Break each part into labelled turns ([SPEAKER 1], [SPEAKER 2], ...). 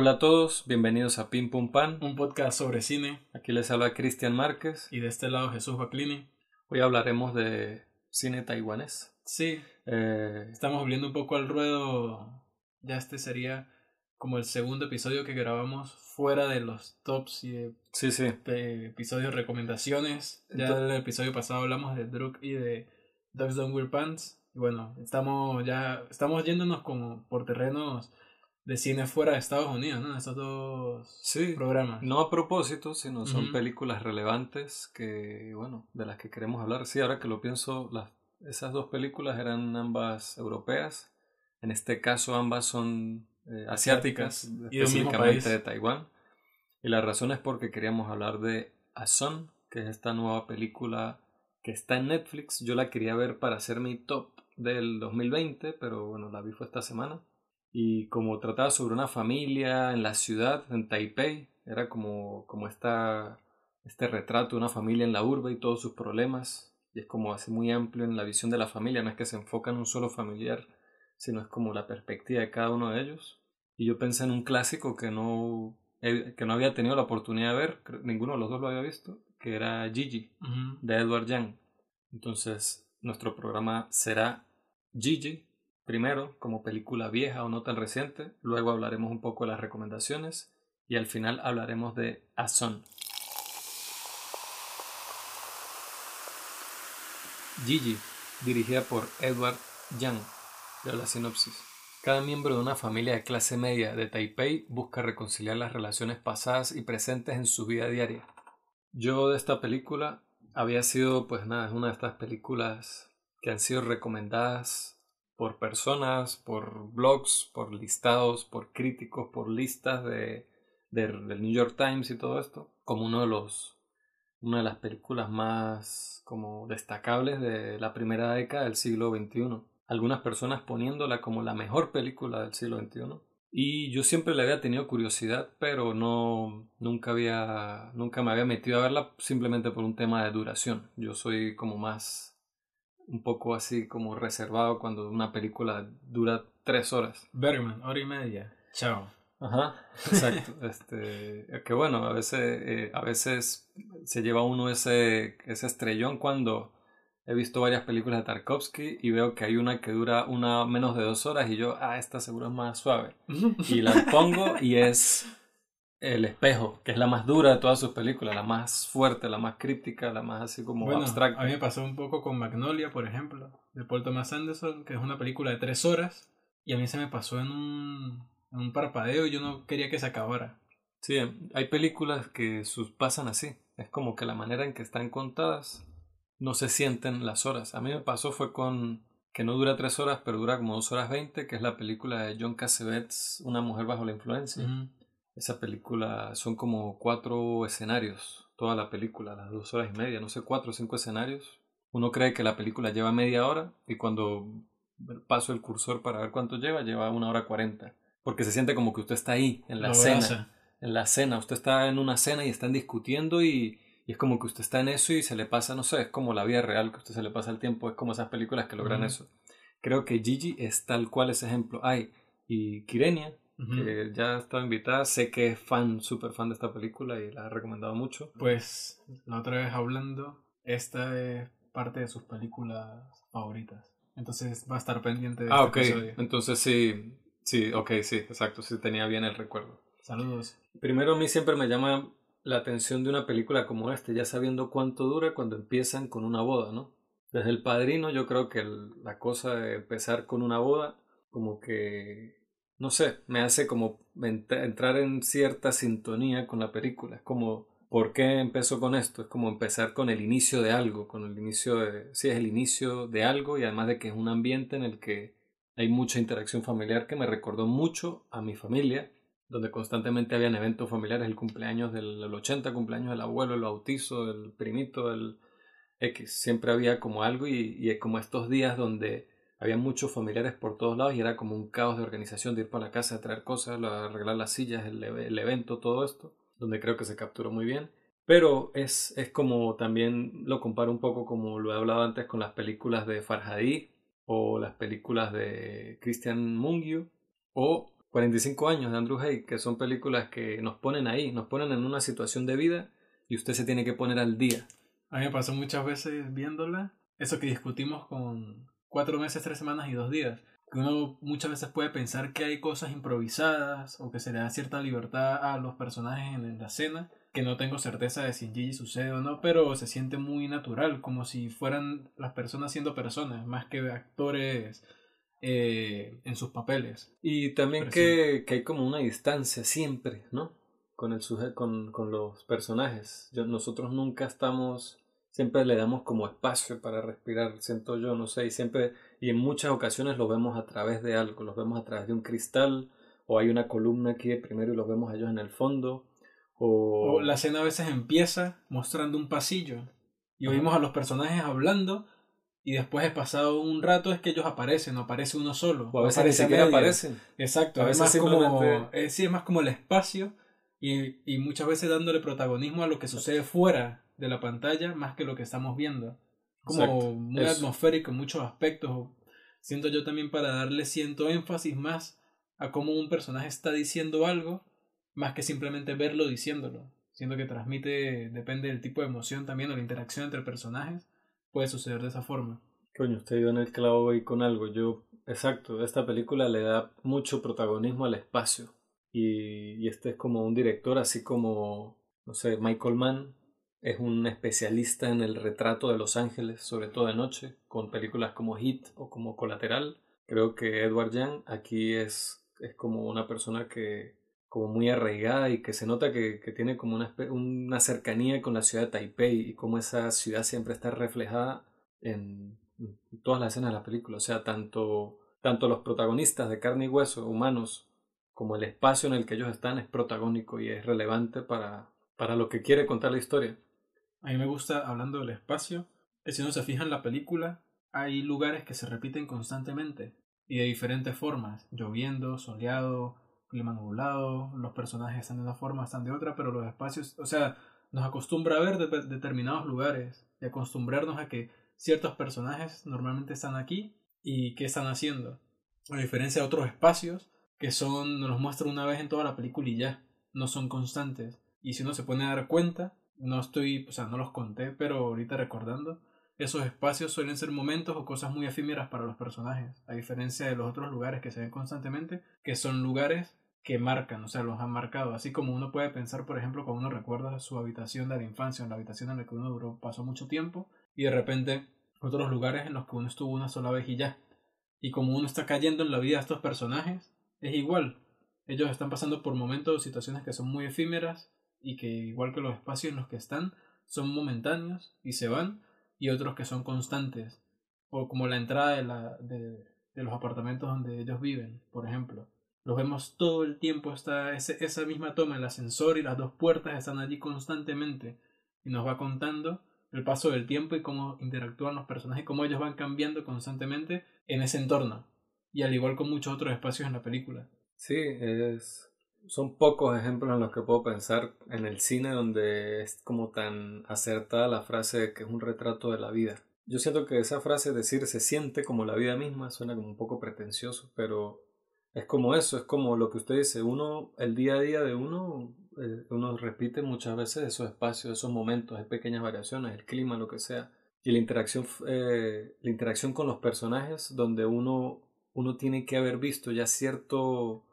[SPEAKER 1] Hola a todos, bienvenidos a Pim Pum Pan,
[SPEAKER 2] un podcast sobre cine.
[SPEAKER 1] Aquí les habla Cristian Márquez.
[SPEAKER 2] Y de este lado Jesús Baclini.
[SPEAKER 1] Hoy hablaremos de cine taiwanés.
[SPEAKER 2] Sí. Eh, estamos volviendo un poco al ruedo. Ya este sería como el segundo episodio que grabamos fuera de los tops y de,
[SPEAKER 1] sí, sí.
[SPEAKER 2] episodios recomendaciones. Ya en el episodio pasado hablamos de Druk y de Dogs Don't Wear Pants. Y bueno, estamos ya estamos yéndonos como por terrenos de cine fuera de Estados Unidos, ¿no? Estos dos
[SPEAKER 1] sí,
[SPEAKER 2] programas.
[SPEAKER 1] No a propósito, sino son películas relevantes que, bueno, de las que queremos hablar. Sí, ahora que lo pienso, las, esas dos películas eran ambas europeas. En este caso, ambas son eh, asiáticas, y específicamente de Taiwán. Y la razón es porque queríamos hablar de A Son, que es esta nueva película que está en Netflix. Yo la quería ver para hacer mi top del 2020, pero bueno, la vi fue esta semana y como trataba sobre una familia en la ciudad, en Taipei, era como, como esta, este retrato de una familia en la urbe y todos sus problemas, y es como así muy amplio en la visión de la familia, no es que se enfoca en un solo familiar, sino es como la perspectiva de cada uno de ellos. Y yo pensé en un clásico que no, que no había tenido la oportunidad de ver, ninguno de los dos lo había visto, que era Gigi, de Edward Young. Entonces, nuestro programa será Gigi, Primero, como película vieja o no tan reciente, luego hablaremos un poco de las recomendaciones y al final hablaremos de Son. Gigi, dirigida por Edward Young, de la sinopsis. Cada miembro de una familia de clase media de Taipei busca reconciliar las relaciones pasadas y presentes en su vida diaria. Yo de esta película había sido, pues nada, es una de estas películas que han sido recomendadas por personas, por blogs, por listados, por críticos, por listas de, del New York Times y todo esto, como uno de los una de las películas más como destacables de la primera década del siglo XXI. Algunas personas poniéndola como la mejor película del siglo XXI. Y yo siempre le había tenido curiosidad, pero no nunca había nunca me había metido a verla simplemente por un tema de duración. Yo soy como más un poco así como reservado cuando una película dura tres horas.
[SPEAKER 2] Bergman, hora y media. Chao.
[SPEAKER 1] Ajá, exacto. este, que bueno, a veces, eh, a veces se lleva uno ese, ese estrellón cuando he visto varias películas de Tarkovsky y veo que hay una que dura una menos de dos horas y yo, ah, esta seguro es más suave. y la pongo y es el espejo, que es la más dura de todas sus películas, la más fuerte, la más crítica, la más así como
[SPEAKER 2] bueno,
[SPEAKER 1] abstracta.
[SPEAKER 2] A mí me pasó un poco con Magnolia, por ejemplo, de Paul Thomas Anderson, que es una película de tres horas, y a mí se me pasó en un, en un parpadeo y yo no quería que se acabara.
[SPEAKER 1] Sí, hay películas que sus pasan así, es como que la manera en que están contadas no se sienten las horas. A mí me pasó fue con que no dura tres horas, pero dura como dos horas veinte, que es la película de John Cassavetes, Una mujer bajo la influencia. Esa película son como cuatro escenarios, toda la película, las dos horas y media, no sé, cuatro o cinco escenarios. Uno cree que la película lleva media hora y cuando paso el cursor para ver cuánto lleva, lleva una hora cuarenta. Porque se siente como que usted está ahí, en la cena. En la cena, usted está en una cena y están discutiendo y, y, es como que usted está en eso y se le pasa, no sé, es como la vida real, que usted se le pasa el tiempo, es como esas películas que logran eso. Creo que Gigi es tal cual ese ejemplo. Ay, y Kirenia, que ya estaba invitada. Sé que es fan, súper fan de esta película y la ha recomendado mucho.
[SPEAKER 2] Pues la otra vez hablando, esta es parte de sus películas favoritas. Entonces va a estar pendiente de
[SPEAKER 1] ah,
[SPEAKER 2] este
[SPEAKER 1] ok. Entonces sí, sí, ok, sí, exacto, sí tenía bien el recuerdo.
[SPEAKER 2] Saludos.
[SPEAKER 1] Primero a mí siempre me llama la atención de una película como esta, ya sabiendo cuánto dura cuando empiezan con una boda, ¿no? Desde El Padrino yo creo que la cosa de empezar con una boda como que no sé, me hace como entrar en cierta sintonía con la película. Es como, ¿por qué empezó con esto? Es como empezar con el inicio de algo, con el inicio de, sí, es el inicio de algo y además de que es un ambiente en el que hay mucha interacción familiar que me recordó mucho a mi familia, donde constantemente habían eventos familiares, el cumpleaños del 80, cumpleaños del abuelo, el bautizo, del primito, el X. Siempre había como algo y, y como estos días donde había muchos familiares por todos lados y era como un caos de organización de ir para la casa, a traer cosas, arreglar las sillas, el, evento, todo esto, donde creo que se capturó muy bien. Pero es, es como también lo comparo un poco como lo he hablado antes con las películas de Farhadi o las películas de Christian Mungiu o 45 años de Andrew Hay, que son películas que nos ponen ahí, nos ponen en una situación de vida y usted se tiene que poner al día.
[SPEAKER 2] A mí me pasó muchas veces viéndola, eso que discutimos con cuatro meses, tres semanas y dos días, que uno muchas veces puede pensar que hay cosas improvisadas o que se le da cierta libertad a los personajes en la escena, que no tengo certeza de si en Gigi sucede o no, pero se siente muy natural, como si fueran las personas siendo personas, más que actores eh, en sus papeles.
[SPEAKER 1] Y también que, que, hay como una distancia siempre, ¿no? Con, el con, con los personajes. nosotros nunca estamos, siempre le damos como espacio para respirar, siento yo, no sé, y siempre, y en muchas ocasiones lo vemos a través de algo, los vemos a través de un cristal, o hay una columna aquí primero y los vemos a ellos en el fondo. O...
[SPEAKER 2] o la escena a veces empieza mostrando un pasillo y oímos a los personajes hablando y después de pasado un rato es que ellos aparecen, no aparece uno solo.
[SPEAKER 1] O a veces ni siquiera aparecen.
[SPEAKER 2] Exacto, a veces es más como, eh, sí, es más como el espacio y, y, muchas veces dándole protagonismo a lo que sucede fuera de la pantalla más que lo que estamos viendo. Como muy atmosférico en muchos aspectos. Siento yo también para darle ciento énfasis más a cómo un personaje está diciendo algo más que simplemente verlo diciéndolo. Siento que transmite, depende del tipo de emoción también o la interacción entre personajes puede suceder de esa forma.
[SPEAKER 1] Coño, usted dio en el clavo ahí con algo. Yo, exacto, esta película le da mucho protagonismo al espacio. Y, y este es como un director, así como, no sé, Michael Mann es un especialista en el retrato de Los Ángeles, sobre todo de noche, con películas como Hit o como Colateral. Creo que Edward Young aquí es, es como una persona que como muy arraigada y que se nota que, que tiene como una, una, cercanía con la ciudad de Taipei y como esa ciudad siempre está reflejada en, todas las escenas de la película. O sea, tanto, tanto los protagonistas de carne y hueso, humanos, como el espacio en el que ellos están es protagónico y es relevante para, para lo que quiere contar la historia.
[SPEAKER 2] A mí me gusta, hablando del espacio, que si uno se fija en la película, hay lugares que se repiten constantemente y de diferentes formas, lloviendo, soleado, clima nublado, los personajes están de una forma, están de otra, pero los espacios, o sea, nos acostumbra a ver determinados lugares y acostumbrarnos a que ciertos personajes normalmente están aquí y qué están haciendo. A diferencia de otros espacios que son, nos los muestra una vez en toda la película y ya, no son constantes. Y si uno se pone a dar cuenta, no estoy, o sea, no los conté, pero ahorita recordando, esos espacios suelen ser momentos o cosas muy efímeras para los personajes, a diferencia de los otros lugares que se ven constantemente, que son lugares que marcan, o sea, los han marcado. Así como uno puede pensar, por ejemplo, cuando uno recuerda su habitación de la infancia, la habitación en la que uno duró, pasó mucho tiempo, y de repente otros lugares en los que uno estuvo una sola vez y ya. Y como uno está cayendo en la vida de estos personajes, es igual. Ellos están pasando por momentos o situaciones que son muy efímeras y que, igual que los espacios en los que están, son momentáneos y se van, y otros que son constantes, o como la entrada de, la, de, de los apartamentos donde ellos viven, por ejemplo los vemos todo el tiempo, está esa misma toma, el ascensor y las dos puertas están allí constantemente y nos va contando el paso del tiempo y cómo interactúan los personajes, cómo ellos van cambiando constantemente en ese entorno. Y al igual con muchos otros espacios en la película.
[SPEAKER 1] Sí, es... son pocos ejemplos en los que puedo pensar en el cine donde es como tan acertada la frase de que es un retrato de la vida. Yo siento que esa frase decir se siente como la vida misma suena como un poco pretencioso, pero es como eso, es como lo que usted dice, uno, el día a día de uno, eh, uno repite muchas veces esos espacios, esos momentos, hay pequeñas variaciones, el clima, lo que sea. Y la interacción, eh, la interacción con los personajes, donde uno, uno tiene que haber visto ya cierto,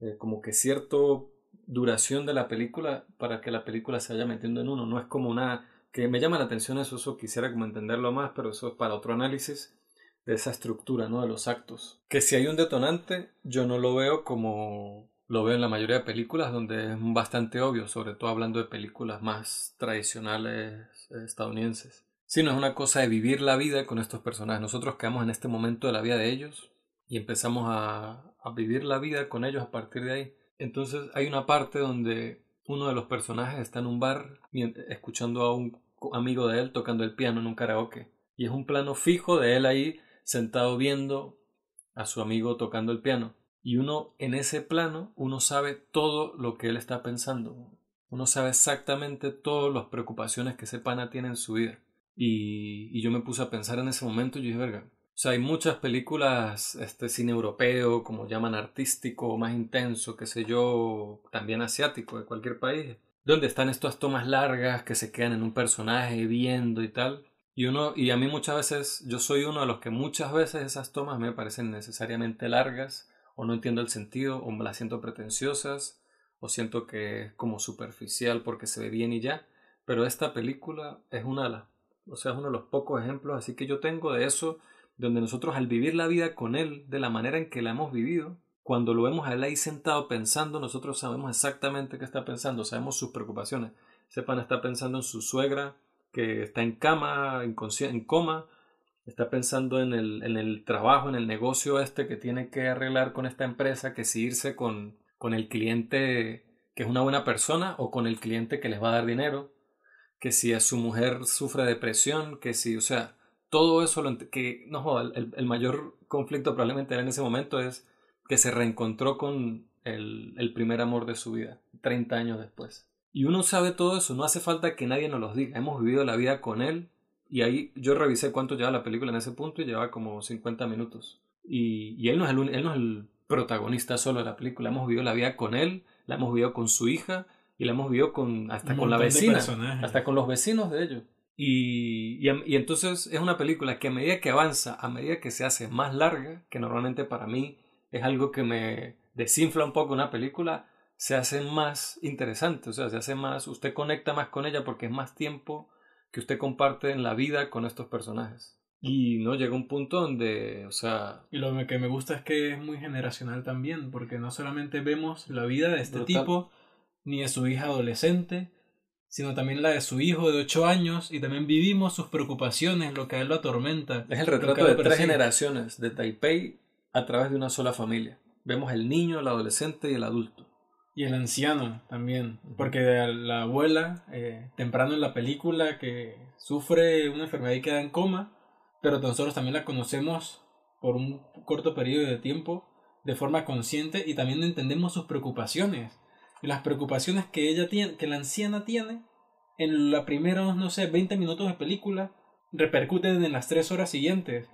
[SPEAKER 1] eh, como que cierto duración de la película para que la película se vaya metiendo en uno. No es como una, que me llama la atención eso, eso quisiera como entenderlo más, pero eso es para otro análisis de esa estructura, ¿no? De los actos. Que si hay un detonante, yo no lo veo como lo veo en la mayoría de películas, donde es bastante obvio, sobre todo hablando de películas más tradicionales eh, estadounidenses. Sino es una cosa de vivir la vida con estos personajes. Nosotros quedamos en este momento de la vida de ellos y empezamos a, a vivir la vida con ellos a partir de ahí. Entonces hay una parte donde uno de los personajes está en un bar escuchando a un amigo de él tocando el piano en un karaoke. Y es un plano fijo de él ahí sentado viendo a su amigo tocando el piano. Y uno en ese plano, uno sabe todo lo que él está pensando. Uno sabe exactamente todas las preocupaciones que ese pana tiene en su vida. Y, y yo me puse a pensar en ese momento y yo dije, verga, O sea, hay muchas películas, este cine europeo, como llaman artístico, más intenso, qué sé yo, también asiático, de cualquier país, donde están estas tomas largas que se quedan en un personaje viendo y tal. Y uno, y a mí muchas veces, yo soy uno de los que muchas veces esas tomas me parecen necesariamente largas, o no entiendo el sentido, o me las siento pretenciosas, o siento que es como superficial porque se ve bien y ya. Pero esta película es una de las, o sea, es uno de los pocos ejemplos así que yo tengo de eso donde nosotros al vivir la vida con Él de la manera en que la hemos vivido, cuando lo vemos a Él ahí sentado pensando, nosotros sabemos exactamente qué está pensando, sabemos sus preocupaciones. Sepan, está pensando en su suegra que está en cama, en coma, está pensando en el, en el trabajo, en el negocio este que tiene que arreglar con esta empresa, que si irse con, con el cliente que es una buena persona o con el cliente que les va a dar dinero, que si a su mujer sufre depresión, que si, o sea, todo eso lo que no joda, el, mayor conflicto probablemente en ese momento es que se reencontró con el, el, primer amor de su vida, 30 años después. Y uno sabe todo eso, no hace falta que nadie nos lo diga, hemos vivido la vida con él y ahí yo revisé cuánto lleva la película en ese punto y lleva como 50 minutos. Y, y él, no es el, él no es el protagonista solo de la película, hemos vivido la vida con él, la hemos vivido con su hija y la hemos vivido con, hasta con la vecina, hasta con los vecinos de ellos. Y, y, entonces es una película que a medida que avanza, a medida que se hace más larga, que normalmente para mí es algo que me desinfla un poco una película, se hace más interesante, o sea, se hace más, usted conecta más con ella porque es más tiempo que usted comparte en la vida con estos personajes. Y no llega un punto donde, o sea...
[SPEAKER 2] Y lo que me gusta es que es muy generacional también, porque no solamente vemos la vida de este tipo, ni de su hija adolescente, sino también la de su hijo de 8 años y también vivimos sus preocupaciones, lo que a él lo atormenta.
[SPEAKER 1] Es el retrato de tres generaciones de Taipei a través de una sola familia. Vemos el niño, el adolescente y el adulto.
[SPEAKER 2] Y el anciano también, porque la abuela, eh, temprano en la película, que sufre una enfermedad y queda en coma, pero nosotros también la conocemos por un corto periodo de tiempo de forma consciente y también entendemos sus preocupaciones las preocupaciones que ella tiene, que la anciana tiene, en los primeros, no sé, 20 minutos de película, repercuten en las tres horas siguientes,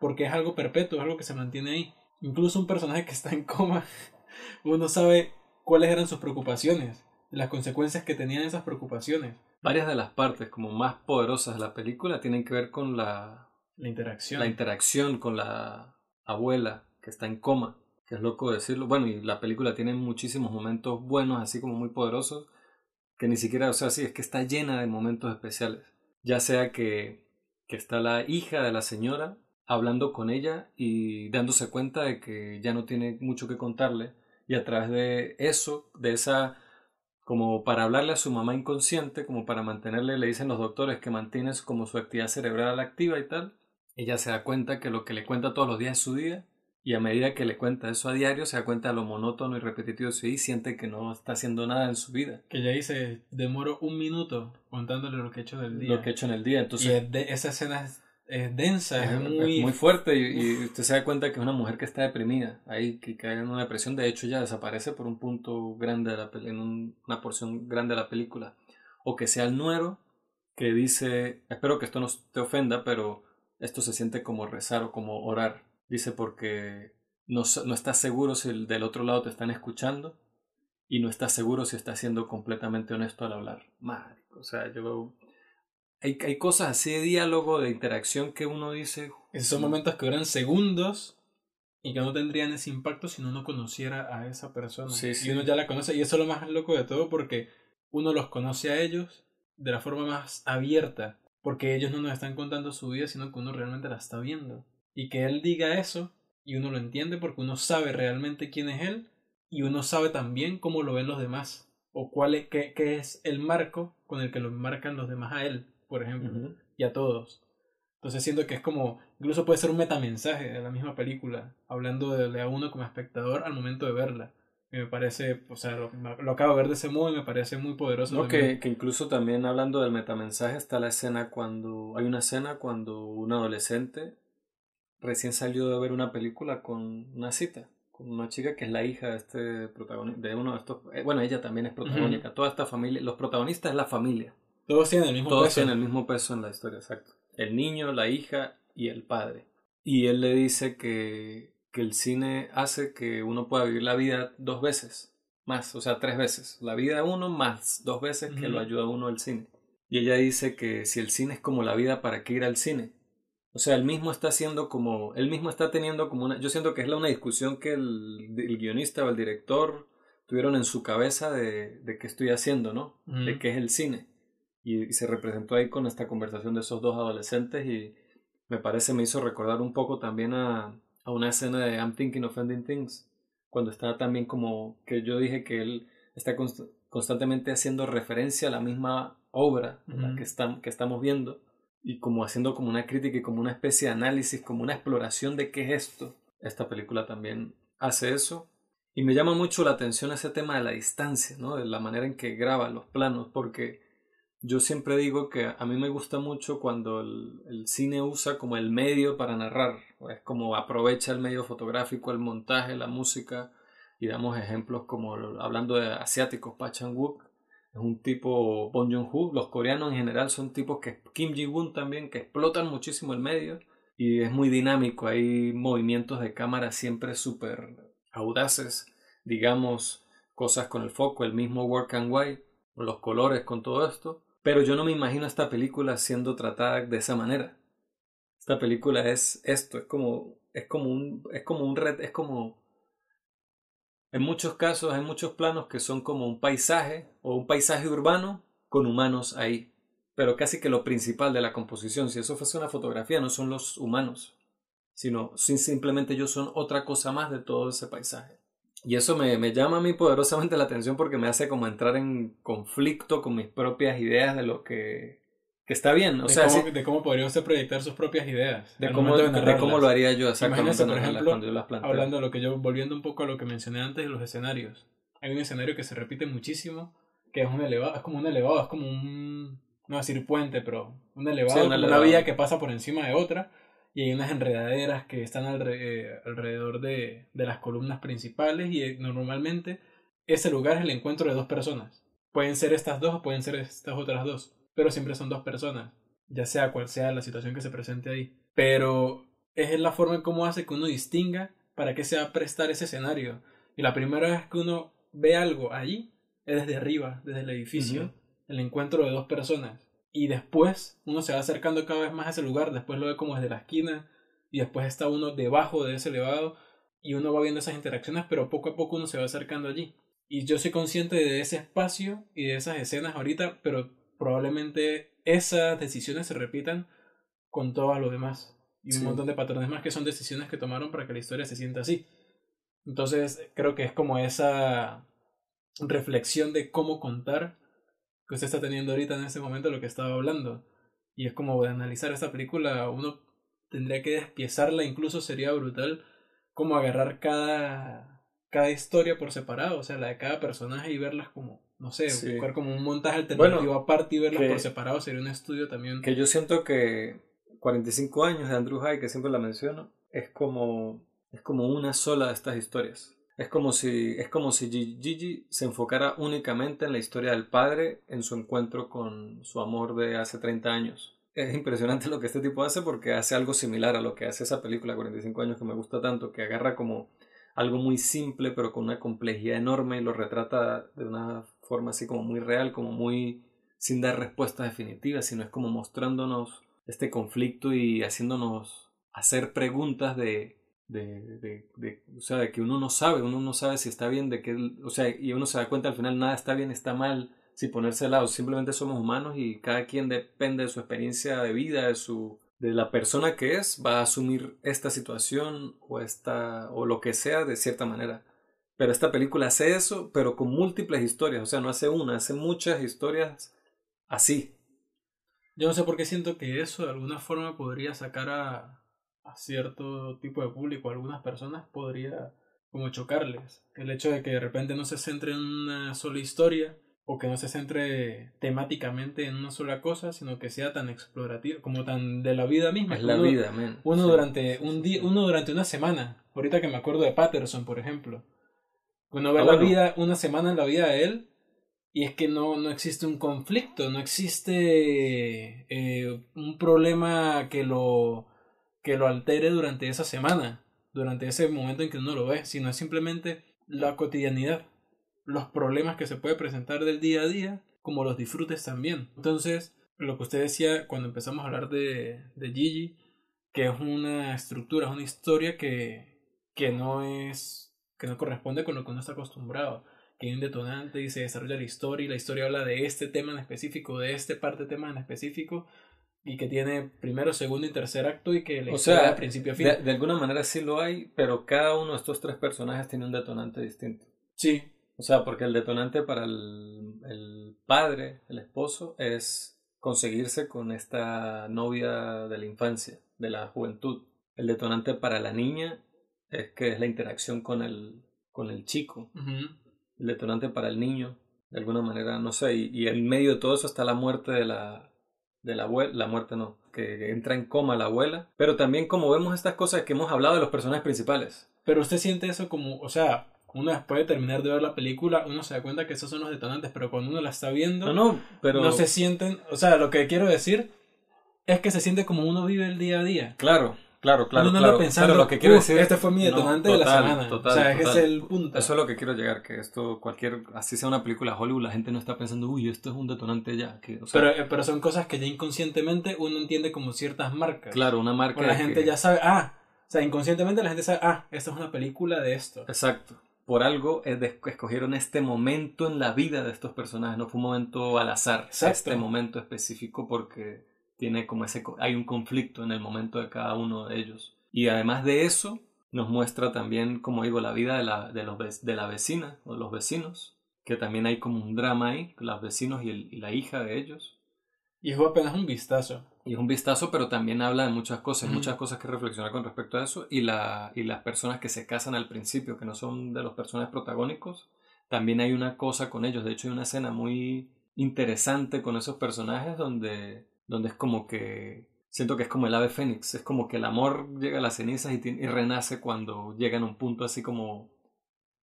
[SPEAKER 2] porque es algo perpetuo, es algo que se mantiene ahí. Incluso un personaje que está en coma, uno sabe cuáles eran sus preocupaciones, las consecuencias que tenían esas preocupaciones.
[SPEAKER 1] Varias de las partes como más poderosas de la película tienen que ver con la,
[SPEAKER 2] la interacción.
[SPEAKER 1] La interacción con la abuela que está en coma que es loco decirlo. Bueno, y la película tiene muchísimos momentos buenos, así como muy poderosos, que ni siquiera, o sea, sí, es que está llena de momentos especiales. Ya sea que, que está la hija de la señora hablando con ella y dándose cuenta de que ya no tiene mucho que contarle, y a través de eso, de esa como para hablarle a su mamá inconsciente, como para mantenerle, le dicen los doctores que mantiene como su actividad cerebral activa y tal, ella se da cuenta que lo que le cuenta todos los días es su día y a medida que le cuenta eso a diario, se da cuenta de lo monótono y repetitivo y siente que no está haciendo nada en su vida.
[SPEAKER 2] Que ya dice, demoro un minuto contándole lo que he hecho del día.
[SPEAKER 1] Lo que he hecho en el día. Entonces,
[SPEAKER 2] y esa escena es, densa, es, muy...
[SPEAKER 1] muy fuerte y, usted se da cuenta que es una mujer que está deprimida, ahí que cae en una depresión, de hecho ya desaparece por un punto grande de la en una porción grande de la película. O que sea el nuero que dice, espero que esto no te ofenda, pero esto se siente como rezar o como orar Dice porque no, no estás seguro si el del otro lado te están escuchando y no estás seguro si estás siendo completamente honesto al hablar. Madre, o sea, yo... Hay, hay cosas así de diálogo, de interacción que uno dice...
[SPEAKER 2] Esos son momentos que duran segundos y que no tendrían ese impacto si uno no conociera a esa persona. Sí, Y uno ya la conoce. Y eso es lo más loco de todo porque uno los conoce a ellos de la forma más abierta. Porque ellos no nos están contando su vida, sino que uno realmente la está viendo. Y que él diga eso y uno lo entiende porque uno sabe realmente quién es él y uno sabe también cómo lo ven los demás o cuál es, qué, qué es el marco con el que lo marcan los demás a él, por ejemplo, y a todos. Entonces siento que es como, incluso puede ser un metamensaje de la misma película, hablando de, a uno como espectador al momento de verla. Y me parece, o sea, lo, acabo de ver de ese modo y me parece muy poderoso.
[SPEAKER 1] No, que, que, incluso también hablando del metamensaje está la escena cuando, hay una escena cuando un adolescente recién salió de ver una película con una cita, con una chica que es la hija de este protagonista, de uno de estos, eh, bueno, ella también es protagónica, toda esta familia, los protagonistas es la familia.
[SPEAKER 2] Todos tienen el mismo
[SPEAKER 1] Todos
[SPEAKER 2] peso.
[SPEAKER 1] tienen el mismo peso en la historia, exacto. El niño, la hija y el padre. y él le dice que, que el cine hace que uno pueda vivir la vida dos veces, más, o sea, tres veces. La vida uno más dos veces que lo ayuda uno el cine. Y ella dice que si el cine es como la vida, ¿para qué ir al cine? O sea, él mismo está haciendo como, él mismo está teniendo como una, yo siento que es una discusión que el, guionista o el director tuvieron en su cabeza de, de qué estoy haciendo, ¿no? De qué es el cine. Y, se representó ahí con esta conversación de esos dos adolescentes y me parece me hizo recordar un poco también a, a una escena de I'm Thinking of Ending Things, cuando está también como que yo dije que él está constantemente haciendo referencia a la misma obra la que, que estamos viendo y como haciendo como una crítica y como una especie de análisis, como una exploración de qué es esto. Esta película también hace eso. Y me llama mucho la atención ese tema de la distancia, ¿no? De la manera en que graba los planos, porque yo siempre digo que a mí me gusta mucho cuando el, cine usa como el medio para narrar, es como aprovecha el medio fotográfico, el montaje, la música, y damos ejemplos como hablando de asiáticos, Pa Chan-wook, es un tipo Bong Joon-ho, los coreanos en general son tipos que Kim Ji-woon también que explotan muchísimo el medio y es muy dinámico, hay movimientos de cámara siempre súper audaces, digamos cosas con el foco, el mismo work and white, los colores con todo esto, pero yo no me imagino esta película siendo tratada de esa manera. Esta película es esto, es como es como un es como un red, es como en muchos casos hay muchos planos que son como un paisaje o un paisaje urbano con humanos ahí. Pero casi que lo principal de la composición, si eso fuese una fotografía, no son los humanos, sino simplemente ellos son otra cosa más de todo ese paisaje. Y eso me, llama a mí poderosamente la atención porque me hace como entrar en conflicto con mis propias ideas de lo que que está bien. O
[SPEAKER 2] de
[SPEAKER 1] sea,
[SPEAKER 2] cómo, de cómo podría usted proyectar sus propias ideas.
[SPEAKER 1] De, cómo, de, cómo lo haría yo exactamente
[SPEAKER 2] por ejemplo, cuando yo las planteo. Hablando de lo que yo, volviendo un poco a lo que mencioné antes de los escenarios. Hay un escenario que se repite muchísimo, que es un elevado, es como un elevado, es como un, no decir puente, pero un elevado, una, vía que pasa por encima de otra, y hay unas enredaderas que están eh, alrededor de, de las columnas principales, y eh, normalmente ese lugar es el encuentro de dos personas. Pueden ser estas dos o pueden ser estas otras dos pero siempre son dos personas, ya sea cual sea la situación que se presente ahí. Pero es la forma en cómo hace que uno distinga para qué se va a prestar ese escenario. Y la primera vez que uno ve algo allí es desde arriba, desde el edificio, el encuentro de dos personas. Y después uno se va acercando cada vez más a ese lugar, después lo ve como desde la esquina, y después está uno debajo de ese elevado, y uno va viendo esas interacciones, pero poco a poco uno se va acercando allí. Y yo soy consciente de ese espacio y de esas escenas ahorita, pero probablemente esas decisiones se repitan con todo lo demás. Y un montón de patrones más que son decisiones que tomaron para que la historia se sienta así. Entonces, creo que es como esa reflexión de cómo contar que usted está teniendo ahorita en ese momento lo que estaba hablando. Y es como de analizar esta película, uno tendría que despiezarla, incluso sería brutal como agarrar cada, cada historia por separado, o sea, la de cada personaje y verlas como no sé, buscar como un montaje alternativo aparte y verlos por separado sería un estudio también.
[SPEAKER 1] Que yo siento que 45 años de Andrew High, que siempre la menciono, es como, es como una sola de estas historias. Es como si, es como si Gigi se enfocara únicamente en la historia del padre en su encuentro con su amor de hace 30 años. Es impresionante lo que este tipo hace porque hace algo similar a lo que hace esa película 45 años que me gusta tanto, que agarra como algo muy simple pero con una complejidad enorme y lo retrata de una forma así como muy real, como muy sin dar respuestas definitivas, sino es como mostrándonos este conflicto y haciéndonos hacer preguntas de, de, de, de, o sea, de que uno no sabe, uno no sabe si está bien, de que, o sea, y uno se da cuenta al final nada está bien, está mal, si ponerse al lado, simplemente somos humanos y cada quien depende de su experiencia de vida, de su de la persona que es, va a asumir esta situación o esta o lo que sea de cierta manera. Pero esta película hace eso, pero con múltiples historias. O sea, no hace una, hace muchas historias así.
[SPEAKER 2] Yo no sé por qué siento que eso de alguna forma podría sacar a, a cierto tipo de público, a algunas personas podría como chocarles. El hecho de que de repente no se centre en una sola historia o que no se centre temáticamente en una sola cosa, sino que sea tan explorativo, como tan de la vida misma.
[SPEAKER 1] Es la vida,
[SPEAKER 2] Uno durante un día, uno durante una semana. Ahorita que me acuerdo de Patterson, por ejemplo uno ve ah, la vida, una semana en la vida de él, y es que no, no existe un conflicto, no existe eh, un problema que lo, que lo altere durante esa semana, durante ese momento en que uno lo ve, sino es simplemente la cotidianidad, los problemas que se puede presentar del día a día, como los disfrutes también. Entonces, lo que usted decía cuando empezamos a hablar de, de Gigi, que es una estructura, es una historia que, que no es, que no corresponde con lo que uno está acostumbrado que hay un detonante y se desarrolla la historia y la historia habla de este tema en específico, de este parte de tema en específico y que tiene primero, segundo y tercer acto y que le
[SPEAKER 1] o sea, principio a fin. De, alguna manera sí lo hay, pero cada uno de estos tres personajes tiene un detonante distinto.
[SPEAKER 2] Sí.
[SPEAKER 1] O sea, porque el detonante para el, el padre, el esposo, es conseguirse con esta novia de la infancia, de la juventud. El detonante para la niña es que es la interacción con el, con el chico el detonante para el niño, de alguna manera, no sé, y, y, en medio de todo eso está la muerte de la, de la abuela, la muerte no, que entra en coma la abuela, pero también como vemos estas cosas que hemos hablado de los personajes principales.
[SPEAKER 2] Pero usted siente eso como, o sea, uno después de terminar de ver la película, uno se da cuenta que esos son los detonantes, pero cuando uno la está viendo,
[SPEAKER 1] no, no, pero...
[SPEAKER 2] no se sienten, o sea, lo que quiero decir es que se siente como uno vive el día a día.
[SPEAKER 1] Claro, Claro, claro, no claro.
[SPEAKER 2] Pensando, lo que quiero decir, este fue mi detonante de la semana. o sea, ese es el punto.
[SPEAKER 1] Eso es lo que quiero llegar, que esto, cualquier, así sea una película Hollywood, la gente no está pensando, uy, esto es un detonante ya. Que,
[SPEAKER 2] pero, eh, pero son cosas que ya inconscientemente uno entiende como ciertas marcas.
[SPEAKER 1] Claro, una marca.
[SPEAKER 2] La gente ya sabe, ah, o sea, inconscientemente la gente sabe, ah, esto es una película de esto.
[SPEAKER 1] Exacto. Por algo escogieron este momento en la vida de estos personajes, no fue un momento al azar, Exacto. este momento específico porque tiene como ese, hay un conflicto en el momento de cada uno de ellos. Y además de eso, nos muestra también, como digo, la vida de la, de los, de la vecina o los vecinos, que también hay como un drama ahí, los vecinos y, el, y la hija de ellos.
[SPEAKER 2] Y es apenas un vistazo.
[SPEAKER 1] Y es un vistazo, pero también habla de muchas cosas, muchas cosas que reflexionar con respecto a eso. Y, la, y las personas que se casan al principio, que no son de los personajes protagónicos, también hay una cosa con ellos. De hecho, hay una escena muy interesante con esos personajes donde, donde es como que siento que es como el ave fénix, es como que el amor llega a las cenizas y, y renace cuando llega a un punto así como,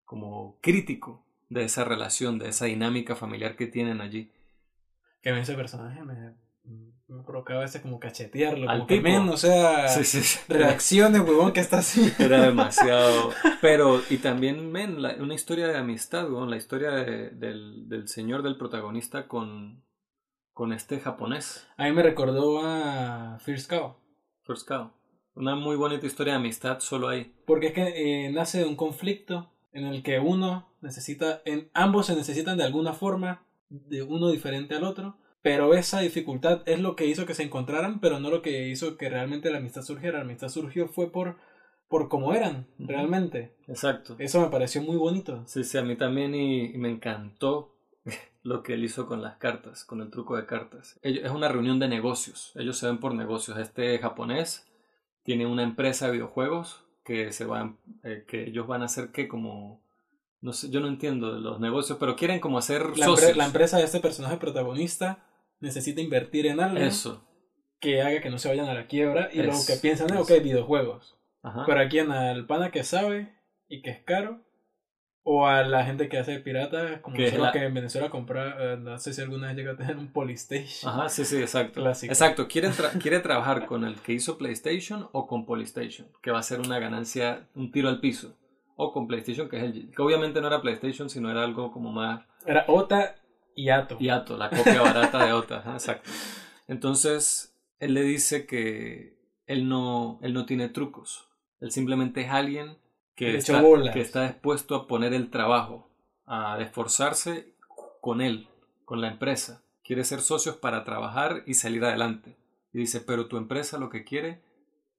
[SPEAKER 1] como crítico de esa relación, de esa dinámica familiar que tienen allí.
[SPEAKER 2] Que ese personaje me, me provoca a veces como cachetearlo, Al como o sea, reacciones, huevón, que está así.
[SPEAKER 1] Era demasiado. Pero, y también, men, una historia de amistad, huevón, la historia del, del señor, del protagonista con, con este japonés.
[SPEAKER 2] A mí me recordó a First Cow.
[SPEAKER 1] First Cow. Una muy bonita historia de amistad solo ahí.
[SPEAKER 2] Porque es que eh, nace de un conflicto en el que uno necesita, en, ambos se necesitan de alguna forma, de uno diferente al otro, pero esa dificultad es lo que hizo que se encontraran, pero no lo que hizo que realmente la amistad surgiera. La amistad surgió fue por, por cómo eran, realmente.
[SPEAKER 1] Exacto.
[SPEAKER 2] Eso me pareció muy bonito.
[SPEAKER 1] Sí, sí, a mí también y me encantó lo que él hizo con las cartas, con el truco de cartas. Es una reunión de negocios, ellos se ven por negocios. Este japonés tiene una empresa de videojuegos que se van, eh, que ellos van a hacer que como, no sé, yo no entiendo los negocios, pero quieren como hacer
[SPEAKER 2] la, socios. la empresa de este personaje protagonista necesita invertir en algo.
[SPEAKER 1] Eso.
[SPEAKER 2] Que haga que no se vayan a la quiebra y lo que piensan es, ok, videojuegos. Pero aquí en el pana que sabe y que es caro, o a la gente que hace pirata, como que, que en Venezuela compra, eh, no sé si alguna vez llega a tener un Polystation.
[SPEAKER 1] Ajá, sí, sí, exacto. Exacto, quiere, quiere trabajar con el que hizo PlayStation o con Polystation, que va a ser una ganancia, un tiro al piso. O con PlayStation, que es el que obviamente no era PlayStation, sino era algo como más...
[SPEAKER 2] Era OTA y Ato.
[SPEAKER 1] Y Ato, la copia barata de OTA, exacto. Entonces, él le dice que él no, él no tiene trucos. Él simplemente es alguien que está, que está dispuesto a poner el trabajo, a esforzarse con él, con la empresa. Quiere ser socios para trabajar y salir adelante. Y dice, pero tu empresa lo que quiere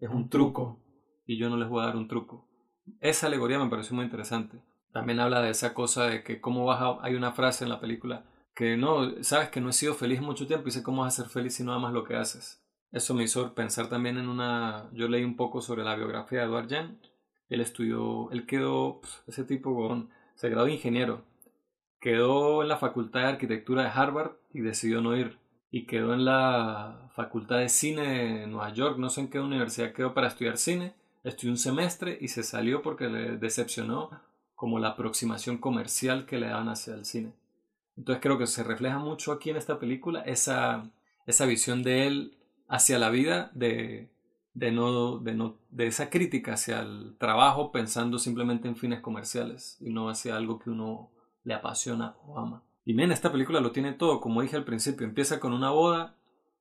[SPEAKER 1] es un, truco. Y yo no les voy a dar un truco. Esa alegoría me pareció muy interesante. También habla de esa cosa de que cómo vas a... Hay una frase en la película que no, sabes que no he sido feliz mucho tiempo y sé cómo vas a ser feliz si no amas lo que haces. Eso me hizo pensar también en una... Yo leí un poco sobre la biografía de Edward Jan él estudió, él quedó, pues, ese tipo, con, se graduó de ingeniero. Quedó en la Facultad de Arquitectura de Harvard y decidió no ir. Y quedó en la Facultad de Cine de Nueva York, no sé en qué universidad quedó para estudiar cine. Estudió un semestre y se salió porque le decepcionó como la aproximación comercial que le daban hacia el cine. Entonces creo que se refleja mucho aquí en esta película esa, esa visión de él hacia la vida de de no, de no, de esa crítica hacia el trabajo pensando simplemente en fines comerciales y no hacia algo que uno le apasiona o ama. Y bien, esta película lo tiene todo, como dije al principio, empieza con una boda,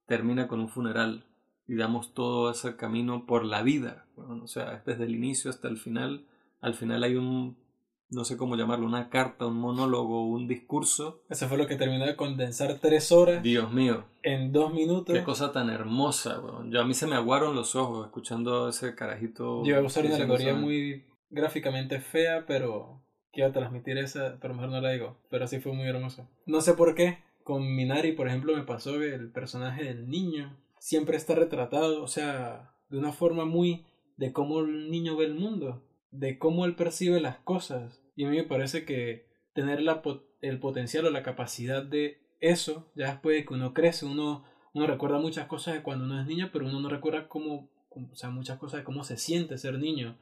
[SPEAKER 1] termina con un funeral y damos todo ese camino por la vida, bueno, o sea, desde el inicio hasta el final, al final hay un no sé cómo llamarlo, una carta, un monólogo, un discurso.
[SPEAKER 2] Eso fue lo que terminó de condensar tres horas.
[SPEAKER 1] Dios mío.
[SPEAKER 2] En dos minutos.
[SPEAKER 1] Qué cosa tan hermosa, weón. Yo a mí se me aguaron los ojos escuchando ese carajito.
[SPEAKER 2] Yo iba a usar una alegoría muy gráficamente fea, pero quiero transmitir esa, pero mejor no la digo. Pero sí fue muy hermoso. No sé por qué. Con Minari, por ejemplo, me pasó que el personaje del niño siempre está retratado, o sea, de una forma muy de cómo el niño ve el mundo de cómo él percibe las cosas. Y a mí me parece que tener la, el potencial o la capacidad de eso, ya después de que uno crece, uno, uno recuerda muchas cosas de cuando uno es niño, pero uno no recuerda cómo, o sea, muchas cosas de cómo se siente ser niño,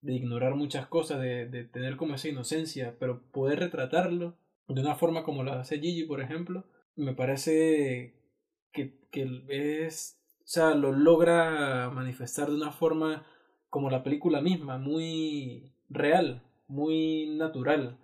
[SPEAKER 2] de ignorar muchas cosas, de, de tener como esa inocencia, pero poder retratarlo de una forma como la hace Gigi, por ejemplo, me parece que, que es, o sea, lo logra manifestar de una forma como la película misma, muy real, muy natural.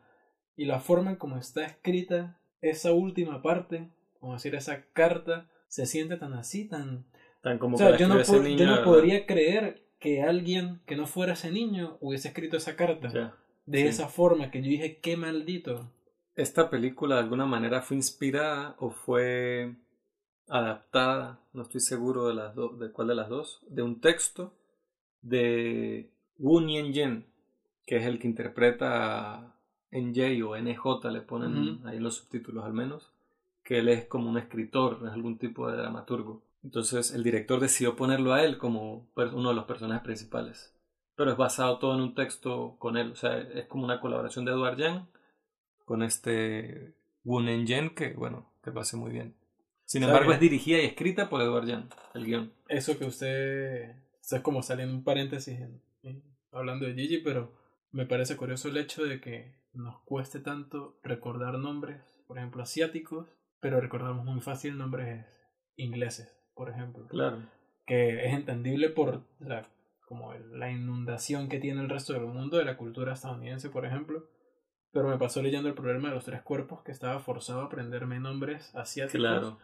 [SPEAKER 2] Y la forma en como está escrita esa última parte, como decir, esa carta, se siente tan así, tan...
[SPEAKER 1] Tan como
[SPEAKER 2] o sea, yo no, yo no podría creer que alguien que no fuera ese niño hubiese escrito esa carta de esa forma que yo dije, qué maldito.
[SPEAKER 1] Esta película de alguna manera fue inspirada o fue adaptada, no estoy seguro de, las de cuál de las dos, de un texto de Wu Yen, que es el que interpreta NJ o NJ, le ponen ahí los subtítulos al menos, que él es como un escritor, es algún tipo de dramaturgo. Entonces el director decidió ponerlo a él como uno de los personajes principales. Pero es basado todo en un texto con él, o sea, es como una colaboración de Edward Yang con este Wu Yen que, bueno, que lo hace muy bien. Sin embargo, es dirigida y escrita por Edward Yang, el guion.
[SPEAKER 2] Eso que usted esto es como saliendo un paréntesis hablando de Gigi, pero me parece curioso el hecho de que nos cueste tanto recordar nombres, por ejemplo, asiáticos, pero recordamos muy fácil nombres ingleses, por ejemplo.
[SPEAKER 1] Claro.
[SPEAKER 2] Que es entendible por la, como la inundación que tiene el resto del mundo de la cultura estadounidense, por ejemplo. Pero me pasó leyendo el problema de los tres cuerpos que estaba forzado a aprenderme nombres asiáticos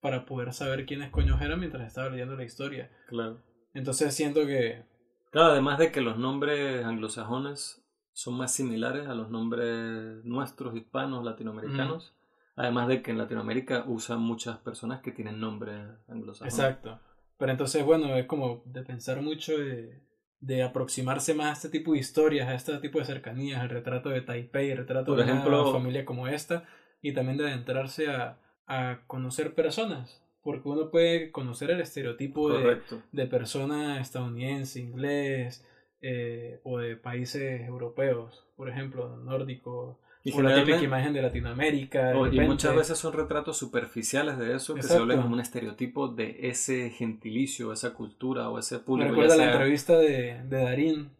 [SPEAKER 2] para poder saber quiénes coños eran mientras estaba leyendo la historia.
[SPEAKER 1] Claro.
[SPEAKER 2] Entonces siento que...
[SPEAKER 1] Claro, además de que los nombres anglosajones son más similares a los nombres nuestros, hispanos, latinoamericanos. Además de que en Latinoamérica usan muchas personas que tienen nombres anglosajones.
[SPEAKER 2] Exacto. Pero entonces, bueno, es como de pensar mucho de, de aproximarse más a este tipo de historias, a este tipo de cercanías, el retrato de Taipei, el retrato de una familia como esta, y también de adentrarse a, a conocer personas porque uno puede conocer el estereotipo de, de, persona estadounidense, inglés eh, o de países europeos, por ejemplo, nórdicos. Y o la típica imagen de Latinoamérica.
[SPEAKER 1] y muchas veces son retratos superficiales de eso que se vuelven como un estereotipo de ese gentilicio, esa cultura o ese público.
[SPEAKER 2] Me recuerda la entrevista de, de Darín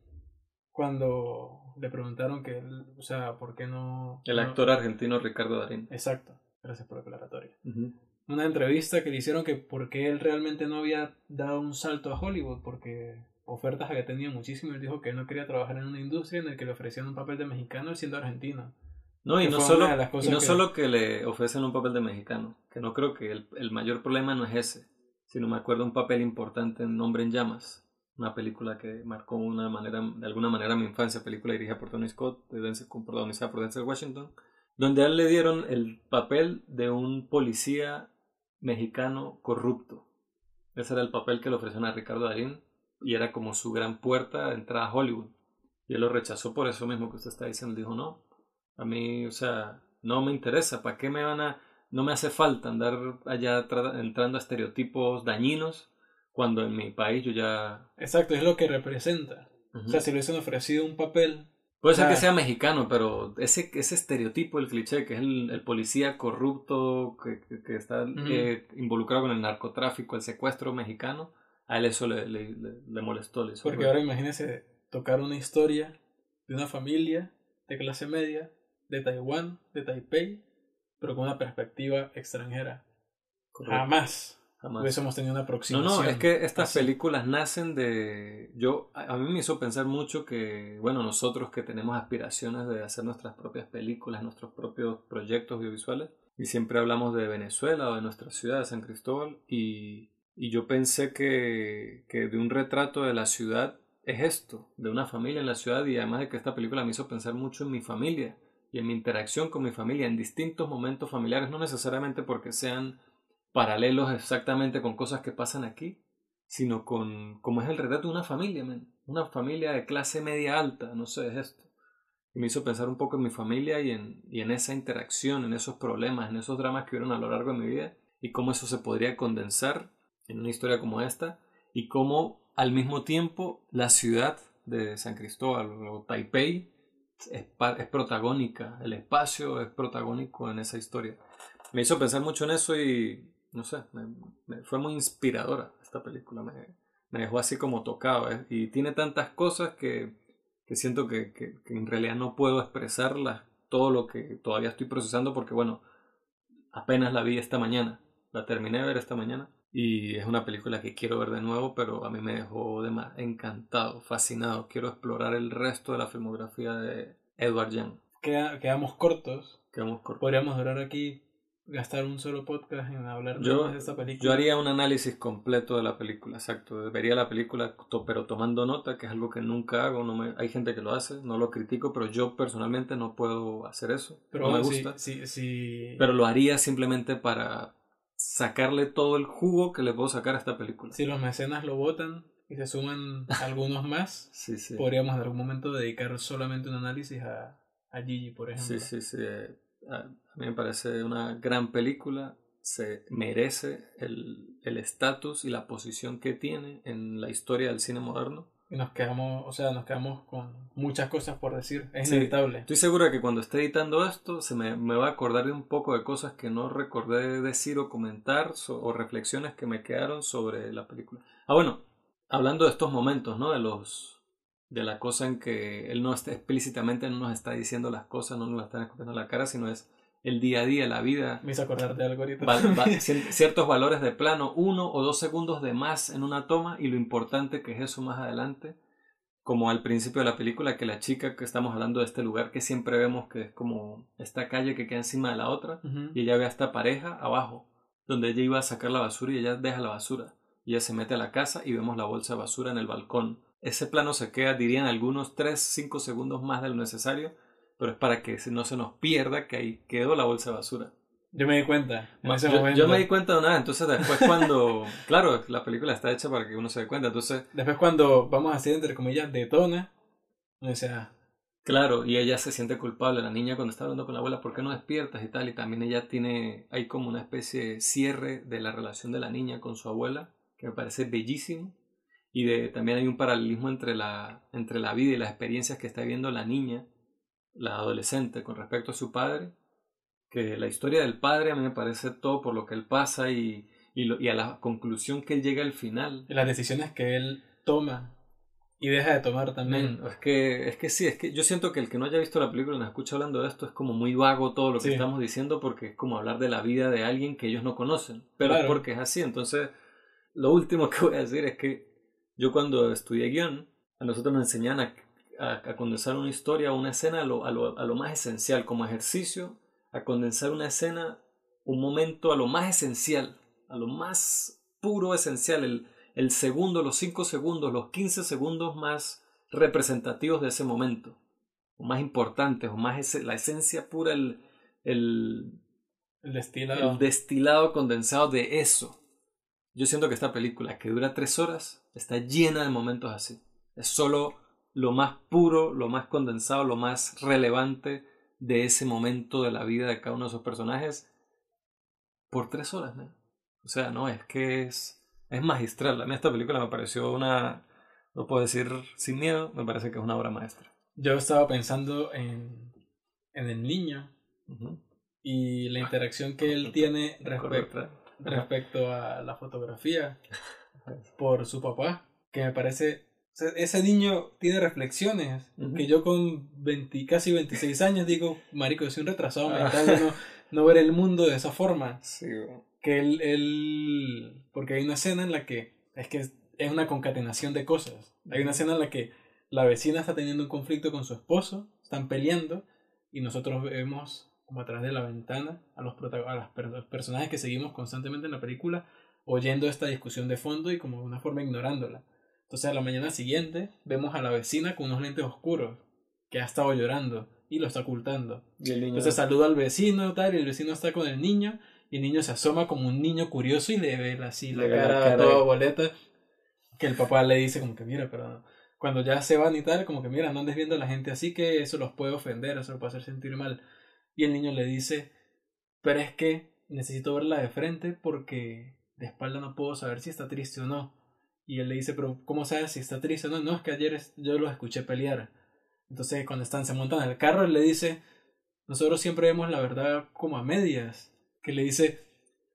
[SPEAKER 2] cuando le preguntaron que, o sea, ¿por qué no...?
[SPEAKER 1] El actor argentino Ricardo Darín.
[SPEAKER 2] Exacto, gracias por la aclaratoria una entrevista que le hicieron que por qué él realmente no había dado un salto a Hollywood, porque ofertas había tenido muchísimo. Él dijo que no quería trabajar en una industria en la que le ofrecían un papel de mexicano siendo argentino.
[SPEAKER 1] No, y no, solo, y no que... solo que le ofrecen un papel de mexicano, que no creo que el, el, mayor problema no es ese, sino me acuerdo un papel importante en Nombre en Llamas, una película que marcó una manera, de alguna manera mi infancia, película dirigida por Tony Scott, protagonizada por Denzel Washington, donde a él le dieron el papel de un policía mexicano corrupto. Ese era el papel que le ofrecieron a Ricardo Darín y era como su gran puerta de entrada a Hollywood. Y él lo rechazó por eso mismo que usted está diciendo. Dijo, no, a mí, o sea, no me interesa. ¿Para qué me van a.? No me hace falta andar allá entrando a estereotipos dañinos cuando en mi país yo ya.
[SPEAKER 2] Exacto, es lo que representa. O sea, si le hubiesen ofrecido un papel
[SPEAKER 1] Puede ser que sea mexicano, pero ese, ese estereotipo, el cliché, que es el, policía corrupto que, que, está eh, involucrado con el narcotráfico, el secuestro mexicano, a él eso le, le, le molestó.
[SPEAKER 2] Porque ahora imagínese tocar una historia de una familia de clase media, de Taiwán, de Taipei, pero con una perspectiva extranjera. Jamás.
[SPEAKER 1] Jamás.
[SPEAKER 2] Hubiésemos tenido una
[SPEAKER 1] No,
[SPEAKER 2] aproximación.
[SPEAKER 1] no, es que estas
[SPEAKER 2] así.
[SPEAKER 1] películas nacen de... Yo, a a mí me hizo pensar mucho que, bueno, nosotros que tenemos aspiraciones de hacer nuestras propias películas, nuestros propios proyectos audiovisuales, y siempre hablamos de Venezuela o de nuestra ciudad, de San Cristóbal, y, y yo pensé que, que de un retrato de la ciudad es esto, de una familia en la ciudad, y además de que esta película me hizo pensar mucho en mi familia y en mi interacción con mi familia en distintos momentos familiares, no necesariamente porque sean paralelos exactamente con cosas que pasan aquí, sino con como es el retrato de una familia, una familia de clase media alta, no sé, es esto. Y me hizo pensar un poco en mi familia y en, esa interacción, en esos problemas, en esos dramas que hubieron a lo largo de mi vida y cómo eso se podría condensar en una historia como esta y cómo al mismo tiempo la ciudad de San Cristóbal o Taipei es, es protagónica, el espacio es protagónico en esa historia. Me hizo pensar mucho en eso y no sé, me, me- fue muy inspiradora esta película, me, me dejó así como tocado ¿eh? y tiene tantas cosas que, que siento que, que- que en realidad no puedo expresarlas todo lo que todavía estoy procesando porque bueno, apenas la vi esta mañana, la terminé de ver esta mañana y es una película que quiero ver de nuevo, pero a mí me dejó de ma- encantado, fascinado. Quiero explorar el resto de la filmografía de Edward Young.
[SPEAKER 2] Queda- quedamos cortos.
[SPEAKER 1] Quedamos cortos.
[SPEAKER 2] Podríamos durar aquí, gastar un solo podcast en hablar
[SPEAKER 1] Yo-
[SPEAKER 2] más de esta película.
[SPEAKER 1] Yo haría un análisis completo de la película, exacto. Vería la película, to- pero tomando nota, que es algo que nunca hago. No me, hay gente que lo hace, no lo critico, pero yo personalmente no puedo hacer eso.
[SPEAKER 2] Pero
[SPEAKER 1] no me
[SPEAKER 2] sí,
[SPEAKER 1] gusta.
[SPEAKER 2] sí, sí-
[SPEAKER 1] Pero lo haría simplemente para sacarle todo el jugo que le puedo sacar a esta película.
[SPEAKER 2] si los mecenas lo votan y se suman algunos más, podríamos en algún momento dedicar solamente un análisis a, a Gigi, por ejemplo.
[SPEAKER 1] Sí, sí, sí. eh, A a mí me parece una gran película. Se merece el el estatus y la posición que tiene en la historia del cine moderno.
[SPEAKER 2] Y nos quedamos, o sea, nos quedamos con muchas cosas por decir. Es
[SPEAKER 1] Sí.
[SPEAKER 2] inevitable.
[SPEAKER 1] Estoy seguro que cuando esté editando esto se me, me va a acordar de un poco de cosas que no recordé decir o comentar so- o reflexiones que me quedaron sobre la película. Ah, bueno, hablando de estos momentos, ¿no? De los de la cosa en que él no está explícitamente no nos está diciendo las cosas, no nos las están escupiendo en la cara, sino es el día a día, la vida,
[SPEAKER 2] Me hizo acordar de algo ahorita.
[SPEAKER 1] va- va- cien- ciertos valores de plano, uno o dos segundos de más en una toma y lo importante que es eso más adelante, como al principio de la película, que la chica que estamos hablando de este lugar que siempre vemos que es como esta calle que queda encima de la otra y ella ve a esta pareja abajo, donde ella iba a sacar la basura y ella deja la basura. Y ella se mete a la casa y vemos la bolsa de basura en el balcón. Ese plano se queda, dirían algunos 3-5 segundos más de lo necesario, pero es para que no se nos pierda que ahí quedó la bolsa de basura.
[SPEAKER 2] Yo me di cuenta en ese
[SPEAKER 1] yo, yo me di cuenta de nada, entonces después cuando, claro, la película está hecha para que uno se dé cuenta, entonces,
[SPEAKER 2] Después cuando vamos a hacer entre comillas detona, o sea,
[SPEAKER 1] claro, y ella se siente culpable, la niña cuando está hablando con la abuela, ¿por qué no despiertas y tal? Y también ella tiene, hay como una especie de cierre de la relación de la niña con su abuela, que me parece bellísimo, y de, también hay un paralelismo entre la, entre la vida y las experiencias que está viviendo la niña, la adolescente, con respecto a su padre, que la historia del padre a mí me parece todo por lo que él pasa y, y, lo- y a la conclusión que él llega al final.
[SPEAKER 2] las decisiones que él toma y deja de tomar también.
[SPEAKER 1] Es que, es que sí, es que yo siento que el que no haya visto la película y nos escucha hablando de esto es como muy vago todo lo que
[SPEAKER 2] Sí.
[SPEAKER 1] estamos diciendo porque es como hablar de la vida de alguien que ellos no conocen. Pero es porque es así. Entonces, lo último que voy a decir es que yo cuando estudié guion, a nosotros nos enseñan a, a- a condensar una historia, una escena a lo, a, lo, a lo más esencial como ejercicio, a condensar una escena, un momento a lo más esencial, a lo más puro esencial, el, el segundo, los 5 segundos, los 15 segundos más representativos de ese momento, o más importantes, o más ese- la esencia pura, el, el,
[SPEAKER 2] El destilado.
[SPEAKER 1] el destilado condensado de eso. Yo siento que esta película, que dura tres horas, está llena de momentos así. Es solo lo más puro, lo más condensado, lo más relevante de ese momento de la vida de cada uno de esos personajes por tres horas, ¿no? O sea, no, es que es, es magistral. A mí esta película me pareció una, no puedo decir sin miedo, me parece que es una obra maestra.
[SPEAKER 2] Yo estaba pensando en, en el niño y la interacción que él tiene respecto a la fotografía por su papá, que me parece... sea, ese niño tiene reflexiones que yo con 20, casi 26 años digo, marico, yo soy un retrasado
[SPEAKER 1] Ah.
[SPEAKER 2] mental de no, no ver el mundo de esa forma.
[SPEAKER 1] Sí,
[SPEAKER 2] que él, él, porque hay una escena en la que, es que es una concatenación de cosas. Hay una escena en la que la vecina está teniendo un conflicto con su esposo, están peleando y nosotros vemos como a través de la ventana a los, a los personajes que seguimos constantemente en la película oyendo esta discusión de fondo y como de una forma ignorándola. Entonces a la mañana siguiente vemos a la vecina con unos lentes oscuros que ha estado llorando y lo está ocultando.
[SPEAKER 1] Y el niño...
[SPEAKER 2] Entonces saluda al vecino tal y el vecino está con el niño y el niño se asoma como un niño curioso y le ve así la, cara, toda boleta que el papá le dice como que mira, pero cuando ya se van y tal, como que mira, no andes viendo a la gente así que eso los puede ofender, eso los puede hacer sentir mal. Y el niño le dice, pero es que necesito verla de frente porque de espalda no puedo saber si está triste o no. Y él le dice, pero ¿cómo sabes si está triste o no? No, es que ayer yo los escuché pelear. Entonces cuando están, se montan al carro, él le dice, nosotros siempre vemos la verdad como a medias. Que le dice,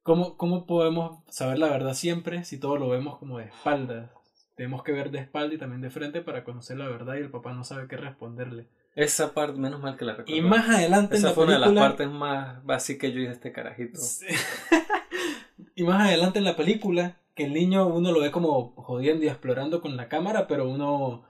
[SPEAKER 2] ¿cómo, cómo podemos saber la verdad siempre si todo lo vemos como de espaldas? Tenemos que ver de espalda y también de frente para conocer la verdad y el papá no sabe qué responderle.
[SPEAKER 1] Esa parte, menos mal que la recuerdo.
[SPEAKER 2] Y más adelante
[SPEAKER 1] Esa
[SPEAKER 2] en la
[SPEAKER 1] fue
[SPEAKER 2] película...
[SPEAKER 1] una de las partes más básicas que yo hice este carajito.
[SPEAKER 2] y más adelante en la película, que el niño uno lo ve como jodiendo y explorando con la cámara, pero uno...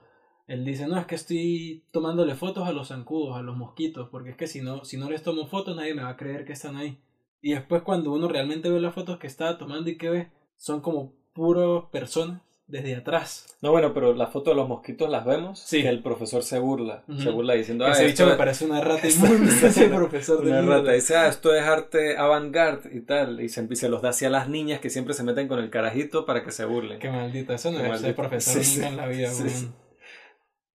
[SPEAKER 2] Él dice, no, es que estoy tomándole fotos a los zancudos, a los mosquitos, porque es que si no, si no les tomo fotos nadie me va a creer que están ahí. Y después cuando uno realmente ve las fotos que estaba tomando y que ve, son como puras personas desde atrás.
[SPEAKER 1] No, bueno, pero la foto de los mosquitos las vemos.
[SPEAKER 2] Sí.
[SPEAKER 1] Que el profesor se burla. Se burla diciendo, ah,
[SPEAKER 2] Ese
[SPEAKER 1] esto
[SPEAKER 2] bicho me
[SPEAKER 1] es-
[SPEAKER 2] parece una rata inmunda, ese profesor de
[SPEAKER 1] Una
[SPEAKER 2] mierda.
[SPEAKER 1] rata. Dice, ah, esto es arte avant-garde y tal. Y se, y se los da así a las niñas que siempre se meten con el carajito para que se burlen.
[SPEAKER 2] Qué maldito, eso no
[SPEAKER 1] Qué
[SPEAKER 2] debe ser
[SPEAKER 1] maldito.
[SPEAKER 2] profesor
[SPEAKER 1] Sí,
[SPEAKER 2] nunca
[SPEAKER 1] sí.
[SPEAKER 2] en la vida,
[SPEAKER 1] Sí.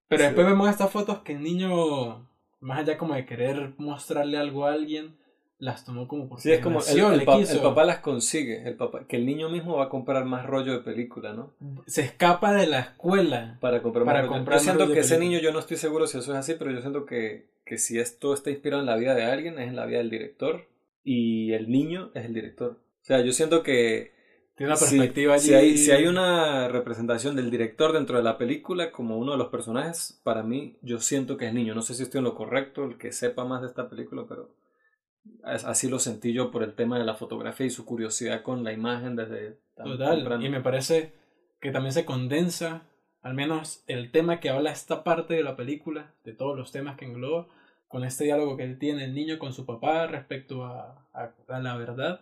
[SPEAKER 2] Pero después vemos estas fotos que el niño, más allá como de querer mostrarle algo a alguien, las tomó como porque
[SPEAKER 1] Sí, es como el, el pa- el papá las consigue. El papá, que el niño mismo va a comprar más rollo de película, ¿no?
[SPEAKER 2] Se escapa de la escuela.
[SPEAKER 1] Para comprar
[SPEAKER 2] Para
[SPEAKER 1] más rollo.
[SPEAKER 2] comprar
[SPEAKER 1] Yo siento
[SPEAKER 2] rollo
[SPEAKER 1] que ese niño, yo no estoy seguro si eso es así, pero yo siento que, que si esto está inspirado en la vida de alguien, es en la vida del director. Y el niño es el director. O sea, yo siento que
[SPEAKER 2] Tiene una
[SPEAKER 1] si-
[SPEAKER 2] perspectiva
[SPEAKER 1] si,
[SPEAKER 2] allí.
[SPEAKER 1] hay, si hay una representación del director dentro de la película como uno de los personajes, para mí yo siento que es el niño. No sé si estoy en lo correcto, el que sepa más de esta película, pero así lo sentí yo por el tema de la fotografía y su curiosidad con la imagen desde tan
[SPEAKER 2] Total.
[SPEAKER 1] temprano.
[SPEAKER 2] Y me parece que también se condensa, al menos el tema que habla esta parte de la película, de todos los temas que engloba, con este diálogo que él tiene el niño con su papá respecto a, a, a la verdad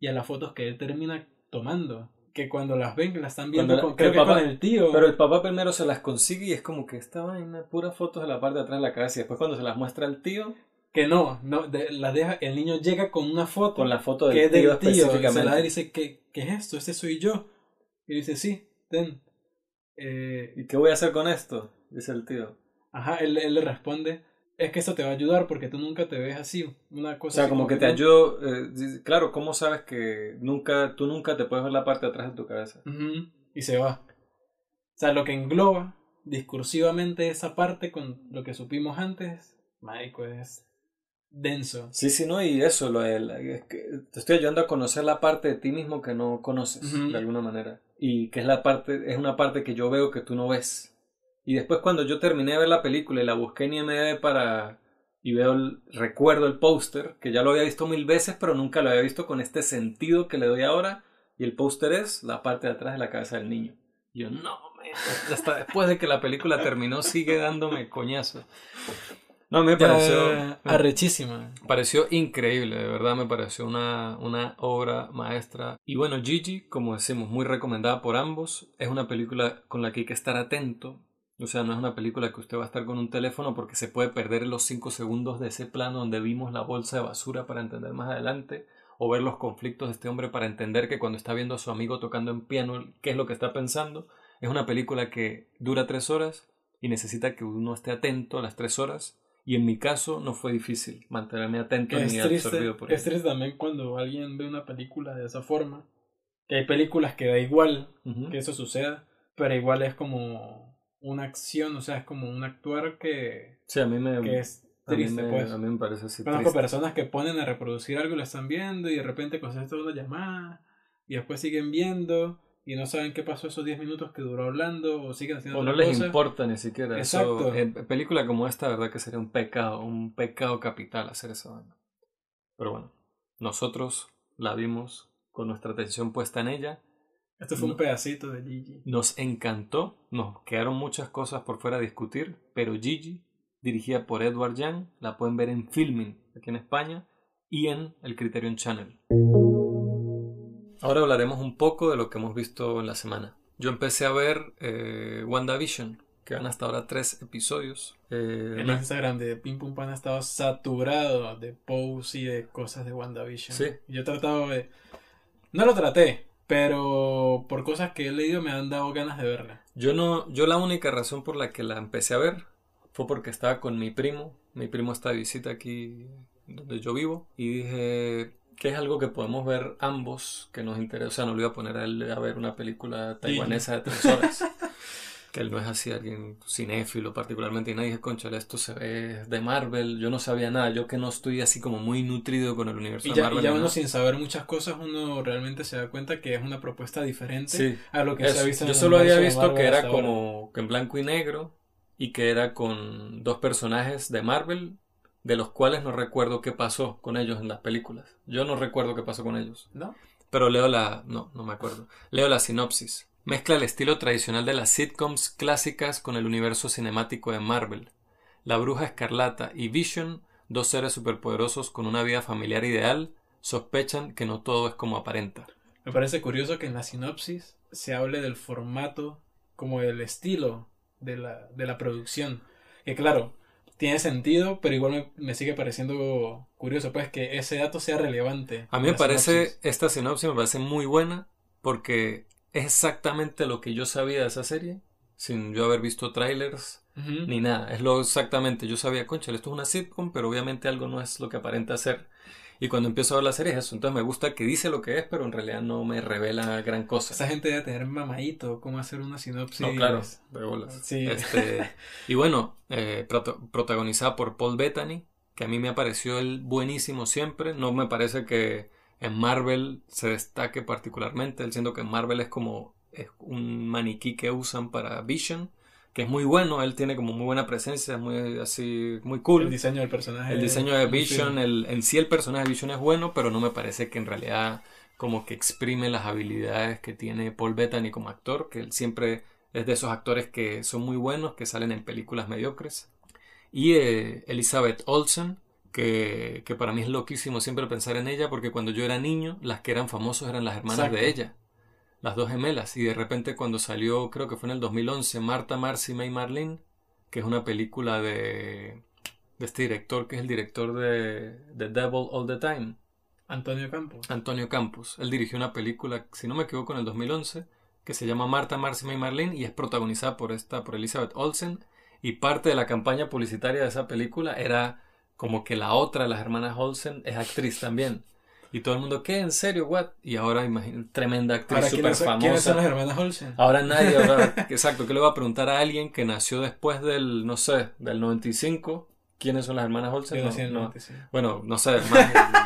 [SPEAKER 2] y a las fotos que él termina tomando. Que cuando las ven, las están viendo
[SPEAKER 1] la- que el papá-
[SPEAKER 2] con el tío.
[SPEAKER 1] Pero el papá primero se las consigue y es como que esta vaina, puras fotos de la parte de atrás de la cabeza. Y después cuando se las muestra al tío,
[SPEAKER 2] Que no, no de- la deja, el niño llega con una foto
[SPEAKER 1] con la foto del
[SPEAKER 2] que es
[SPEAKER 1] tío,
[SPEAKER 2] del tío. Y se la da y dice, ¿qué, ¿qué es esto? Este soy yo. Y dice, sí, ten. Eh,
[SPEAKER 1] ¿Y qué voy a hacer con esto? Dice el tío.
[SPEAKER 2] Ajá, él, él le responde, es que esto te va a ayudar porque tú nunca te ves así, una
[SPEAKER 1] O
[SPEAKER 2] cosa
[SPEAKER 1] sea,
[SPEAKER 2] así
[SPEAKER 1] como que te
[SPEAKER 2] no.
[SPEAKER 1] ayudo. eh, claro, ¿cómo sabes que nunca, tú nunca te puedes ver la parte de atrás de tu cabeza?
[SPEAKER 2] Y se va. O sea, lo que engloba discursivamente esa parte con lo que supimos antes, Maico, es denso.
[SPEAKER 1] Sí, sí, no, y eso, lo de la- es que te estoy ayudando a conocer la parte de ti mismo que no conoces, de alguna manera. Y que es la parte, es una parte que yo veo que tú no ves. Y después cuando yo terminé de ver la película y la busqué en IMDb para... Y veo el, recuerdo el póster, que ya lo había visto mil veces, pero nunca lo había visto con este sentido que le doy ahora. Y el póster es la parte de atrás de la cabeza del niño. Y yo, no, man, hasta después de que la película terminó sigue dándome coñazo. No, me pareció...
[SPEAKER 2] Arrechísima.
[SPEAKER 1] Pareció increíble, de verdad me pareció una, una obra maestra. Y bueno, Gigi, como decimos, muy recomendada por ambos. Es una película con la que hay que estar atento. O sea, no es una película que usted va a estar con un teléfono porque se puede perder los 5 segundos de ese plano donde vimos la bolsa de basura para entender más adelante. O ver los conflictos de este hombre para entender que cuando está viendo a su amigo tocando en piano, qué es lo que está pensando. Es una película que dura tres horas y necesita que uno esté atento a las tres horas. Y en mi caso no fue difícil mantenerme atento
[SPEAKER 2] Que
[SPEAKER 1] ni
[SPEAKER 2] es triste,
[SPEAKER 1] absorbido por
[SPEAKER 2] es triste también cuando alguien ve una película de esa forma. Que hay películas que da igual
[SPEAKER 1] Ujú.
[SPEAKER 2] que eso suceda, pero igual es como una acción, o sea, es como un actuar que,
[SPEAKER 1] Sí, a mí me,
[SPEAKER 2] que es
[SPEAKER 1] a mí
[SPEAKER 2] triste,
[SPEAKER 1] me-
[SPEAKER 2] pues.
[SPEAKER 1] a mí me parece así
[SPEAKER 2] Conozco
[SPEAKER 1] triste.
[SPEAKER 2] personas que ponen a reproducir algo y lo están viendo y de repente contestan una llamada y después siguen viendo y no saben qué pasó esos 10 minutos que duró hablando o siguen haciendo
[SPEAKER 1] O no les
[SPEAKER 2] cosa.
[SPEAKER 1] importa ni siquiera.
[SPEAKER 2] Exacto.
[SPEAKER 1] Eso, en película como esta, verdad que sería un pecado, un pecado capital hacer esa vaina. Pero bueno, nosotros la vimos con nuestra atención puesta en ella.
[SPEAKER 2] Esto fue un pedacito de Gigi.
[SPEAKER 1] Nos encantó, nos quedaron muchas cosas por fuera a discutir, pero Gigi, dirigida por Edward Young, la pueden ver en Filming, aquí en España, y en el Criterion Channel. Ahora hablaremos un poco de lo que hemos visto en la semana. Yo empecé a ver eh, WandaVision, que van hasta ahora tres episodios.
[SPEAKER 2] Eh, el Instagram de Pim Pum Pan ha estado saturado de posts y de cosas de WandaVision.
[SPEAKER 1] Sí.
[SPEAKER 2] Yo he tratado de... No lo traté, pero por cosas que he leído me han dado ganas de verla.
[SPEAKER 1] Yo no, yo la única razón por la que la empecé a ver fue porque estaba con mi primo. Mi primo está de visita aquí donde yo vivo y dije que es algo que podemos ver ambos que nos interesa. O sea, no le iba a poner a él a ver una película taiwanesa de tres horas. que él no es así alguien cinéfilo particularmente y nadie dije, concha, esto se ve de Marvel, yo no sabía nada, yo que no estoy así como muy nutrido con el universo
[SPEAKER 2] de
[SPEAKER 1] Marvel.
[SPEAKER 2] Y ya uno sin saber muchas cosas, uno realmente se da cuenta que es una propuesta diferente a lo que se ha visto
[SPEAKER 1] en Yo solo había visto que era como que en blanco y negro y que era con dos personajes de Marvel de los cuales no recuerdo qué pasó con ellos en las películas. Yo no recuerdo qué pasó con ellos.
[SPEAKER 2] ¿No?
[SPEAKER 1] Pero leo la... no, no me acuerdo. Leo la sinopsis. Mezcla el estilo tradicional de las sitcoms clásicas con el universo cinemático de Marvel. La Bruja Escarlata y Vision, dos seres superpoderosos con una vida familiar ideal, sospechan que no todo es como aparenta.
[SPEAKER 2] Me parece curioso que en la sinopsis se hable del formato como del estilo de la, de la producción. Que claro, tiene sentido, pero igual me, sigue pareciendo curioso, pues que ese dato sea relevante.
[SPEAKER 1] A mí me parece, esta sinopsis me parece muy buena porque es exactamente lo que yo sabía de esa serie, sin yo haber visto trailers ni nada. Es lo exactamente. Yo sabía, concha, esto es una sitcom, pero obviamente algo no es lo que aparenta ser. Y cuando empiezo a ver la serie es eso. Entonces me gusta que dice lo que es, pero en realidad no me revela gran cosa.
[SPEAKER 2] Esa gente debe tener mamadito cómo hacer una sinopsis. No,
[SPEAKER 1] claro, Sí. Este, y bueno, eh, protagonizada por Paul Bettany, que a mí me pareció el buenísimo siempre. No me parece que en Marvel se destaque particularmente, siendo que en Marvel es como es un maniquí que usan para Vision, que es muy bueno, él tiene como muy buena presencia, muy así, muy cool.
[SPEAKER 2] El diseño del personaje.
[SPEAKER 1] El diseño de Vision, el, en sí el personaje de Vision es bueno, pero no me parece que en realidad como que exprime las habilidades que tiene Paul Bettany como actor, que él siempre es de esos actores que son muy buenos, que salen en películas mediocres. Y eh, Elizabeth Olsen, que, que, para mí es loquísimo siempre pensar en ella, porque cuando yo era niño, las que eran famosos eran las hermanas de ella, las dos gemelas, y de repente cuando salió, creo que fue en el 2011, Marta, Marcy, May, Marlene, que es una película de, de este director, que es el director de The Devil All the Time.
[SPEAKER 2] Antonio Campos.
[SPEAKER 1] Antonio Campos. Él dirigió una película, si no me equivoco, en el 2011, que se llama Marta, Marcy, May, Marlene, y es protagonizada por esta, por Elizabeth Olsen, y parte de la campaña publicitaria de esa película era como que la otra, las hermanas Olsen, es actriz también. Y todo el mundo, ¿qué? ¿En serio? ¿What? Y ahora, imagínate, tremenda actriz súper famosa.
[SPEAKER 2] ¿Quiénes son las hermanas Olsen?
[SPEAKER 1] Ahora nadie, exacto, ¿qué le va a preguntar a alguien que nació después del, no sé, del 95? ¿Quiénes son las hermanas Olsen?
[SPEAKER 2] No,
[SPEAKER 1] Bueno, no sé,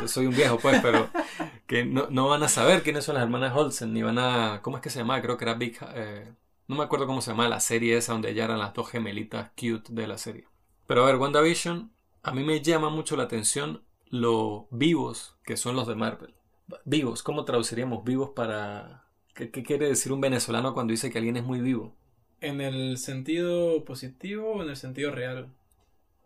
[SPEAKER 1] soy un viejo pues, pero que no, no, van a saber quiénes son las hermanas Olsen, ni van a, ¿cómo es que se llama? Creo que era Big, eh, no me acuerdo cómo se llama la serie esa donde ya eran las dos gemelitas cute de la serie. Pero a ver, WandaVision a mí me llama mucho la atención lo vivos que son los de Marvel. Vivos, ¿cómo traduciríamos vivos para... ¿Qué, quiere decir un venezolano cuando dice que alguien es muy vivo?
[SPEAKER 2] ¿En el sentido positivo o en el sentido real?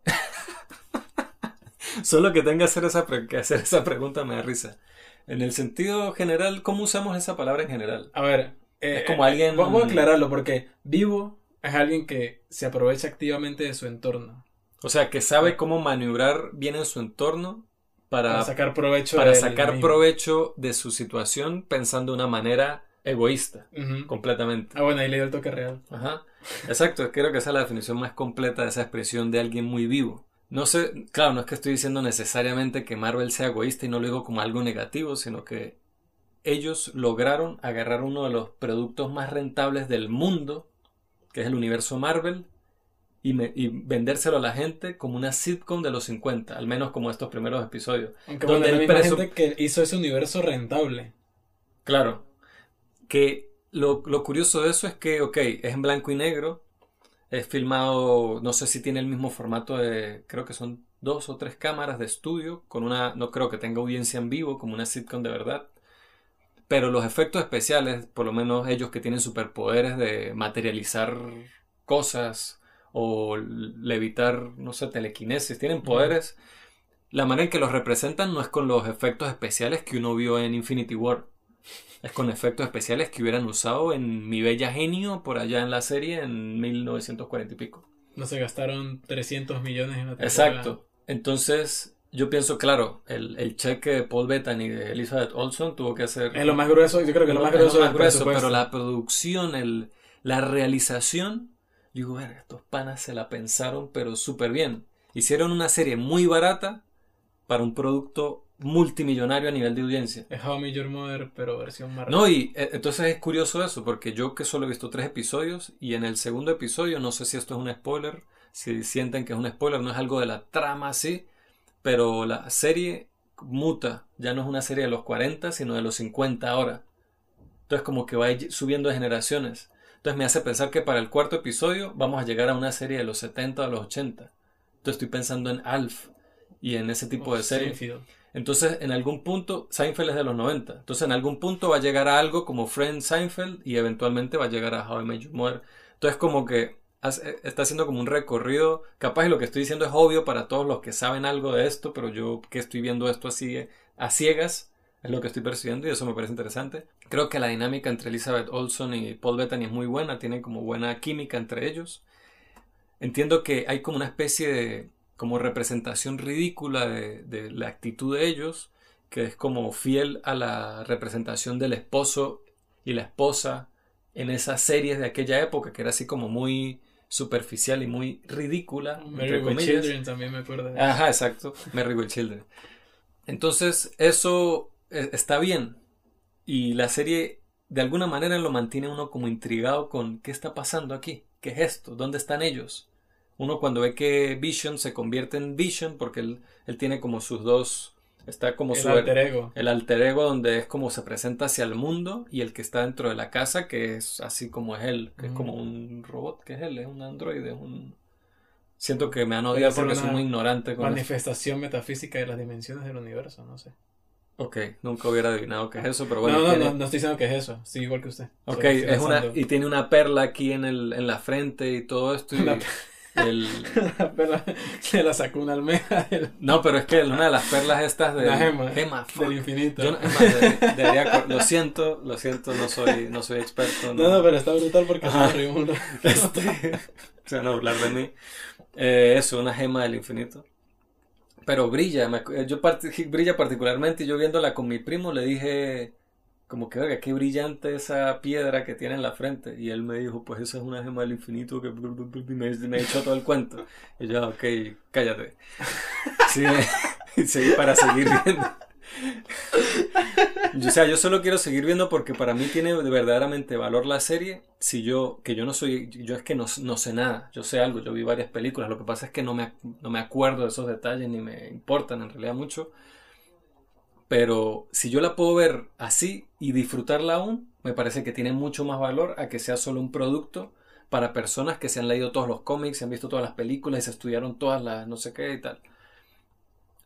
[SPEAKER 1] Solo que tenga que hacer, esa que hacer esa pregunta me da risa. En el sentido general, ¿cómo usamos esa palabra en general?
[SPEAKER 2] A ver,
[SPEAKER 1] es eh, como alguien...
[SPEAKER 2] Vamos a aclararlo porque vivo es alguien que se aprovecha activamente de su entorno.
[SPEAKER 1] O sea, que sabe cómo maniobrar bien en su entorno para,
[SPEAKER 2] sacar provecho
[SPEAKER 1] para sacar provecho de su situación pensando de una manera egoísta, completamente.
[SPEAKER 2] Ah, bueno, ahí le dio el toque real.
[SPEAKER 1] Ajá. Exacto, creo que esa es la definición más completa de esa expresión de alguien muy vivo. No sé, claro, no es que estoy diciendo necesariamente que Marvel sea egoísta y no lo digo como algo negativo, sino que ellos lograron agarrar uno de los productos más rentables del mundo, que es el universo Marvel, y, vendérselo a la gente como una sitcom de los 50, al menos como estos primeros episodios.
[SPEAKER 2] donde el la gente que hizo ese universo rentable.
[SPEAKER 1] Claro. Que lo, lo, curioso de eso es que, ok, es en blanco y negro, es filmado, no sé si tiene el mismo formato de, creo que son dos o tres cámaras de estudio, con una, no creo que tenga audiencia en vivo, como una sitcom de verdad. pero los efectos especiales, por lo menos ellos que tienen superpoderes de materializar cosas o levitar, no sé, telequinesis, tienen poderes. La manera en que los representan no es con los efectos especiales que uno vio en Infinity War. Es con efectos especiales que hubieran usado en Mi Bella Genio por allá en la serie en 1940 y pico.
[SPEAKER 2] No se gastaron 300 millones en la
[SPEAKER 1] temporada. Exacto. Entonces, yo pienso, claro, el, el, cheque de Paul Bettany y de Elizabeth Olson tuvo que hacer...
[SPEAKER 2] Es lo más grueso, yo creo que lo más grueso, es
[SPEAKER 1] grueso pero la producción, el, la realización, yo digo, ver, estos panas se la pensaron, pero súper bien. Hicieron una serie muy barata para un producto multimillonario a nivel de audiencia.
[SPEAKER 2] Es How I Your Mother, pero versión
[SPEAKER 1] más No, y eh, entonces es curioso eso, porque yo que solo he visto tres episodios, y en el segundo episodio, no sé si esto es un spoiler, si sienten que es un spoiler, no es algo de la trama así, pero la serie muta, ya no es una serie de los 40, sino de los 50 ahora. Entonces como que va subiendo de generaciones. Entonces me hace pensar que para el cuarto episodio vamos a llegar a una serie de los 70 o los 80. Entonces estoy pensando en Alf y en ese tipo de serie. Entonces, en algún punto, Seinfeld es de los 90. Entonces, en algún punto va a llegar a algo como Friends Seinfeld y eventualmente va a llegar a How I Met Your Mother. Entonces, como que eh, está haciendo como un recorrido. Capaz lo que estoy diciendo es obvio para todos los que saben algo de esto, pero yo que estoy viendo esto así a ciegas es lo que estoy percibiendo y eso me parece interesante. Creo que la dinámica entre Elizabeth Olson y Paul Bettany es muy buena, tienen como buena química entre ellos. Entiendo que hay como una especie de como representación ridícula de, la actitud de ellos, que es como fiel a la representación del esposo y la esposa en esas series de aquella época, que era así como muy superficial y muy ridícula.
[SPEAKER 2] Mary with Children también me acuerdo.
[SPEAKER 1] Ajá, exacto. Mary with Children. Entonces, eso está bien. Y la serie, de alguna manera, lo mantiene uno como intrigado con qué está pasando aquí. ¿Qué es esto? ¿Dónde están ellos? Uno cuando ve que Vision se convierte en Vision, porque él, él tiene como sus dos, está como
[SPEAKER 2] el
[SPEAKER 1] su
[SPEAKER 2] alter ego.
[SPEAKER 1] El alter ego donde es como se presenta hacia el mundo y el que está dentro de la casa, que es así como es él, que es como un robot, que es él, es un androide, es un... Siento que me han odiado porque soy muy ignorante.
[SPEAKER 2] Con manifestación metafísica de las dimensiones del universo, no sé.
[SPEAKER 1] Ok, nunca hubiera adivinado qué es eso, pero bueno.
[SPEAKER 2] No, no, no, no, estoy diciendo que es eso, sí, igual que usted.
[SPEAKER 1] Ok, es una, y tiene una perla aquí en, el, en la frente y todo esto. Y,
[SPEAKER 2] el... se la sacó una almeja.
[SPEAKER 1] No, pero es que una de las perlas estas de...
[SPEAKER 2] La gema. Del infinito.
[SPEAKER 1] lo siento, lo siento, no soy, no soy experto.
[SPEAKER 2] No, no, pero está brutal porque se un
[SPEAKER 1] este, Se van a burlar de mí. Eh, eso, una gema del infinito. Pero brilla, yo brilla particularmente yo viéndola con mi primo le dije como que, oiga, qué brillante esa piedra que tiene en la frente. Y él me dijo, pues esa es una gema del infinito que me, me echó todo el cuento. Y yo, ok, cállate. Sí, sí, para seguir viendo. O sea, yo solo quiero seguir viendo porque para mí tiene verdaderamente valor la serie. Si yo, que yo no soy, yo es que no, no, sé nada, yo sé algo, yo vi varias películas, lo que pasa es que no me, no me acuerdo de esos detalles ni me importan en realidad mucho. Pero si yo la puedo ver así y disfrutarla aún, me parece que tiene mucho más valor a que sea solo un producto para personas que se han leído todos los cómics, se han visto todas las películas y se estudiaron todas las no sé qué y tal.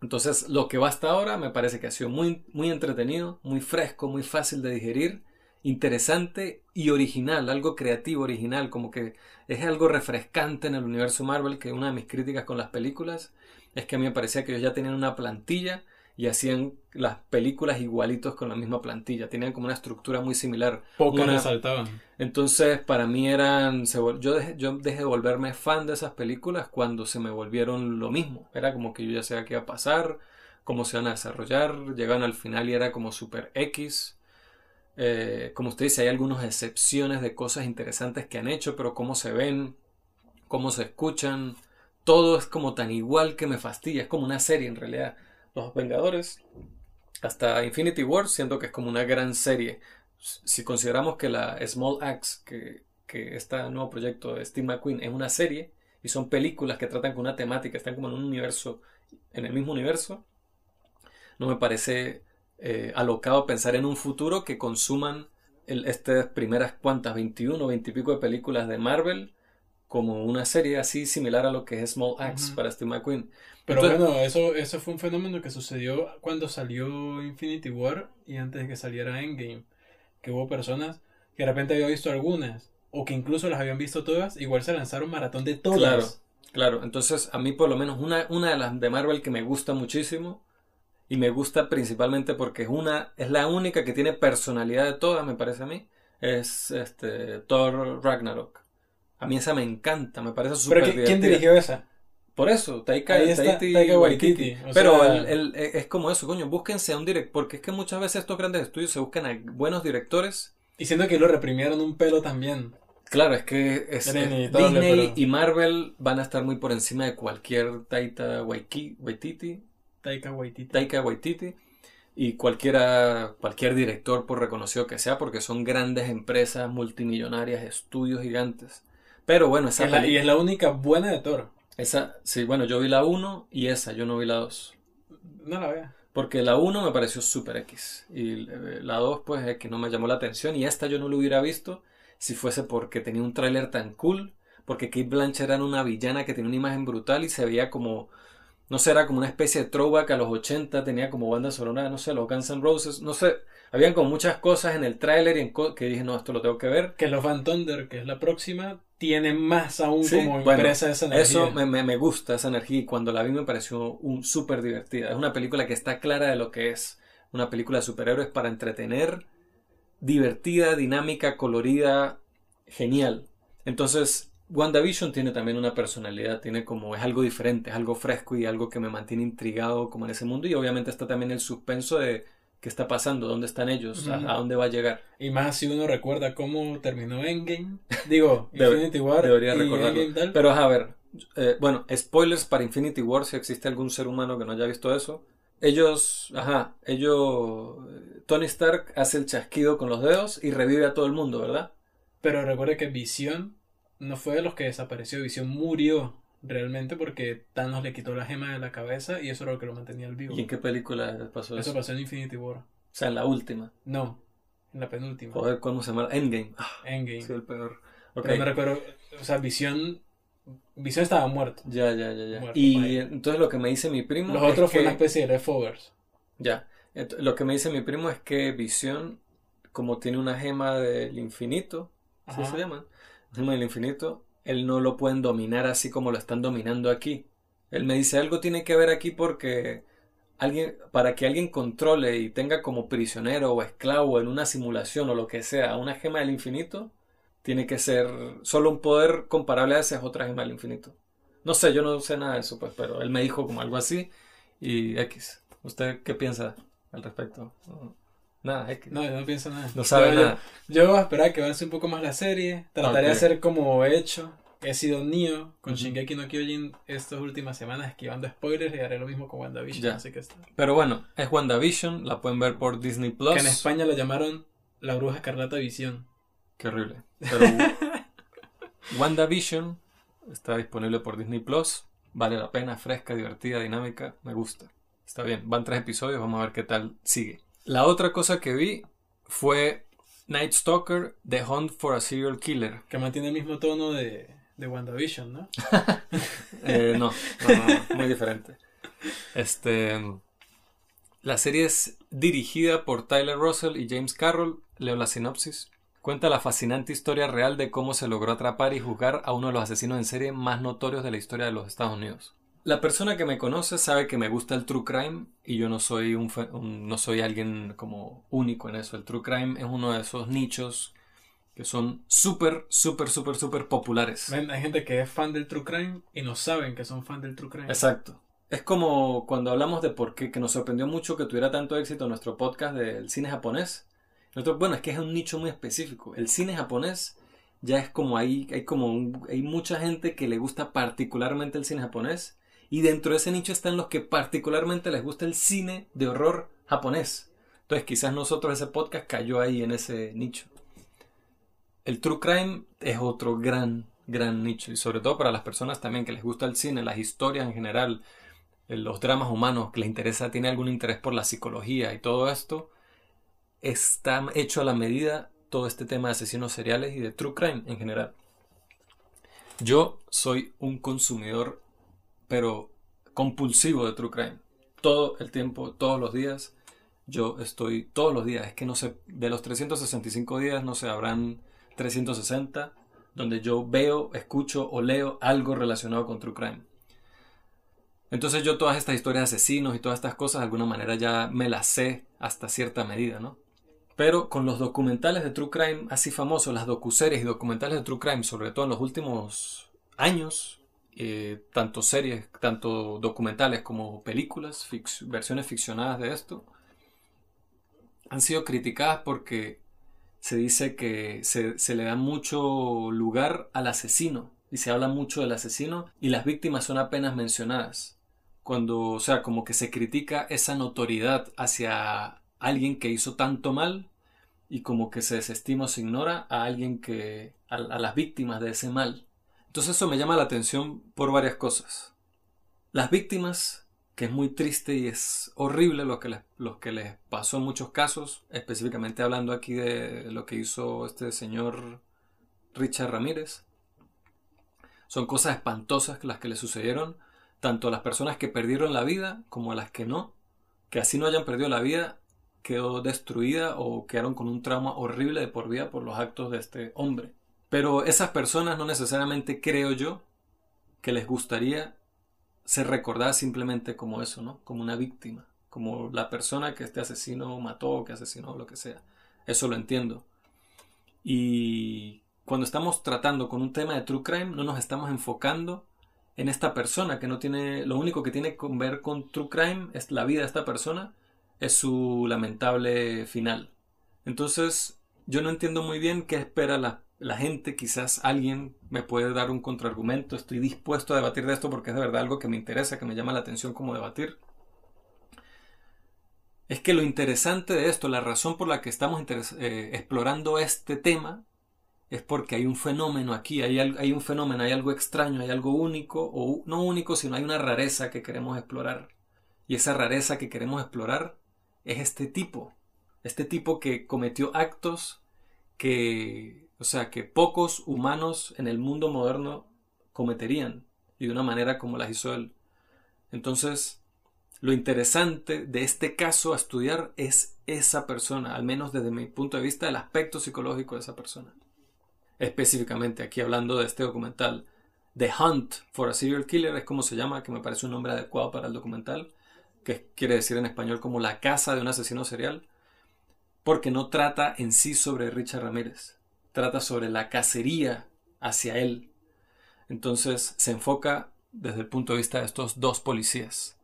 [SPEAKER 1] Entonces, lo que va hasta ahora me parece que ha sido muy, muy entretenido, muy fresco, muy fácil de digerir, interesante y original, algo creativo, original, como que es algo refrescante en el universo Marvel, que una de mis críticas con las películas es que a mí me parecía que ellos ya tenían una plantilla y hacían las películas igualitos con la misma plantilla. Tenían como una estructura muy similar.
[SPEAKER 2] Pocas resaltaban.
[SPEAKER 1] Entonces, para mí eran. yo, dejé, yo dejé de volverme fan de esas películas cuando se me volvieron lo mismo. Era como que yo ya sabía qué iba a pasar, cómo se iban a desarrollar. Llegaban al final y era como super X. Eh, como usted dice, hay algunas excepciones de cosas interesantes que han hecho, pero cómo se ven, cómo se escuchan. Todo es como tan igual que me fastidia. Es como una serie en realidad los Vengadores hasta Infinity War, siento que es como una gran serie. Si consideramos que la Small Axe, que, que este nuevo proyecto de Steve McQueen es una serie y son películas que tratan con una temática, están como en un universo, en el mismo universo, no me parece eh, alocado pensar en un futuro que consuman el, estas primeras cuantas, 21 o 20 y pico de películas de Marvel como una serie así similar a lo que es Small Axe para Steve McQueen.
[SPEAKER 2] Pero bueno, eso, eso fue un fenómeno que sucedió cuando salió Infinity War y antes de que saliera Endgame. Que hubo personas que de repente habían visto algunas, o que incluso las habían visto todas, igual se lanzaron maratón de todas.
[SPEAKER 1] Claro, claro. Entonces, a mí por lo menos una, una de las de Marvel que me gusta muchísimo, y me gusta principalmente porque es una, es la única que tiene personalidad de todas, me parece a mí, es este Thor Ragnarok. A mí esa me encanta, me parece súper
[SPEAKER 2] ¿Pero quién dirigió esa?
[SPEAKER 1] Por eso, Taika, Waititi. Pero es como eso, coño, búsquense a un director, porque es que muchas veces estos grandes estudios se buscan a buenos directores.
[SPEAKER 2] Y siendo que lo reprimieron un pelo también.
[SPEAKER 1] Claro, es que Disney y Marvel van a estar muy por encima de cualquier Taika Waititi.
[SPEAKER 2] Taika Waititi.
[SPEAKER 1] Taika Waititi. Y cualquiera, cualquier director, por reconocido que sea, porque son grandes empresas multimillonarias, estudios gigantes. Pero bueno,
[SPEAKER 2] esa Y es la única buena de Thor.
[SPEAKER 1] Esa, sí, bueno, yo vi la 1 y esa, yo no vi la 2.
[SPEAKER 2] No la veo.
[SPEAKER 1] Porque la 1 me pareció super X. Y eh, la 2, pues, es que no me llamó la atención. Y esta yo no lo hubiera visto si fuese porque tenía un tráiler tan cool. Porque Kate Blanchett era una villana que tenía una imagen brutal y se veía como. No sé, era como una especie de throwback a los 80. Tenía como banda sonora, no sé, los Guns N' Roses. No sé. Habían como muchas cosas en el tráiler y en que dije, no, esto lo tengo que ver.
[SPEAKER 2] Que los Van Thunder, que es la próxima, tiene más aún como impresa esa energía.
[SPEAKER 1] Eso me, me, gusta, esa energía, y cuando la vi me pareció un súper divertida. Es una película que está clara de lo que es. Una película de superhéroes para entretener, divertida, dinámica, colorida, genial. Entonces, WandaVision tiene también una personalidad, tiene como, es algo diferente, es algo fresco y algo que me mantiene intrigado como en ese mundo. Y obviamente está también el suspenso de qué está pasando, dónde están ellos, a, dónde va a llegar.
[SPEAKER 2] Y más si uno recuerda cómo terminó Endgame, digo, Infinity War.
[SPEAKER 1] Debería recordarlo. Pero a ver, eh, bueno, spoilers para Infinity War si existe algún ser humano que no haya visto eso. Ellos, ajá, ellos, Tony Stark hace el chasquido con los dedos y revive a todo el mundo, ¿verdad?
[SPEAKER 2] Pero recuerde que Visión no fue de los que desapareció, Visión murió realmente porque Thanos le quitó la gema de la cabeza y eso era lo que lo mantenía al vivo.
[SPEAKER 1] ¿Y en qué película pasó
[SPEAKER 2] eso? Eso pasó en Infinity War. O
[SPEAKER 1] sea, en la última.
[SPEAKER 2] No, en la penúltima.
[SPEAKER 1] Joder, ¿cómo se llama? Endgame.
[SPEAKER 2] Ah, Endgame.
[SPEAKER 1] Sí, el peor.
[SPEAKER 2] Okay. me recuerdo, o sea, Visión Visión estaba muerto.
[SPEAKER 1] Ya, ya, ya, ya. y entonces lo que me dice mi primo.
[SPEAKER 2] Los otros fue una especie de leftovers.
[SPEAKER 1] Ya. Lo que me dice mi primo es que Visión, como tiene una gema del infinito, ¿así se llama? Gema del infinito, él no lo pueden dominar así como lo están dominando aquí. Él me dice algo tiene que ver aquí porque alguien, para que alguien controle y tenga como prisionero o esclavo en una simulación o lo que sea una gema del infinito, tiene que ser solo un poder comparable a esa otra gema del infinito. No sé, yo no sé nada de eso, pues, pero él me dijo como algo así y X. ¿Usted qué piensa al respecto? Nada.
[SPEAKER 2] No, yo no pienso nada.
[SPEAKER 1] No sabe nada.
[SPEAKER 2] Yo, voy a esperar que avance un poco más la serie. Trataré de hacer como he hecho. He sido Neo con Shingeki no Kyojin estas últimas semanas esquivando spoilers y haré lo mismo con WandaVision. Así que está.
[SPEAKER 1] Pero bueno, es WandaVision, la pueden ver por Disney Plus.
[SPEAKER 2] Que en España la llamaron La Bruja Escarlata Visión.
[SPEAKER 1] Qué horrible. Pero WandaVision está disponible por Disney Plus. Vale la pena, fresca, divertida, dinámica. Me gusta. Está bien, van tres episodios, vamos a ver qué tal sigue. La otra cosa que vi fue Night Stalker, The Hunt for a Serial Killer.
[SPEAKER 2] Que mantiene el mismo tono de, de WandaVision, ¿no?
[SPEAKER 1] Eh, no, no, muy diferente. Este, la serie es dirigida por Tyler Russell y James Carroll. Leo la sinopsis. Cuenta la fascinante historia real de cómo se logró atrapar y juzgar a uno de los asesinos en serie más notorios de la historia de los Estados Unidos. La persona que me conoce sabe que me gusta el true crime y yo no soy un, no soy alguien como único en eso. El true crime es uno de esos nichos que son súper, súper, súper, súper populares.
[SPEAKER 2] hay gente que es fan del true crime y no saben que son fan del true crime.
[SPEAKER 1] Exacto. Es como cuando hablamos de por qué, que nos sorprendió mucho que tuviera tanto éxito nuestro podcast del cine japonés. Nosotros, bueno, es que es un nicho muy específico. El cine japonés ya es como ahí, hay como hay mucha gente que le gusta particularmente el cine japonés y dentro de ese nicho están los que particularmente les gusta el cine de horror japonés. Entonces quizás nosotros ese podcast cayó ahí en ese nicho. El true crime es otro gran, gran nicho. Y sobre todo para las personas también que les gusta el cine, las historias en general, eh, los dramas humanos, que les interesa, tiene algún interés por la psicología y todo esto, está hecho a la medida todo este tema de asesinos seriales y de true crime en general. Yo soy un consumidor, pero compulsivo de True Crime. Todo el tiempo, todos los días. Yo estoy todos los días. Es que no sé, de los 365 días, no sé, habrán 360 donde yo veo, escucho o leo algo relacionado con True Crime. Entonces yo todas estas historias de asesinos y todas estas cosas de alguna manera ya me las sé hasta cierta medida, ¿no? Pero con los documentales de True Crime así famosos, las docuseries y documentales de True Crime, sobre todo en los últimos años, eh, tanto series, tanto documentales como películas, versiones ficcionadas de esto, han sido criticadas porque se dice que se, le da mucho lugar al asesino y se habla mucho del asesino y las víctimas son apenas mencionadas. Cuando, o sea, como que se critica esa notoriedad hacia alguien que hizo tanto mal y como que se desestima o se ignora a alguien que a, las víctimas de ese mal. Entonces eso me llama la atención por varias cosas. Las víctimas, que es muy triste y es horrible lo que les, lo que les pasó en muchos casos, específicamente hablando aquí de lo que hizo este señor Richard Ramírez, son cosas espantosas las que le sucedieron tanto a las personas que perdieron la vida como a las que no, que así no hayan perdido la vida, quedó destruida o quedaron con un trauma horrible de por vida por los actos de este hombre. Pero esas personas no necesariamente creo yo que les gustaría ser recordadas simplemente como eso, ¿no? Como una víctima, como la persona que este asesino mató, que asesinó, lo que sea. Eso lo entiendo. Y cuando estamos tratando con un tema de true crime, no nos estamos enfocando en esta persona que no tiene, lo único que tiene que ver con true crime es la vida de esta persona es su lamentable final. Entonces, yo no entiendo muy bien qué espera la, la, gente. Quizás alguien me puede dar un contraargumento. Estoy dispuesto a debatir de esto porque es de verdad algo que me interesa, que me llama la atención como debatir. Es que lo interesante de esto, la razón por la que estamos eh, explorando este tema, es porque hay un fenómeno aquí, hay, hay un fenómeno, hay algo extraño, hay algo único, o no único, sino hay una rareza que queremos explorar. Y esa rareza que queremos explorar es este tipo, este tipo que cometió actos que, o sea, que pocos humanos en el mundo moderno cometerían y de una manera como las hizo él. Entonces, lo interesante de este caso a estudiar es esa persona, al menos desde mi punto de vista, el aspecto psicológico de esa persona. Específicamente aquí hablando de este documental, The Hunt for a Serial Killer es como se llama, que me parece un nombre adecuado para el documental que quiere decir en español como la casa de un asesino serial, porque no trata en sí sobre Richard Ramírez, trata sobre la cacería hacia él. Entonces se enfoca desde el punto de vista de estos dos policías,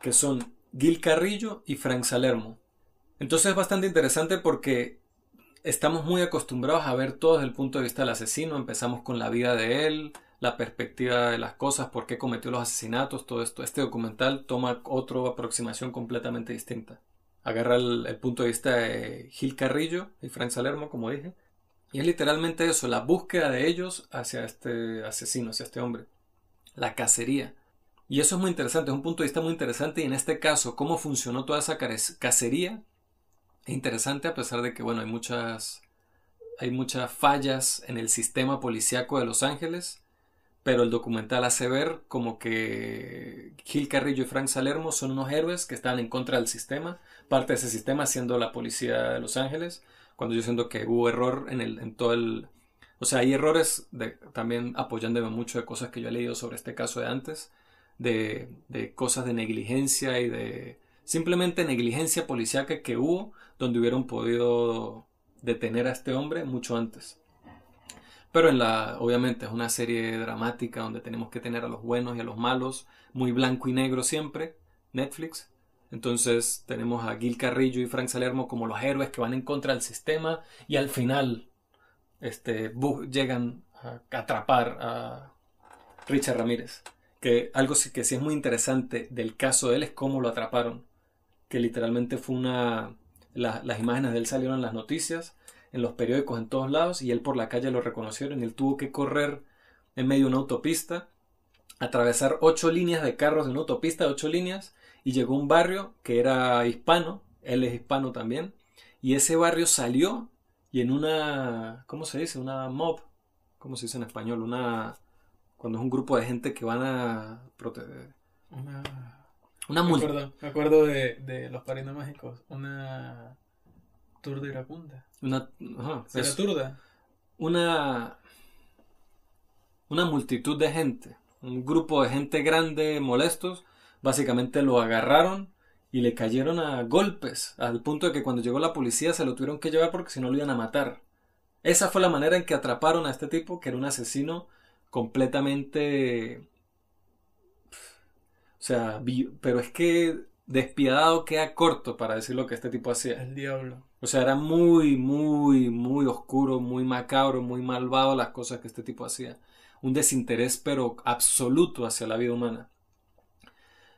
[SPEAKER 1] que son Gil Carrillo y Frank Salermo. Entonces es bastante interesante porque estamos muy acostumbrados a ver todo desde el punto de vista del asesino, empezamos con la vida de él, la perspectiva de las cosas, por qué cometió los asesinatos, todo esto. Este documental toma otra aproximación completamente distinta. Agarra el, punto de vista de Gil Carrillo y Frank Salermo, como dije, y es literalmente eso, la búsqueda de ellos hacia este asesino, hacia este hombre. La cacería. Y eso es muy interesante, es un punto de vista muy interesante y en este caso, cómo funcionó toda esa cacería, es interesante a pesar de que, bueno, hay muchas, hay muchas fallas en el sistema policíaco de Los Ángeles pero el documental hace ver como que Gil Carrillo y Frank Salermo son unos héroes que están en contra del sistema, parte de ese sistema siendo la policía de Los Ángeles, cuando yo siento que hubo error en, el, en todo el... O sea, hay errores también apoyándome mucho de cosas que yo he leído sobre este caso de antes, de, de cosas de negligencia y de simplemente negligencia policíaca que hubo donde hubieran podido detener a este hombre mucho antes. Pero en la, obviamente es una serie dramática donde tenemos que tener a los buenos y a los malos, muy blanco y negro siempre, Netflix. Entonces tenemos a Gil Carrillo y Frank Salermo como los héroes que van en contra del sistema y al final este, llegan a atrapar a Richard Ramírez. Que algo que sí es muy interesante del caso de él es cómo lo atraparon. Que literalmente fue una... las imágenes de él salieron en las noticias en los periódicos en todos lados y él por la calle lo reconocieron y él tuvo que correr en medio de una autopista, atravesar ocho líneas de carros en una autopista de ocho líneas y llegó a un barrio que era hispano, él es hispano también, y ese barrio salió y en una, ¿cómo se dice? Una mob, ¿cómo se dice en español? Una Cuando es un grupo de gente que van a proteger.
[SPEAKER 2] Una.
[SPEAKER 1] Una
[SPEAKER 2] Me acuerdo, me acuerdo de, de los mágicos. Una. Tour de Iracunda.
[SPEAKER 1] Una, ajá,
[SPEAKER 2] ¿Será
[SPEAKER 1] eso.
[SPEAKER 2] turda?
[SPEAKER 1] una, una multitud de gente, un grupo de gente grande, molestos, básicamente lo agarraron y le cayeron a golpes, al punto de que cuando llegó la policía se lo tuvieron que llevar porque si no lo iban a matar. Esa fue la manera en que atraparon a este tipo, que era un asesino completamente... O sea, pero es que despiadado queda corto para decir lo que este tipo hacía.
[SPEAKER 2] El diablo.
[SPEAKER 1] O sea, era muy, muy, muy oscuro, muy macabro, muy malvado las cosas que este tipo hacía. Un desinterés, pero absoluto hacia la vida humana.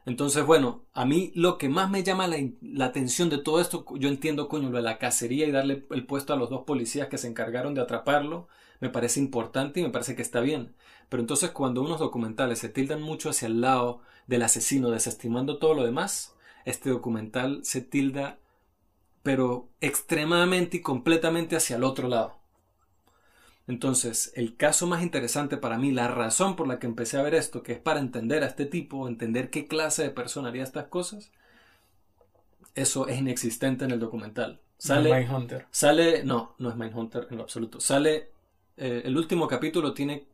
[SPEAKER 1] Entonces, bueno, a mí lo que más me llama la, atención de todo esto, yo entiendo, coño, lo de la cacería y darle el puesto a los dos policías que se encargaron de atraparlo, me parece importante y me parece que está bien. Pero entonces cuando unos documentales se tildan mucho hacia el lado del asesino, desestimando todo lo demás, este documental se tilda pero extremadamente y completamente hacia el otro lado. Entonces, el caso más interesante para mí, la razón por la que empecé a ver esto, que es para entender a este tipo, entender qué clase de persona haría estas cosas, eso es inexistente en el documental. Sale,
[SPEAKER 2] Mindhunter.
[SPEAKER 1] sale, no, no es Mindhunter en lo absoluto. Sale, eh, el último capítulo tiene,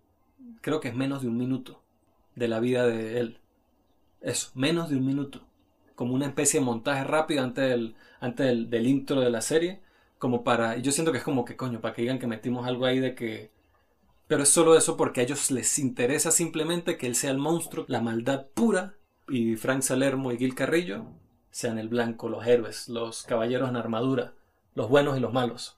[SPEAKER 1] creo que es menos de un minuto de la vida de él. Eso, menos de un minuto. Como una especie de montaje rápido antes del, antes del, del intro de la serie. Como para, yo siento que es como que coño, para que digan que metimos algo ahí de que... Pero es solo eso porque a ellos les interesa simplemente que él sea el monstruo, la maldad pura, y Frank Salermo y Gil Carrillo sean el blanco, los héroes, los caballeros en armadura, los buenos y los malos.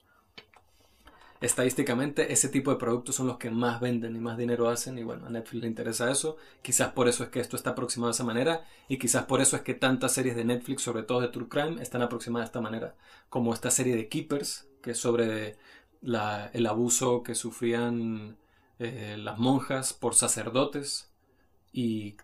[SPEAKER 1] Estadísticamente, ese tipo de productos son los que más venden y más dinero hacen. Y bueno, a Netflix le interesa eso. Quizás por eso es que esto está aproximado de esa manera. Y quizás por eso es que tantas series de Netflix, sobre todo de True Crime, están aproximadas de esta manera. Como esta serie de Keepers, que es sobre el abuso que sufrían eh, las monjas por sacerdotes. Y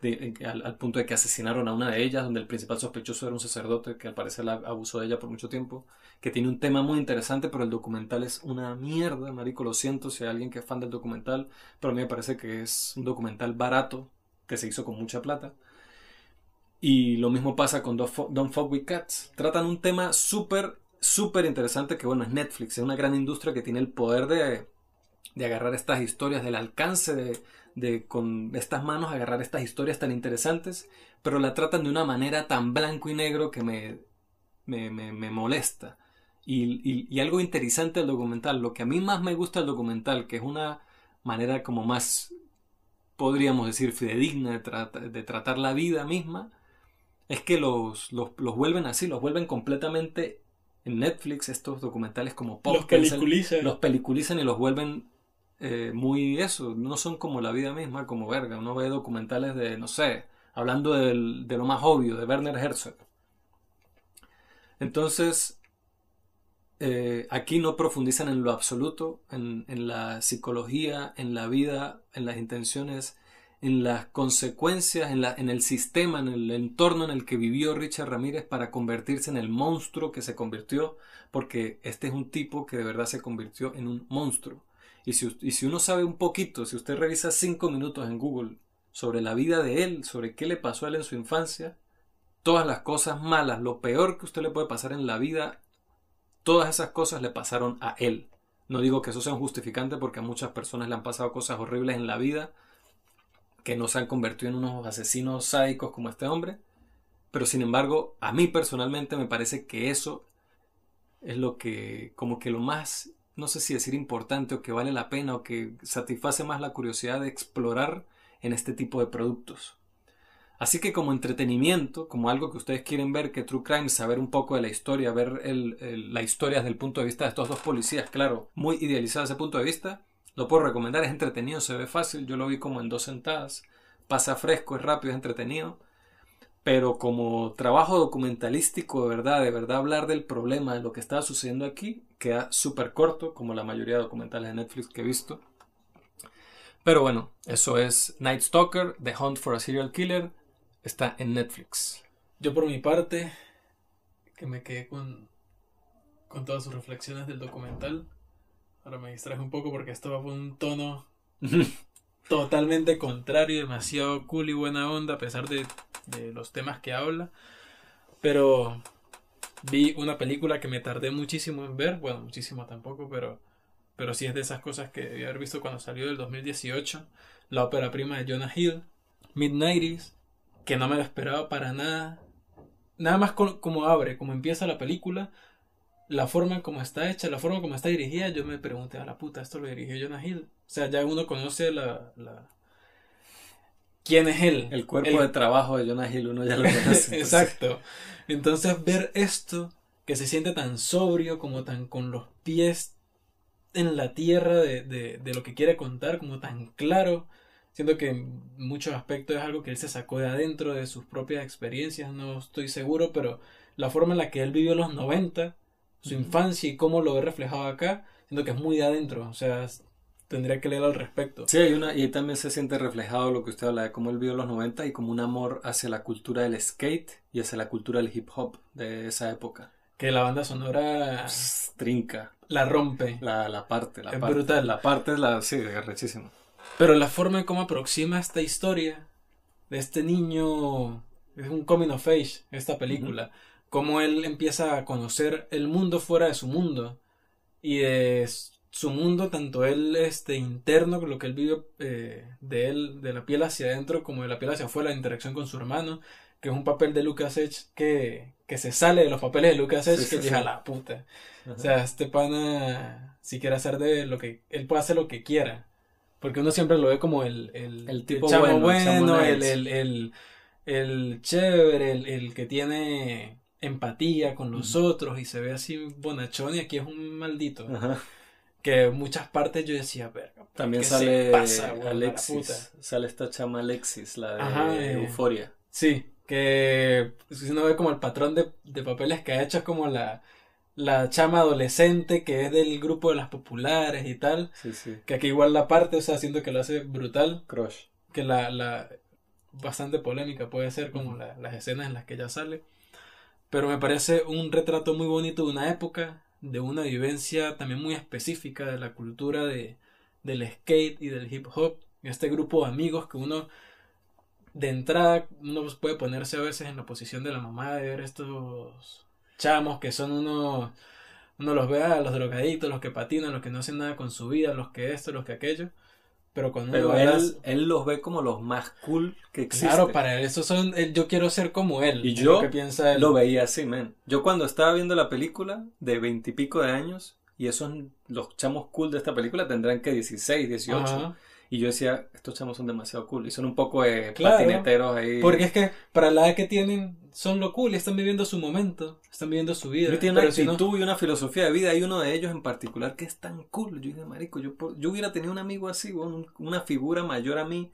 [SPEAKER 1] al, punto de que asesinaron a una de ellas, donde el principal sospechoso era un sacerdote que al parecer abusó de ella por mucho tiempo que tiene un tema muy interesante, pero el documental es una mierda, marico, lo siento si hay alguien que es fan del documental, pero a mí me parece que es un documental barato, que se hizo con mucha plata. Y lo mismo pasa con Don't Fuck With Cats. Tratan un tema súper, súper interesante que, bueno, es Netflix, es una gran industria que tiene el poder de, de agarrar estas historias, del alcance de, de con estas manos agarrar estas historias tan interesantes, pero la tratan de una manera tan blanco y negro que me, me, me, me molesta. Y, y, y algo interesante del documental, lo que a mí más me gusta del documental, que es una manera como más, podríamos decir, fidedigna de, de tratar la vida misma, es que los, los, los vuelven así, los vuelven completamente en Netflix, estos documentales como pop,
[SPEAKER 2] Los peliculizan.
[SPEAKER 1] los peliculizan y los vuelven eh, muy eso, no son como la vida misma, como verga. Uno ve documentales de, no sé, hablando de lo más obvio, de Werner Herzog. Entonces, eh, aquí no profundizan en lo absoluto, en, la psicología, en la vida, en las intenciones, en las consecuencias, en el sistema, en el entorno en el que vivió Richard Ramírez para convertirse en el monstruo que se convirtió, porque este es un tipo que de verdad se convirtió en un monstruo. Y si, y si uno sabe un poquito, si usted revisa cinco minutos en Google sobre la vida de él, sobre qué le pasó a él en su infancia, todas las cosas malas, lo peor que usted le puede pasar en la vida, todas esas cosas le pasaron a él. No digo que eso sea un justificante porque a muchas personas le han pasado cosas horribles en la vida que no se han convertido en unos asesinos sádicos como este hombre, pero sin embargo, a mí personalmente me parece que eso es lo que, como que lo más, no sé si decir importante o que vale la pena o que satisface más la curiosidad de explorar en este tipo de productos. Así que como entretenimiento, como algo que ustedes quieren ver, que True Crime, saber un poco de la historia, ver la historia desde el punto de vista de estos dos policías, claro, muy idealizado ese punto de vista, lo puedo recomendar, es entretenido, se ve fácil, yo lo vi como en dos sentadas, pasa fresco, es rápido, es entretenido, pero como trabajo documentalístico de verdad, de verdad hablar del problema, de lo que estaba sucediendo aquí, queda súper corto, como la mayoría de documentales de Netflix que he visto. Pero bueno, eso es Night Stalker, The Hunt for a Serial Killer, está en Netflix.
[SPEAKER 2] Yo por mi parte, que me quedé con, con todas sus reflexiones del documental. Ahora me distraje un poco porque esto va por un tono totalmente contrario, demasiado cool y buena onda a pesar de, los temas que habla. Pero vi una película que me tardé muchísimo en ver, bueno, muchísimo tampoco, pero, pero sí es de esas cosas que debí haber visto cuando salió del 2018, la ópera prima de Jonah Hill, Mid-90s, que no me lo esperaba para nada. Nada más como abre, como empieza la película, la forma como está hecha, la forma como está dirigida, yo me pregunté a la puta, esto lo dirigió Jonah Hill. O sea, ya uno conoce la, la... quién es él.
[SPEAKER 1] El cuerpo de trabajo de Jonah Hill, uno ya lo conoce.
[SPEAKER 2] Exacto. Entonces ver esto, que se siente tan sobrio, como tan con los pies en la tierra de, de, de lo que quiere contar, como tan claro. Siento que en muchos aspectos es algo que él se sacó de adentro de sus propias experiencias, no estoy seguro, pero la forma en la que él vivió los 90, su infancia y cómo lo ve reflejado acá, siento que es muy de adentro, o sea, tendría que leer al respecto.
[SPEAKER 1] Sí, hay una, y también se siente reflejado lo que usted habla de cómo él vivió los 90 y como un amor hacia la cultura del skate y hacia la cultura del hip hop de esa época.
[SPEAKER 2] Que la banda sonora
[SPEAKER 1] trinca.
[SPEAKER 2] La rompe.
[SPEAKER 1] La, la parte, la
[SPEAKER 2] es
[SPEAKER 1] parte.
[SPEAKER 2] brutal.
[SPEAKER 1] La parte es la, sí, rechísima.
[SPEAKER 2] Pero la forma en cómo aproxima esta historia de este niño, es un coming of age, esta película, cómo él empieza a conocer el mundo fuera de su mundo y de su mundo, tanto él este interno, lo que él vive eh, de él, de la piel hacia adentro, como de la piel hacia afuera, la interacción con su hermano, que es un papel de Lucas Edge que, que se sale de los papeles de Lucas Edge, que llega a la puta. O sea, este pana, si quiere hacer de lo que, él puede hacer lo que quiera. Porque uno siempre lo ve como el, el,
[SPEAKER 1] el tipo bueno,
[SPEAKER 2] el, el, el, el, chévere, el, el que tiene empatía con los otros y se ve así bonachón y aquí es un maldito. Que en muchas partes yo decía, verga.
[SPEAKER 1] También sale Alexis. Sale esta chama Alexis, la de Euforia.
[SPEAKER 2] Sí, que si uno ve como el patrón de, de papeles que ha hecho es como la, la chama adolescente que es del grupo de las populares y tal.
[SPEAKER 1] Sí, sí.
[SPEAKER 2] Que aquí igual la parte, o sea, siento que lo hace brutal.
[SPEAKER 1] Crush.
[SPEAKER 2] Que la, la bastante polémica puede ser como la, las escenas en las que ella sale. Pero me parece un retrato muy bonito de una época, de una vivencia también muy específica de la cultura de, del skate y del hip hop. Este grupo de amigos que uno de entrada uno puede ponerse a veces en la posición de la mamá de ver estos chamos que son unos uno los ve a los drogadictos, los que patinan, los que no hacen nada con su vida, los que esto, los que aquello. Pero cuando
[SPEAKER 1] Pero él, él los ve como los más cool que existen.
[SPEAKER 2] Claro, para él, esos son, yo quiero ser como él.
[SPEAKER 1] Y yo
[SPEAKER 2] lo, que piensa él.
[SPEAKER 1] lo veía así, man. Yo cuando estaba viendo la película de veintipico de años, y esos, los chamos cool de esta película tendrán que 16, 18. Ajá. Y yo decía, estos chamos son demasiado cool. Y son un poco de claro, patineteros ahí.
[SPEAKER 2] Porque es que para la edad que tienen, son lo cool. Y están viviendo su momento. Están viviendo su vida.
[SPEAKER 1] Pero tienen una actitud si no... y una filosofía de vida. Hay uno de ellos en particular que es tan cool. Yo dije, marico, yo, yo hubiera tenido un amigo así, una figura mayor a mí,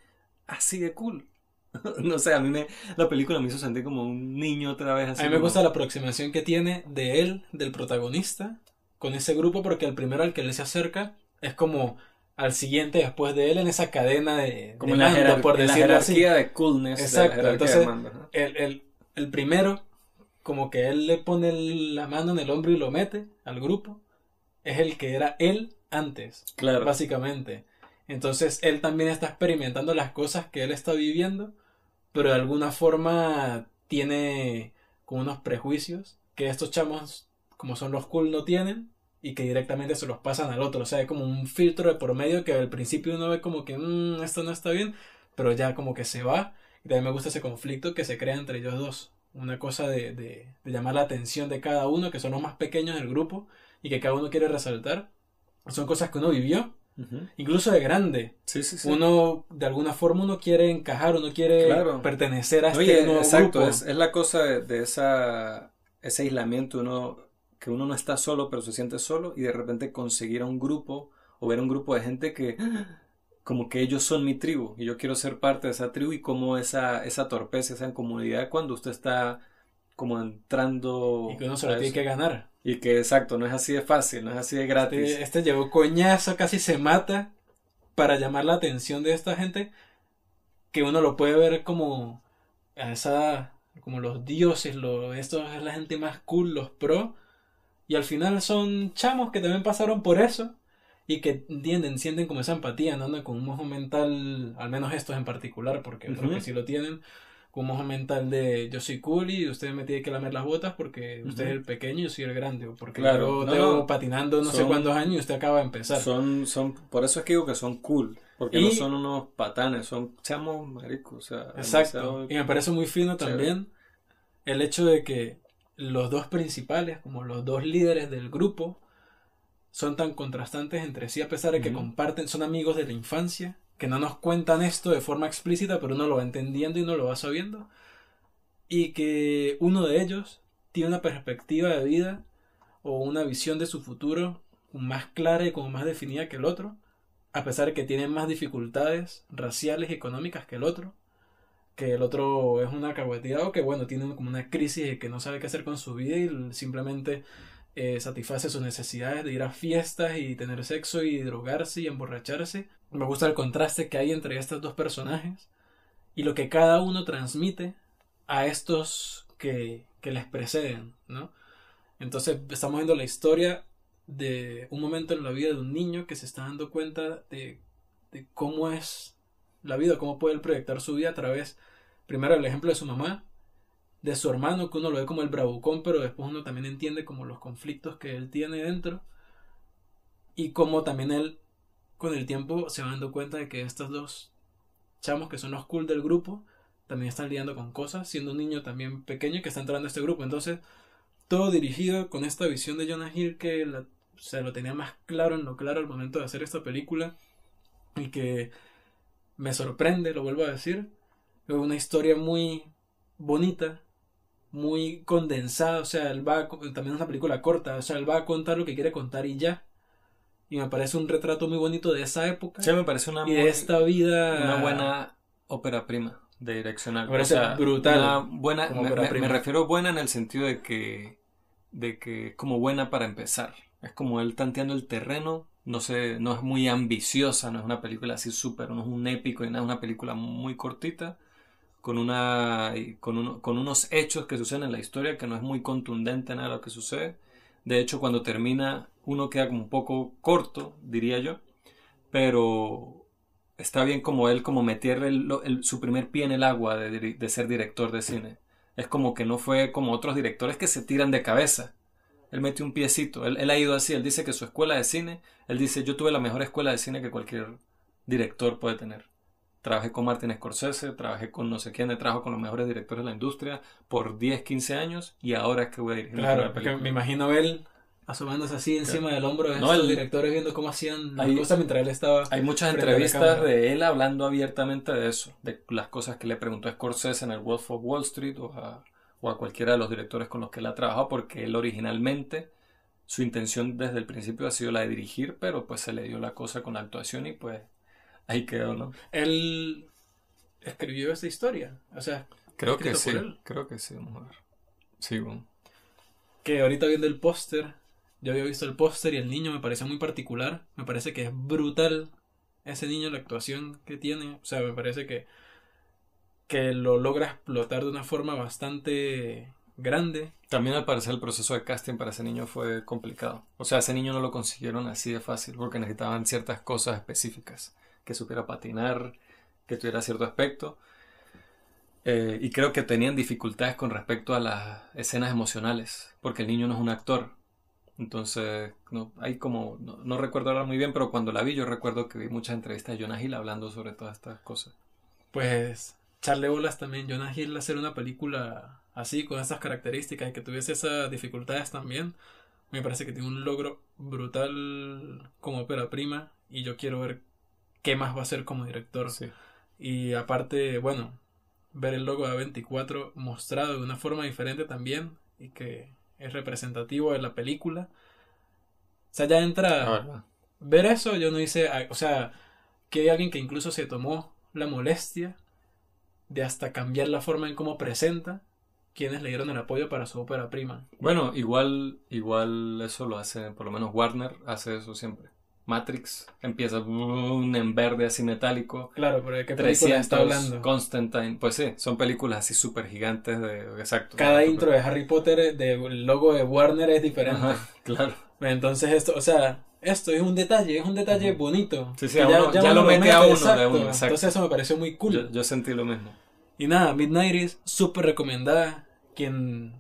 [SPEAKER 1] así de cool. no sé, a mí me, la película me hizo sentir como un niño otra vez. Así
[SPEAKER 2] a mí me
[SPEAKER 1] como...
[SPEAKER 2] gusta la aproximación que tiene de él, del protagonista, con ese grupo, porque el primero al que él se acerca es como al siguiente después de él en esa cadena de,
[SPEAKER 1] como
[SPEAKER 2] de mando,
[SPEAKER 1] la,
[SPEAKER 2] por decirlo
[SPEAKER 1] la
[SPEAKER 2] así.
[SPEAKER 1] jerarquía de coolness
[SPEAKER 2] Exacto,
[SPEAKER 1] de
[SPEAKER 2] entonces
[SPEAKER 1] mando, ¿no?
[SPEAKER 2] el, el, el, primero como que él le pone la mano en el hombro y lo mete al grupo es el que era él antes
[SPEAKER 1] claro.
[SPEAKER 2] básicamente entonces él también está experimentando las cosas que él está viviendo pero de alguna forma tiene como unos prejuicios que estos chamos como son los cool no tienen y que directamente se los pasan al otro. O sea, hay como un filtro de por medio que al principio uno ve como que mmm, esto no está bien, pero ya como que se va. Y también me gusta ese conflicto que se crea entre ellos dos. Una cosa de, de, de llamar la atención de cada uno, que son los más pequeños del grupo y que cada uno quiere resaltar. Son cosas que uno vivió. Uh -huh. Incluso de grande.
[SPEAKER 1] Sí, sí, sí.
[SPEAKER 2] Uno, de alguna forma, uno quiere encajar, uno quiere
[SPEAKER 1] claro.
[SPEAKER 2] pertenecer a este
[SPEAKER 1] Oye,
[SPEAKER 2] nuevo
[SPEAKER 1] exacto,
[SPEAKER 2] grupo.
[SPEAKER 1] Es, es la cosa de, de esa, ese aislamiento. Uno que uno no está solo, pero se siente solo, y de repente conseguir a un grupo o ver un grupo de gente que como que ellos son mi tribu y yo quiero ser parte de esa tribu y como esa, esa torpeza, esa incomodidad cuando usted está como entrando
[SPEAKER 2] y que uno se lo tiene que ganar
[SPEAKER 1] y que exacto, no es así de fácil, no es así de gratis.
[SPEAKER 2] Este, este llevó coñazo, casi se mata para llamar la atención de esta gente que uno lo puede ver como a esa como los dioses, lo, esto es la gente más cool, los pro, y al final son chamos que también pasaron por eso y que entienden, sienten como esa empatía, no andan con un mojo mental, al menos estos en particular, porque creo que sí lo tienen, con un mojo mental de yo soy cool y usted me tiene que lamer las botas porque usted es el pequeño y yo soy el grande, o porque yo tengo patinando no sé cuántos años y usted acaba de empezar.
[SPEAKER 1] Son, son, por eso es que digo que son cool, porque no son unos patanes, son chamos maricos, o sea.
[SPEAKER 2] Exacto, y me parece muy fino también el hecho de que los dos principales, como los dos líderes del grupo, son tan contrastantes entre sí, a pesar de que comparten, son amigos de la infancia, que no nos cuentan esto de forma explícita, pero uno lo va entendiendo y uno lo va sabiendo, y que uno de ellos tiene una perspectiva de vida o una visión de su futuro más clara y como más definida que el otro, a pesar de que tiene más dificultades raciales y económicas que el otro, que el otro es un acahueteado que bueno, tiene como una crisis y que no sabe qué hacer con su vida y simplemente eh, satisface sus necesidades de ir a fiestas y tener sexo y drogarse y emborracharse. Me gusta el contraste que hay entre estos dos personajes y lo que cada uno transmite a estos que, que les preceden, ¿no? Entonces estamos viendo la historia de un momento en la vida de un niño que se está dando cuenta de, de cómo es la vida, cómo puede proyectar su vida a través, primero, el ejemplo de su mamá, de su hermano, que uno lo ve como el bravucón, pero después uno también entiende como los conflictos que él tiene dentro y como también él con el tiempo se va dando cuenta de que estos dos chamos que son los cool del grupo también están lidiando con cosas, siendo un niño también pequeño que está entrando a este grupo. Entonces, todo dirigido con esta visión de Jonah Hill que se lo tenía más claro en lo claro al momento de hacer esta película y que me sorprende, lo vuelvo a decir. Es una historia muy bonita, muy condensada, o sea, él va, también es una película corta, o sea, él va a contar lo que quiere contar y ya. Y me parece un retrato muy bonito de esa época.
[SPEAKER 1] Sí, me parece una
[SPEAKER 2] y de esta vida.
[SPEAKER 1] Una buena ópera prima de direccional.
[SPEAKER 2] Me parece brutal.
[SPEAKER 1] buena, me, refiero buena en el sentido de que, de que como buena para empezar. Es como él tanteando el terreno. No sé, no es muy ambiciosa, no es una película así súper, no es un épico y nada, es una película muy cortita con, una, con, con, unos hechos que suceden en la historia que no es muy contundente nada de lo que sucede. De hecho, cuando termina, uno queda como un poco corto, diría yo, pero está bien como él, como meterle su primer pie en el agua de, de, ser director de cine. Es como que no fue como otros directores que se tiran de cabeza. Él metió un piecito, él, él ha ido así, él dice que su escuela de cine, él dice, yo tuve la mejor escuela de cine que cualquier director puede tener. Trabajé con Martin Scorsese, trabajé con no sé quién, trabajo con los mejores directores de la industria por 10, 15 años y ahora es que voy a dirigir
[SPEAKER 2] claro, porque me imagino él asomándose así encima del hombro de los directores viendo cómo hacían las cosas mientras él estaba.
[SPEAKER 1] Hay muchas entrevistas de él hablando abiertamente de eso, de las cosas que le preguntó a Scorsese en el Wolf of Wall Street o a, o a cualquiera de los directores con los que él ha trabajado, porque él originalmente su intención desde el principio ha sido la de dirigir, pero pues se le dio la cosa con la actuación y pues Ahí quedó, ¿no?
[SPEAKER 2] Él escribió esta historia. O sea,
[SPEAKER 1] creo que sí. Creo que sí, vamos a ver. Sí, bueno.
[SPEAKER 2] Que ahorita viendo el póster, yo había visto el póster y el niño me parece muy particular. Me parece que es brutal ese niño, la actuación que tiene. O sea, me parece que, que lo logra explotar de una forma bastante grande.
[SPEAKER 1] También al parecer el proceso de casting para ese niño fue complicado. O sea, ese niño no lo consiguieron así de fácil porque necesitaban ciertas cosas específicas que supiera patinar, que tuviera cierto aspecto. Eh, y creo que tenían dificultades con respecto a las escenas emocionales, porque el niño no es un actor. Entonces, no, hay como, no, recuerdo ahora muy bien, pero cuando la vi yo recuerdo que vi muchas entrevistas de Jonah Hill hablando sobre todas estas cosas.
[SPEAKER 2] Pues, charle bolas también, Jonah Hill hacer una película así, con esas características y que tuviese esas dificultades también, me parece que tiene un logro brutal como ópera prima y yo quiero ver qué más va a ser como director. Y aparte, bueno, ver el logo de A24 mostrado de una forma diferente también y que es representativo de la película. O sea, ya entra... Ah, ver eso, yo no hice... O sea, que hay alguien que incluso se tomó la molestia de hasta cambiar la forma en cómo presenta quienes le dieron el apoyo para su ópera prima.
[SPEAKER 1] Bueno, igual, igual eso lo hace, por lo menos Warner hace eso siempre. Matrix empieza en verde así metálico.
[SPEAKER 2] Claro, pero ¿de qué película está hablando?
[SPEAKER 1] Constantine. Pues sí, son películas así súper gigantes de... Exacto.
[SPEAKER 2] Cada intro de Harry Potter, del logo de Warner es diferente.
[SPEAKER 1] claro.
[SPEAKER 2] Entonces esto, o sea, esto es un detalle, es un detalle bonito.
[SPEAKER 1] Sí, sí, ya, lo, mete a uno de uno, Entonces
[SPEAKER 2] eso me pareció muy cool.
[SPEAKER 1] Yo, sentí lo mismo.
[SPEAKER 2] Y nada, Midnight is súper recomendada. Quien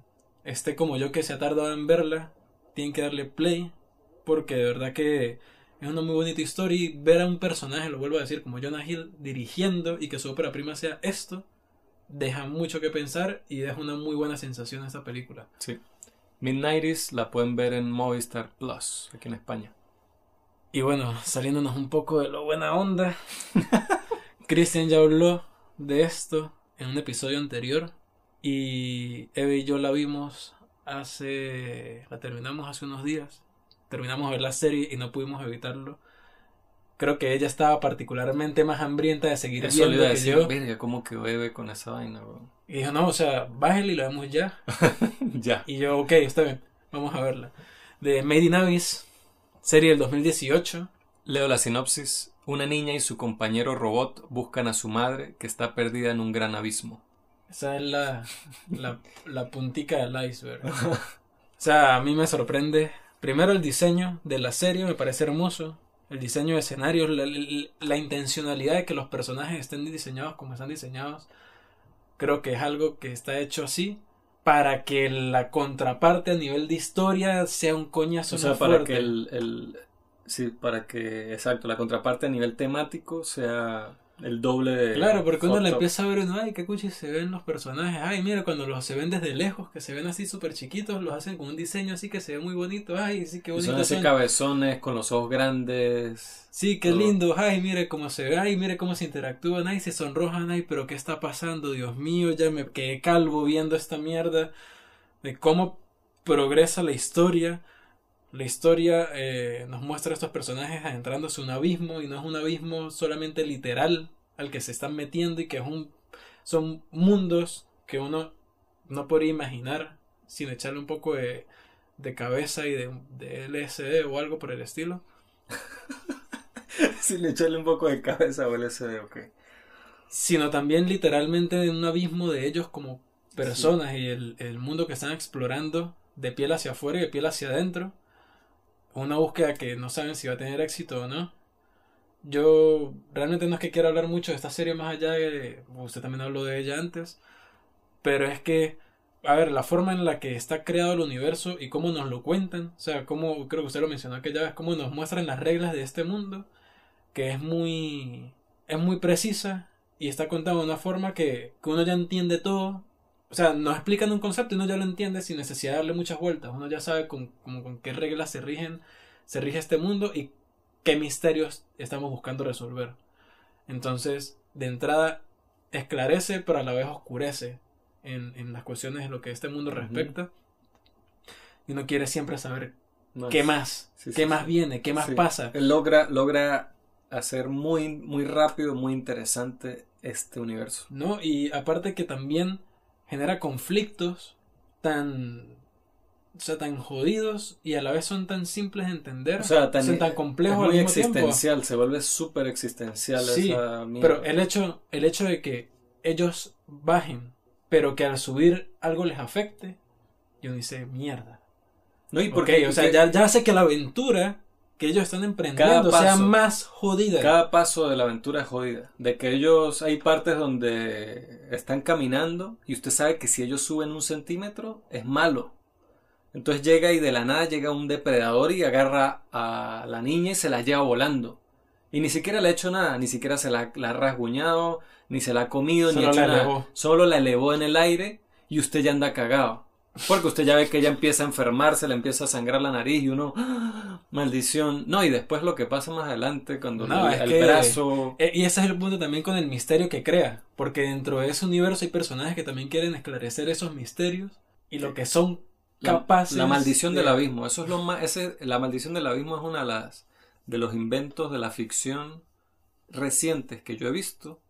[SPEAKER 2] esté como yo que se ha tardado en verla, tiene que darle play. Porque de verdad que es una muy bonita historia. Y ver a un personaje, lo vuelvo a decir, como Jonah Hill dirigiendo y que su ópera prima sea esto, deja mucho que pensar y deja una muy buena sensación esta película.
[SPEAKER 1] Sí. Midnighties la pueden ver en Movistar Plus, aquí en España.
[SPEAKER 2] Y bueno, saliéndonos un poco de lo buena onda, Christian ya habló de esto en un episodio anterior y Eve y yo la vimos hace... la terminamos hace unos días. Terminamos de ver la serie y no pudimos evitarlo. Creo que ella estaba particularmente más hambrienta de seguir viendo que yo.
[SPEAKER 1] Verga, ¿cómo que bebe con esa vaina, bro?
[SPEAKER 2] Y dijo, no, o sea, bájale y lo vemos ya.
[SPEAKER 1] ya.
[SPEAKER 2] Y yo, ok, está bien, vamos a verla. De Made in Abyss, serie del 2018.
[SPEAKER 1] Leo la sinopsis. Una niña y su compañero robot buscan a su madre que está perdida en un gran abismo.
[SPEAKER 2] Esa es la, la, la puntica del iceberg. o sea, a mí me sorprende. Primero el diseño de la serie me parece hermoso. El diseño de escenarios, la, la intencionalidad de que los personajes estén diseñados como están diseñados creo que es algo que está hecho así para que la contraparte a nivel de historia sea un coñazo
[SPEAKER 1] o sea, para que el, el sí para que exacto la contraparte a nivel temático sea el doble de
[SPEAKER 2] Claro, porque uno le empieza a ver uno, ay, qué cuchi se ven los personajes. Ay, mira, cuando los se ven desde lejos, que se ven así súper chiquitos, los hacen con un diseño así que se ve muy bonito. Ay, sí, qué bonito.
[SPEAKER 1] Son así cabezones con los ojos grandes.
[SPEAKER 2] Sí, qué lindo. Ay, mire cómo se ve. Ay, mire cómo se interactúan. Ay, se sonrojan. Ay, pero ¿qué está pasando? Dios mío, ya me quedé calvo viendo esta mierda. De cómo progresa la historia. La historia eh, nos muestra a estos personajes adentrándose en un abismo y no es un abismo solamente literal al que se están metiendo y que es un, son mundos que uno no podría imaginar sin echarle un poco de, de cabeza y de, de, LSD o algo por el estilo.
[SPEAKER 1] sin echarle un poco de cabeza o LSD, ok.
[SPEAKER 2] Sino también literalmente en un abismo de ellos como personas y el, el mundo que están explorando de piel hacia afuera y de piel hacia adentro una búsqueda que no saben si va a tener éxito o no. Yo realmente no es que quiera hablar mucho de esta serie más allá de... Usted también habló de ella antes. Pero es que, a ver, la forma en la que está creado el universo y cómo nos lo cuentan. O sea, como creo que usted lo mencionó aquella vez, cómo nos muestran las reglas de este mundo. Que es muy... Es muy precisa y está contada de una forma que, que uno ya entiende todo o sea, nos explican un concepto y uno ya lo entiende sin necesidad de darle muchas vueltas. Uno ya sabe con, con qué reglas se rigen, se rige este mundo y qué misterios estamos buscando resolver. Entonces, de entrada, esclarece, pero a la vez oscurece en, en las cuestiones de lo que este mundo respecta. Y uno quiere siempre saber qué más, qué más viene, qué más pasa.
[SPEAKER 1] Él logra, logra hacer muy, muy rápido, muy interesante este universo.
[SPEAKER 2] No, y aparte que también genera conflictos tan o sea, tan jodidos y a la vez son tan simples de entender,
[SPEAKER 1] o sea, tan,
[SPEAKER 2] son tan complejos
[SPEAKER 1] muy existencial, se vuelve súper existencial
[SPEAKER 2] sí, pero el hecho el hecho de que ellos bajen, pero que al subir algo les afecte, yo dice mierda.
[SPEAKER 1] No, y porque,
[SPEAKER 2] o sea, ya, ya hace que la aventura que ellos están emprendiendo sea más jodida.
[SPEAKER 1] Cada paso de la aventura es jodida. De que ellos, hay partes donde están caminando y usted sabe que si ellos suben un centímetro es malo. Entonces llega y de la nada llega un depredador y agarra a la niña y se la lleva volando. Y ni siquiera le ha hecho nada, ni siquiera se la, ha rasguñado, ni se la ha comido, ni ha hecho nada. Solo la elevó en el aire y usted ya anda cagado. Porque usted ya ve que ella empieza a enfermarse, le empieza a sangrar la nariz y uno, ¡ah! maldición. No, y después lo que pasa más adelante cuando el, brazo...
[SPEAKER 2] Eh, y ese es el punto también con el misterio que crea. Porque dentro de ese universo hay personajes que también quieren esclarecer esos misterios y lo que son capaces...
[SPEAKER 1] La, maldición del abismo. Eso es lo más... Ese, la maldición del abismo es una de las... de los inventos de la ficción recientes que yo he visto.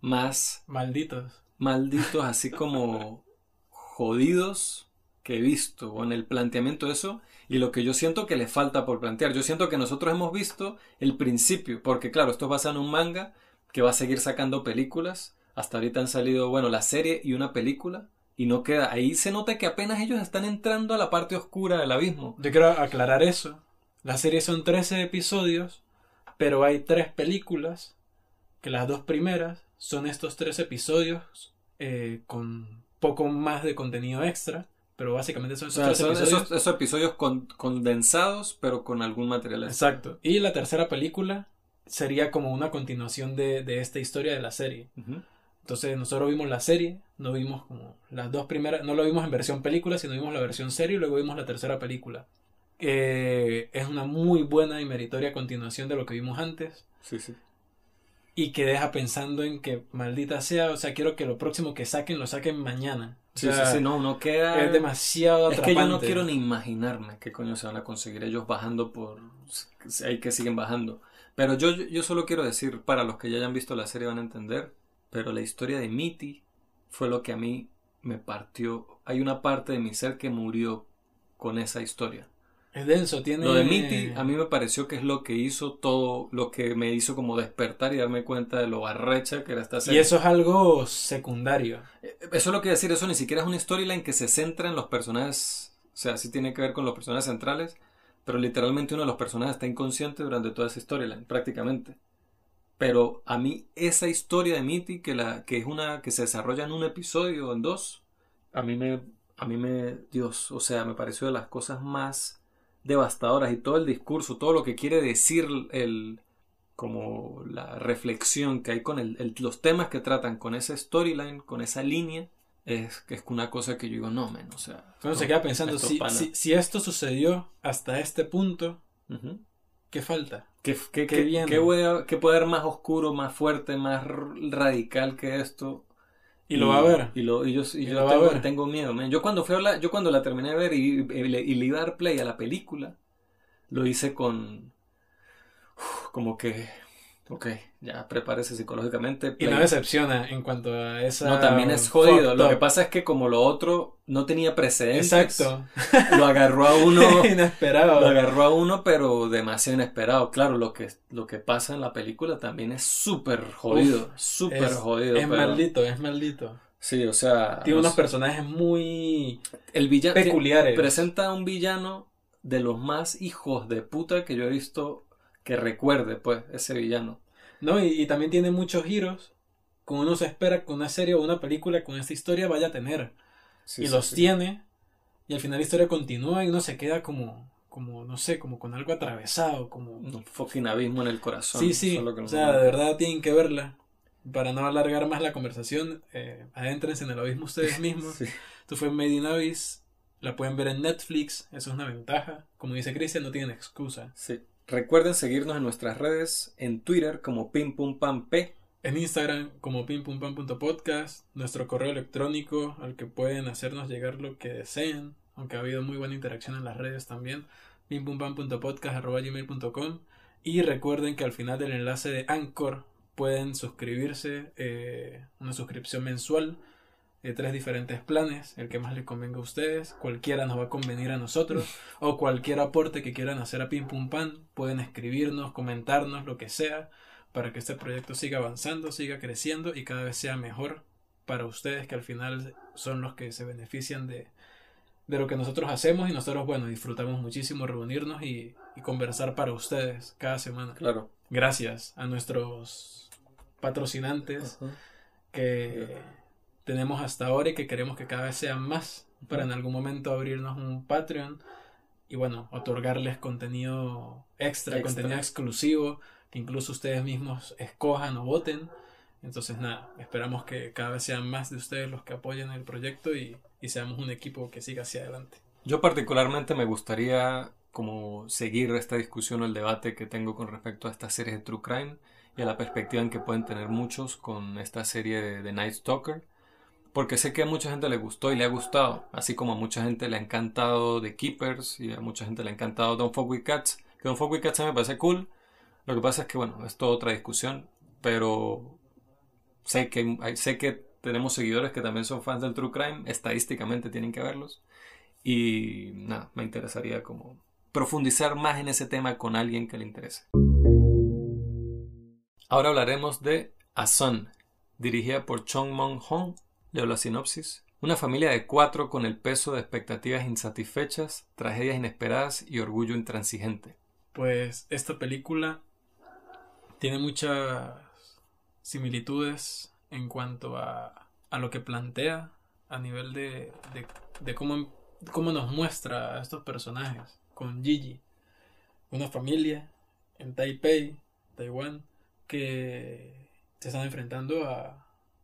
[SPEAKER 1] Más...
[SPEAKER 2] Malditos.
[SPEAKER 1] Malditos, así como jodidos que he visto o en el planteamiento de eso y lo que yo siento que le falta por plantear. Yo siento que nosotros hemos visto el principio, porque claro, esto es basado en un manga que va a seguir sacando películas. Hasta ahorita han salido, bueno, la serie y una película. Y no queda. Ahí se nota que apenas ellos están entrando a la parte oscura del abismo.
[SPEAKER 2] Yo quiero aclarar eso. La serie son 13 episodios, pero hay tres películas, que las dos primeras son estos tres episodios eh, con poco más de contenido extra, pero básicamente son esos
[SPEAKER 1] O sea,
[SPEAKER 2] tres
[SPEAKER 1] son
[SPEAKER 2] episodios.
[SPEAKER 1] esos, esos episodios con- condensados, pero con algún material extra.
[SPEAKER 2] Exacto. Y la tercera película sería como una continuación de, de esta historia de la serie. Entonces nosotros vimos la serie, no vimos como las dos primeras, no lo vimos en versión película, sino vimos la versión serie y luego vimos la tercera película. Eh, es una muy buena y meritoria continuación de lo que vimos antes
[SPEAKER 1] Sí, sí.
[SPEAKER 2] Y que deja pensando en que maldita sea, o sea, quiero que lo próximo que saquen lo saquen mañana. O sea,
[SPEAKER 1] sí, sí, no, no queda...
[SPEAKER 2] Es demasiado
[SPEAKER 1] Es que yo no quiero ni imaginarme qué coño se van a conseguir ellos bajando por... Hay que siguen bajando. Pero yo, yo solo quiero decir, para los que ya hayan visto la serie van a entender, pero la historia de Mitty fue lo que a mí me partió. Hay una parte de mi ser que murió con esa historia.
[SPEAKER 2] Es denso, tiene...
[SPEAKER 1] Lo de Mitty a mí me pareció que es lo que hizo todo, lo que me hizo como despertar y darme cuenta de lo arrecha que era esta
[SPEAKER 2] Y
[SPEAKER 1] serie.
[SPEAKER 2] eso es algo secundario.
[SPEAKER 1] Eh, Eso es lo que iba a decir, eso ni siquiera es una storyline que se centra en los personajes, o sea, sí tiene que ver con los personajes centrales, pero literalmente uno de los personajes está inconsciente durante toda esa storyline, prácticamente. Pero a mí esa historia de Mitty, que, la, que es una que se desarrolla en un episodio o en dos, a mí me, a mí me, Dios, o sea, me pareció de las cosas más devastadoras y todo el discurso, todo lo que quiere decir el, como la reflexión que hay con el, el- los temas que tratan con esa storyline, con esa línea, es que es una cosa que yo digo, no, men, o sea.
[SPEAKER 2] Uno
[SPEAKER 1] no,
[SPEAKER 2] se queda pensando, si, si, si esto sucedió hasta este punto. ¿qué falta?
[SPEAKER 1] ¿Qué, qué,
[SPEAKER 2] Qué
[SPEAKER 1] qué- qué qué puede haber más oscuro, más fuerte, más radical que esto?
[SPEAKER 2] Y lo va a ver.
[SPEAKER 1] Y, lo, y yo, y
[SPEAKER 2] Y
[SPEAKER 1] yo
[SPEAKER 2] lo va a
[SPEAKER 1] tengo,
[SPEAKER 2] ver.
[SPEAKER 1] tengo miedo, man. Yo cuando fui a la- yo cuando la terminé de ver y, y le, y le iba a dar play a la película, lo hice con uf, como que ok, ya prepárese psicológicamente.
[SPEAKER 2] Y no decepciona en cuanto a esa...
[SPEAKER 1] No, también es jodido. Lo que pasa es que como lo otro no tenía precedentes,
[SPEAKER 2] Exacto.
[SPEAKER 1] lo agarró a uno,
[SPEAKER 2] Inesperado.
[SPEAKER 1] lo agarró a uno, pero demasiado inesperado. Claro, lo que, lo que pasa en la película también es súper jodido, súper jodido.
[SPEAKER 2] Es
[SPEAKER 1] pero-
[SPEAKER 2] maldito, es maldito.
[SPEAKER 1] Sí, o sea,
[SPEAKER 2] Tiene
[SPEAKER 1] no
[SPEAKER 2] unos
[SPEAKER 1] sé.
[SPEAKER 2] personajes muy
[SPEAKER 1] el villano
[SPEAKER 2] peculiares.
[SPEAKER 1] presenta a un villano de los más hijos de puta que yo he visto que recuerde, pues, ese villano.
[SPEAKER 2] ¿no? Y, y también tiene muchos giros. Como uno se espera que una serie o una película con esta historia vaya a tener.
[SPEAKER 1] Sí,
[SPEAKER 2] y
[SPEAKER 1] sí,
[SPEAKER 2] los
[SPEAKER 1] sí.
[SPEAKER 2] tiene. Y al final la historia continúa y uno se queda como, como no sé, como con algo atravesado. Como...
[SPEAKER 1] Un fucking abismo en el corazón.
[SPEAKER 2] Sí, sí.
[SPEAKER 1] eso es lo que
[SPEAKER 2] O sea, de verdad tienen que verla. Para no alargar más la conversación, eh, adéntrense en el abismo ustedes mismos.
[SPEAKER 1] Sí.
[SPEAKER 2] Esto fue Made in Abyss. La pueden ver en Netflix. Eso es una ventaja. Como dice Cristian, no tienen excusa.
[SPEAKER 1] Sí. Recuerden seguirnos en nuestras redes, en Twitter como Pim Pum Pam P.
[SPEAKER 2] En Instagram como pimpumpan.podcast. Nuestro correo electrónico al que pueden hacernos llegar lo que deseen. Aunque ha habido muy buena interacción en las redes también. pimpumpan.podcast.gmail.com Y recuerden que al final del enlace de Anchor pueden suscribirse. eh, una suscripción mensual de tres diferentes planes, el que más les convenga a ustedes, cualquiera nos va a convenir a nosotros, o cualquier aporte que quieran hacer a Pim Pum Pan, pueden escribirnos, comentarnos, lo que sea, para que este proyecto siga avanzando, siga creciendo y cada vez sea mejor para ustedes, que al final son los que se benefician de, de lo que nosotros hacemos y nosotros, bueno, disfrutamos muchísimo reunirnos y, y conversar para ustedes cada semana.
[SPEAKER 1] Claro.
[SPEAKER 2] Gracias a nuestros patrocinantes que tenemos hasta ahora y que queremos que cada vez sean más para en algún momento abrirnos un Patreon y bueno, otorgarles contenido extra,
[SPEAKER 1] Extra.
[SPEAKER 2] contenido exclusivo que incluso ustedes mismos escojan o voten. Entonces nada, esperamos que cada vez sean más de ustedes los que apoyen el proyecto y, y seamos un equipo que siga hacia adelante.
[SPEAKER 1] Yo particularmente me gustaría como seguir esta discusión o el debate que tengo con respecto a estas series de True Crime y a la perspectiva en que pueden tener muchos con esta serie de, de Night Stalker. Porque sé que a mucha gente le gustó y le ha gustado, así como a mucha gente le ha encantado The Keepers y a mucha gente le ha encantado Don't Fuck With Cats. Que Don't Fuck With Cats a mí me parece cool. Lo que pasa es que, bueno, es toda otra discusión, pero sé que, sé que tenemos seguidores que también son fans del True Crime, estadísticamente tienen que verlos. Y nada, me interesaría como profundizar más en ese tema con alguien que le interese. Ahora hablaremos de A Son, dirigida por Chong Mong Hong. Leo la sinopsis. Una familia de cuatro con el peso de expectativas insatisfechas, tragedias inesperadas y orgullo intransigente.
[SPEAKER 2] pues esta película tiene muchas similitudes en cuanto a, a lo que plantea a nivel de, de, cómo, cómo nos muestra a estos personajes con Gigi, una familia en Taipei, Taiwán, que se están enfrentando a,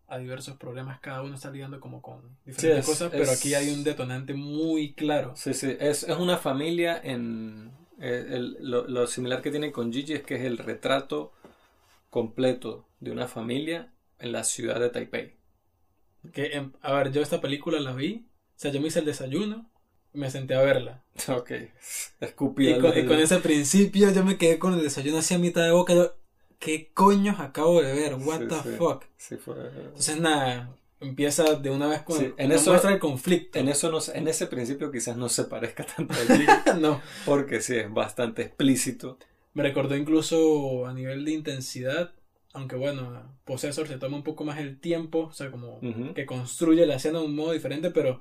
[SPEAKER 2] a diversos problemas, cada uno está lidiando como con diferentes cosas, pero aquí hay un detonante muy claro.
[SPEAKER 1] Sí, sí, es, es una familia en... eh, el- lo, lo similar que tiene con Gigi es que es el retrato completo de una familia en la ciudad de Taipei.
[SPEAKER 2] Que, a ver, yo esta película la vi, o sea, yo me hice el desayuno y me senté a verla.
[SPEAKER 1] Ok, escupí
[SPEAKER 2] Y con, y con ese principio yo me quedé con el desayuno así a mitad de boca. Yo, ¿qué coños acabo de ver? What
[SPEAKER 1] Sí,
[SPEAKER 2] the
[SPEAKER 1] sí.
[SPEAKER 2] fuck?
[SPEAKER 1] Sí, fue...
[SPEAKER 2] Entonces, nada, empieza de una vez con
[SPEAKER 1] en eso-
[SPEAKER 2] muestra el conflicto.
[SPEAKER 1] En eso no, en ese principio quizás no se parezca tanto a Gigi,
[SPEAKER 2] no,
[SPEAKER 1] porque sí, es bastante explícito.
[SPEAKER 2] me recordó incluso a nivel de intensidad, aunque bueno, Possessor se toma un poco más el tiempo, o sea, como que construye la escena de un modo diferente, pero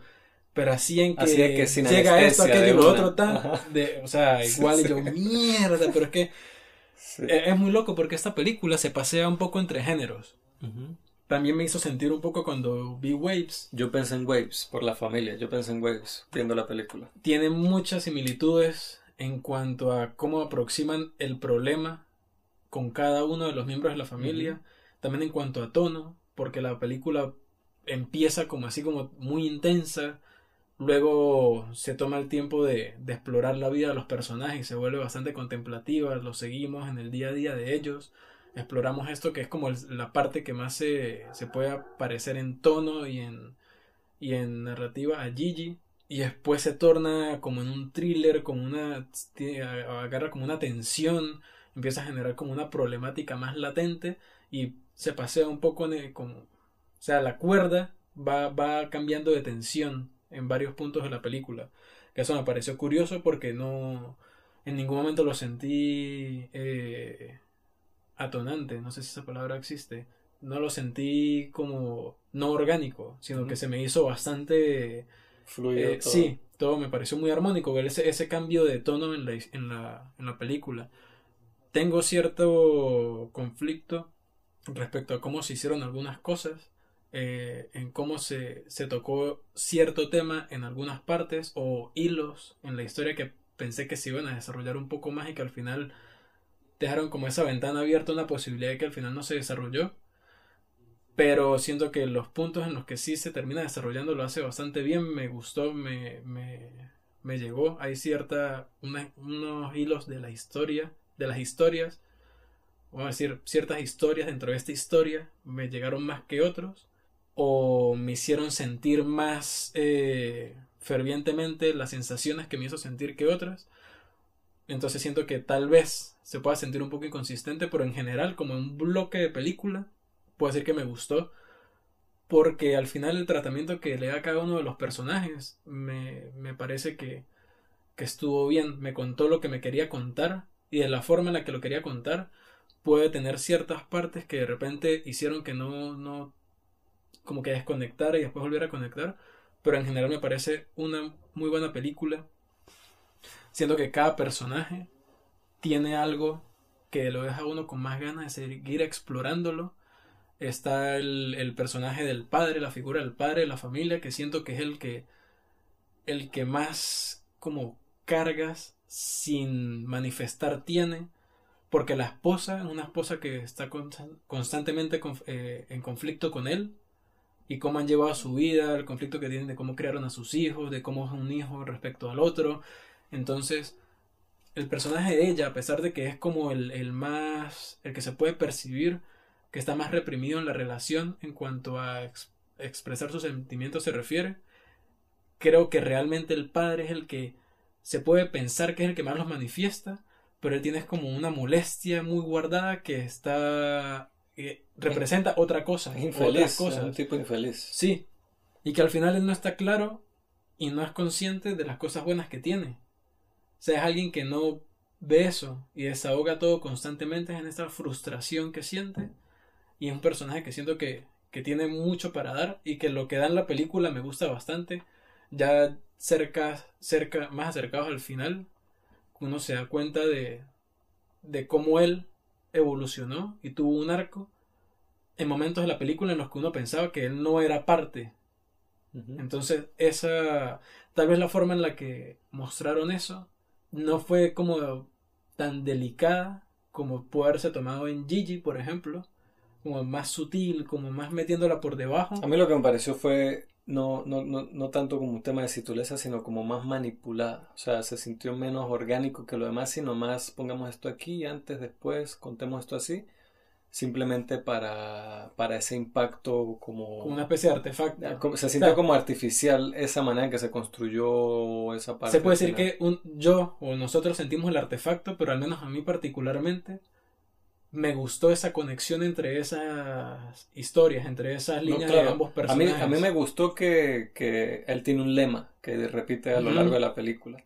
[SPEAKER 2] pero así en que,
[SPEAKER 1] Así es que sin
[SPEAKER 2] llega esto, aquello lo otro
[SPEAKER 1] Ajá.
[SPEAKER 2] de, o sea,
[SPEAKER 1] Sí,
[SPEAKER 2] igual y yo, mierda, pero es que
[SPEAKER 1] Sí.
[SPEAKER 2] eh, es muy loco porque esta película se pasea un poco entre géneros. También me hizo sentir un poco cuando vi Waves.
[SPEAKER 1] Yo pensé en Waves por la familia, yo pensé en Waves viendo la película.
[SPEAKER 2] Tiene muchas similitudes en cuanto a cómo aproximan el problema con cada uno de los miembros de la familia. También en cuanto a tono, porque la película empieza como así como muy intensa. Luego se toma el tiempo de, de explorar la vida de los personajes y se vuelve bastante contemplativa. Los seguimos en el día a día de ellos. Exploramos esto que es como la parte que más se, puede parecer en tono y en, narrativa a Gigi. Y después se torna como en un thriller, como una. agarra como una tensión, empieza a generar como una problemática más latente y se pasea un poco en el-. O sea, la cuerda va, va cambiando de tensión en varios puntos de la película. Que eso me pareció curioso porque no. En ningún momento lo sentí eh, atonante, no sé si esa palabra existe. No lo sentí como no orgánico, sino que se me hizo bastante
[SPEAKER 1] Fluido
[SPEAKER 2] eh,
[SPEAKER 1] todo.
[SPEAKER 2] sí, todo me pareció muy armónico ver ese, ese cambio de tono en la, en, la, en la película. Tengo cierto conflicto respecto a cómo se hicieron algunas cosas, eh, en cómo se, se tocó cierto tema en algunas partes o hilos en la historia que pensé que se iban a desarrollar un poco más y que al final dejaron como esa ventana abierta una posibilidad de que al final no se desarrolló. Pero siento que los puntos en los que sí se termina desarrollando lo hace bastante bien, me gustó, me, me, me llegó, hay cierta, unos hilos de la historia, de las historias, vamos a decir, ciertas historias dentro de esta historia me llegaron más que otros, o me hicieron sentir más eh, fervientemente las sensaciones que me hizo sentir que otras, entonces siento que tal vez se pueda sentir un poco inconsistente, pero en general, como un bloque de película, puedo decir que me gustó porque al final el tratamiento que le da cada uno de los personajes me, me parece que, que estuvo bien, me contó lo que me quería contar y de la forma en la que lo quería contar puede tener ciertas partes que de repente hicieron que no, no como que desconectara y después volviera a conectar, pero en general me parece una muy buena película, siendo que cada personaje tiene algo que lo deja uno con más ganas de seguir explorándolo. Está el, personaje del padre, la figura del padre la familia, que siento que es el que el que más como cargas sin manifestar tiene, porque la esposa es una esposa que está constan- constantemente eh, en conflicto con él y cómo han llevado su vida, el conflicto que tienen de cómo criaron a sus hijos, de cómo es un hijo respecto al otro. Entonces, el personaje de ella, a pesar de que es como el, el más, el que se puede percibir, que está más reprimido en la relación en cuanto a ex- expresar sus sentimientos se refiere, creo que realmente el padre es el que se puede pensar que es el que más los manifiesta, pero él tiene como una molestia muy guardada que está eh, representa otra cosa, otras
[SPEAKER 1] infeliz,
[SPEAKER 2] cosas.
[SPEAKER 1] un tipo infeliz.
[SPEAKER 2] Sí, y que al final él no está claro y no es consciente de las cosas buenas que tiene. O sea, es alguien que no ve eso y desahoga todo constantemente en esta frustración que siente. Y es un personaje que siento que, que tiene mucho para dar y que lo que da en la película me gusta bastante. Ya cerca, cerca, más acercados al final, uno se da cuenta de, de cómo él evolucionó y tuvo un arco en momentos de la película en los que uno pensaba que él no era parte. Entonces, esa, tal vez la forma en la que mostraron eso no fue como tan delicada como puede haberse tomado en Gigi, por ejemplo, como más sutil, como más metiéndola por debajo.
[SPEAKER 1] A mí lo que me pareció fue no, no, no, no tanto como un tema de sutileza, sino como más manipulada. O sea, se sintió menos orgánico que lo demás, sino más pongamos esto aquí, antes, después, contemos esto así simplemente para, para ese impacto como...
[SPEAKER 2] Como una especie de artefacto.
[SPEAKER 1] Se sintió como artificial esa manera en que se construyó esa parte.
[SPEAKER 2] Se puede decir que un, yo o nosotros sentimos el artefacto, pero al menos a mí particularmente me gustó esa conexión entre esas historias, entre esas líneas de ambos personajes.
[SPEAKER 1] A mí, a mí me gustó que, que, él tiene un lema que repite a lo largo de la película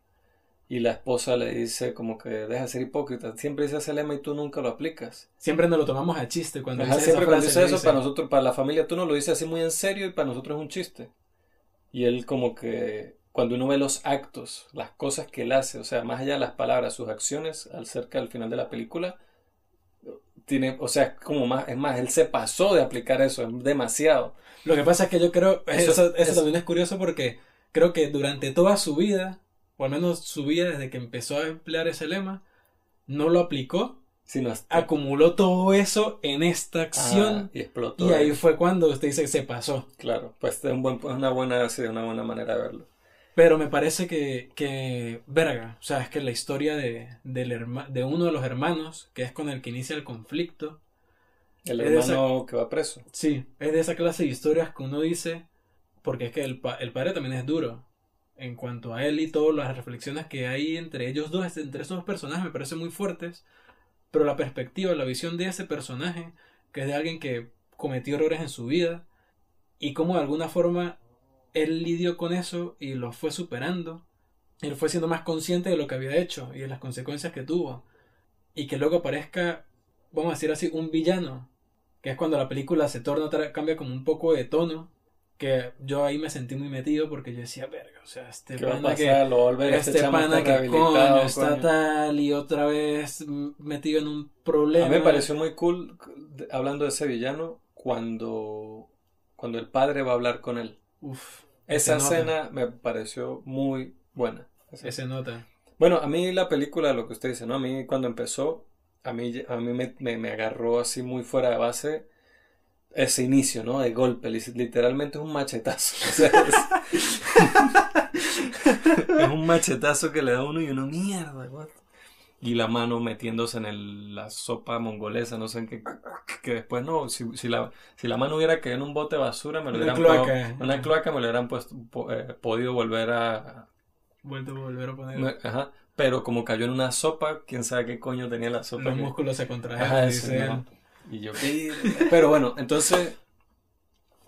[SPEAKER 1] y la esposa le dice como que deja de ser hipócrita. Siempre dice ese lema y tú nunca lo aplicas.
[SPEAKER 2] Siempre nos lo tomamos a chiste cuando
[SPEAKER 1] dice siempre cuando dice eso para nosotros, para la familia, tú no lo dices así muy en serio y para nosotros es un chiste. Y él como que cuando uno ve los actos, las cosas que él hace, o sea, más allá de las palabras, sus acciones, al cerca del final de la película, tiene, o sea, es como más, es más, él se pasó de aplicar eso, es demasiado.
[SPEAKER 2] Lo que pasa es que yo creo, eso, eso también es curioso porque creo que durante toda su vida o al menos su vida desde que empezó a emplear ese lema, no lo aplicó,
[SPEAKER 1] sino
[SPEAKER 2] acumuló todo eso en esta acción
[SPEAKER 1] ah, y explotó.
[SPEAKER 2] Y ahí fue cuando usted dice que se pasó.
[SPEAKER 1] Claro, pues es, un buen, una, buena, una buena manera de verlo.
[SPEAKER 2] Pero me parece que, que verga, o sea, es que la historia de, del de uno de los hermanos, que es con el que inicia el conflicto.
[SPEAKER 1] El hermano que va preso.
[SPEAKER 2] Sí, es de esa clase de historias que uno dice, porque es que el, el padre también es duro en cuanto a él y todas las reflexiones que hay entre ellos dos, entre esos dos personajes, me parecen muy fuertes, pero la perspectiva, la visión de ese personaje, que es de alguien que cometió errores en su vida, y cómo de alguna forma él lidió con eso y lo fue superando, él fue siendo más consciente de lo que había hecho y de las consecuencias que tuvo, y que luego aparezca, vamos a decir así, un villano, que es cuando la película se torna, cambia como un poco de tono, que yo ahí me sentí muy metido porque yo decía, verga, o sea, este pana que, este, este pana que coño, está tal y otra vez metido en un problema.
[SPEAKER 1] A mí me pareció muy cool, hablando de ese villano, cuando, cuando el padre va a hablar con él. Uf, Esa escena me pareció muy buena.
[SPEAKER 2] Ese nota.
[SPEAKER 1] Bueno, a mí la película, lo que usted dice, ¿no? A mí cuando empezó, a mí, a mí me, me, me agarró así muy fuera de base ese inicio, ¿no? De golpe, literalmente es un machetazo. es, un machetazo que le da uno y uno, mierda, Y la mano metiéndose en el, la sopa mongolesa, no sé en qué, que después no, si, si, la, si la mano hubiera quedado en un bote de basura, me lo hubieran
[SPEAKER 2] cloaca.
[SPEAKER 1] una cloaca me lo hubieran puesto, eh, podido volver a...
[SPEAKER 2] Vuelto a volver a poner.
[SPEAKER 1] Ajá. Pero como cayó en una sopa, quién sabe qué coño tenía la sopa.
[SPEAKER 2] Los músculos se contrajeron.
[SPEAKER 1] Y yo, Pero bueno, entonces.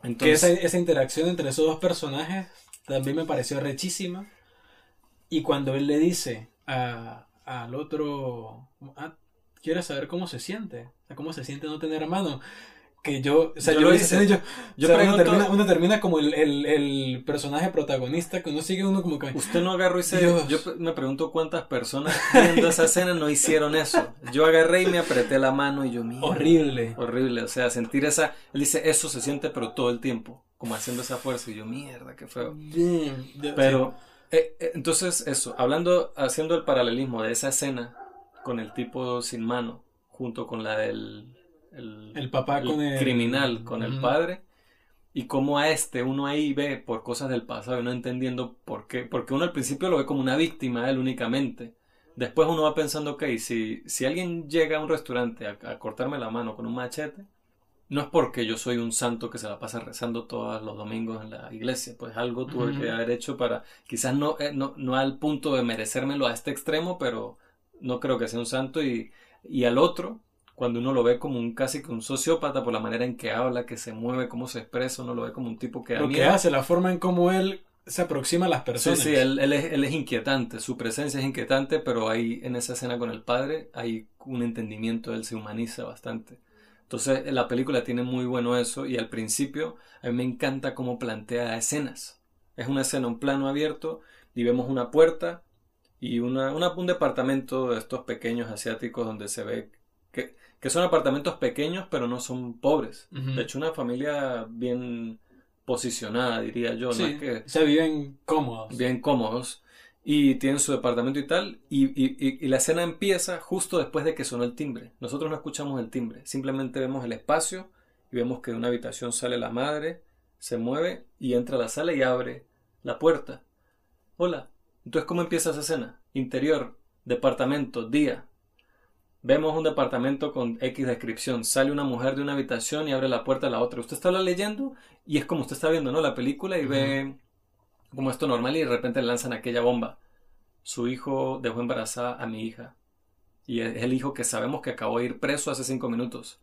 [SPEAKER 2] entonces... esa, esa, interacción entre esos dos personajes también me pareció rechísima. Y cuando él le dice a, al otro. Ah, ¿Quieres saber cómo se siente? ¿Cómo se siente no tener hermano? que yo, o sea, yo, lo hice, yo, yo uno, termina, como el, el, el, personaje protagonista, que uno sigue uno como que...
[SPEAKER 1] Usted no agarró y se... Yo me pregunto cuántas personas viendo esa escena no hicieron eso. Yo agarré y me apreté la mano y yo... Mira,
[SPEAKER 2] horrible.
[SPEAKER 1] Horrible, o sea, sentir esa... Él dice, eso se siente pero todo el tiempo, como haciendo esa fuerza y yo, mierda, qué feo. Pero, eh, eh, entonces eso, hablando, haciendo el paralelismo de esa escena con el tipo sin mano, junto con la del
[SPEAKER 2] el, papá con el
[SPEAKER 1] criminal, con el padre. Y como a este uno ahí ve por cosas del pasado y no entendiendo por qué. Porque uno al principio lo ve como una víctima él únicamente. Después uno va pensando, ok, si, si alguien llega a un restaurante a, cortarme la mano con un machete, no es porque yo soy un santo que se la pasa rezando todos los domingos en la iglesia, pues algo tuve que haber hecho para, quizás no, eh, no, no, al punto de merecérmelo a este extremo, pero no creo que sea un santo y, y al otro cuando uno lo ve como un casi que un sociópata por la manera en que habla, que se mueve, cómo se expresa, uno lo ve como un tipo que...
[SPEAKER 2] Lo que hace, la forma en cómo él se aproxima a las personas.
[SPEAKER 1] Sí, sí, él, él, es, él, es, inquietante, su presencia es inquietante, pero ahí en esa escena con el padre hay un entendimiento, él se humaniza bastante. Entonces la película tiene muy bueno eso y al principio a mí me encanta cómo plantea escenas. Es una escena, un plano abierto y vemos una puerta y una, un departamento de estos pequeños asiáticos donde se ve que, que son apartamentos pequeños pero no son pobres. De hecho, una familia bien posicionada, diría yo.
[SPEAKER 2] Sí,
[SPEAKER 1] ¿no? que,
[SPEAKER 2] se viven cómodos.
[SPEAKER 1] Bien cómodos. Y tienen su departamento y tal. Y, y, y, la escena empieza justo después de que sonó el timbre. Nosotros no escuchamos el timbre. Simplemente vemos el espacio y vemos que de una habitación sale la madre, se mueve y entra a la sala y abre la puerta. Hola. Entonces, ¿cómo empieza esa escena? Interior, departamento, día. Vemos un departamento con X descripción. Sale una mujer de una habitación y abre la puerta a la otra. Usted está leyendo y es como usted está viendo, ¿no? La película y ve como esto normal y de repente le lanzan aquella bomba. Su hijo dejó embarazada a mi hija. Y es el hijo que sabemos que acabó de ir preso hace cinco minutos.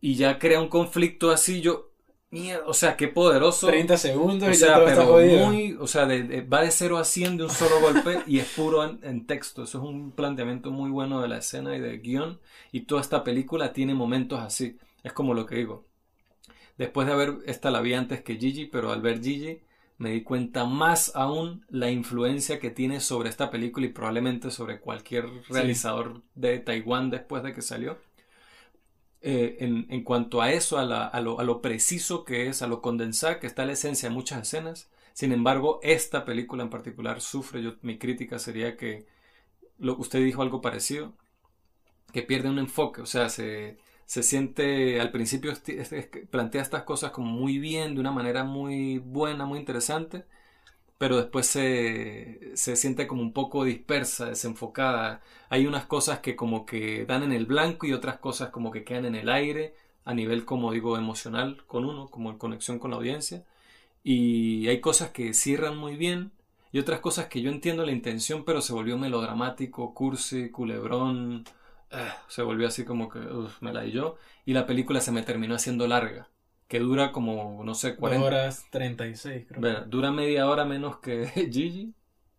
[SPEAKER 1] Y ya crea un conflicto así. Yo, Mierda, o sea, qué poderoso.
[SPEAKER 2] 30 segundos
[SPEAKER 1] o
[SPEAKER 2] y
[SPEAKER 1] sea,
[SPEAKER 2] ya todo
[SPEAKER 1] pero
[SPEAKER 2] está jodido.
[SPEAKER 1] muy, o sea, de, de- va de 0 a 100 de un solo golpe y es puro en, en texto. Eso es un planteamiento muy bueno de la escena y del guion. Y toda esta película tiene momentos así. Es como lo que digo. Después de haber, esta la vi antes que Gigi, pero al ver Gigi me di cuenta más aún la influencia que tiene sobre esta película y probablemente sobre cualquier realizador de Taiwán después de que salió. Eh, en, en cuanto a eso, a, la- a lo, a lo preciso que es, a lo condensada que está la esencia de muchas escenas. Sin embargo, esta película en particular sufre, yo, mi crítica sería que lo, usted dijo algo parecido, que pierde un enfoque, o sea, se, se siente al principio plantea estas cosas como muy bien, de una manera muy buena, muy interesante, pero después se, se siente como un poco dispersa, desenfocada. Hay unas cosas que como que dan en el blanco y otras cosas como que quedan en el aire, a nivel, como digo, emocional con uno, como en conexión con la audiencia. Y hay cosas que cierran muy bien y otras cosas que yo entiendo la intención, pero se volvió melodramático, cursi, culebrón. Se volvió así como que uf, me la di yo. Y la película se me terminó haciendo larga, que dura como, no sé, 40,
[SPEAKER 2] 2 horas 36, creo.
[SPEAKER 1] Bueno, dura media hora menos que Gigi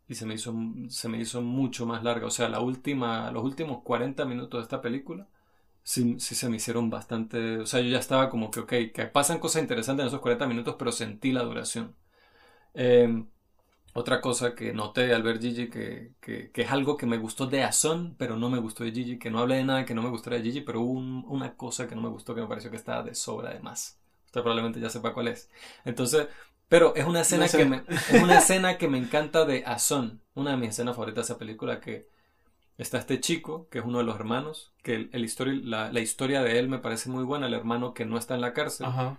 [SPEAKER 1] y se me hizo, se me hizo mucho más larga. O sea, la última, los últimos 40 minutos de esta película sí, sí se me hicieron bastante... O sea, yo ya estaba como que, ok, que pasan cosas interesantes en esos 40 minutos, pero sentí la duración. Eh, otra cosa que noté al ver Gigi, que, que, que es algo que me gustó de Azón, pero no me gustó de Gigi, que no hablé de nada que no me gustara de Gigi, pero hubo un- una cosa que no me gustó que me pareció que estaba de sobra de más. Usted probablemente ya sepa cuál es. Entonces, pero es una escena
[SPEAKER 2] No sé.
[SPEAKER 1] que me, es una escena que me encanta de Azón, una de mis escenas favoritas de esa película que está este chico, que es uno de los hermanos, que el, la, la historia de él me parece muy buena, el hermano que no está en la cárcel
[SPEAKER 2] Ajá.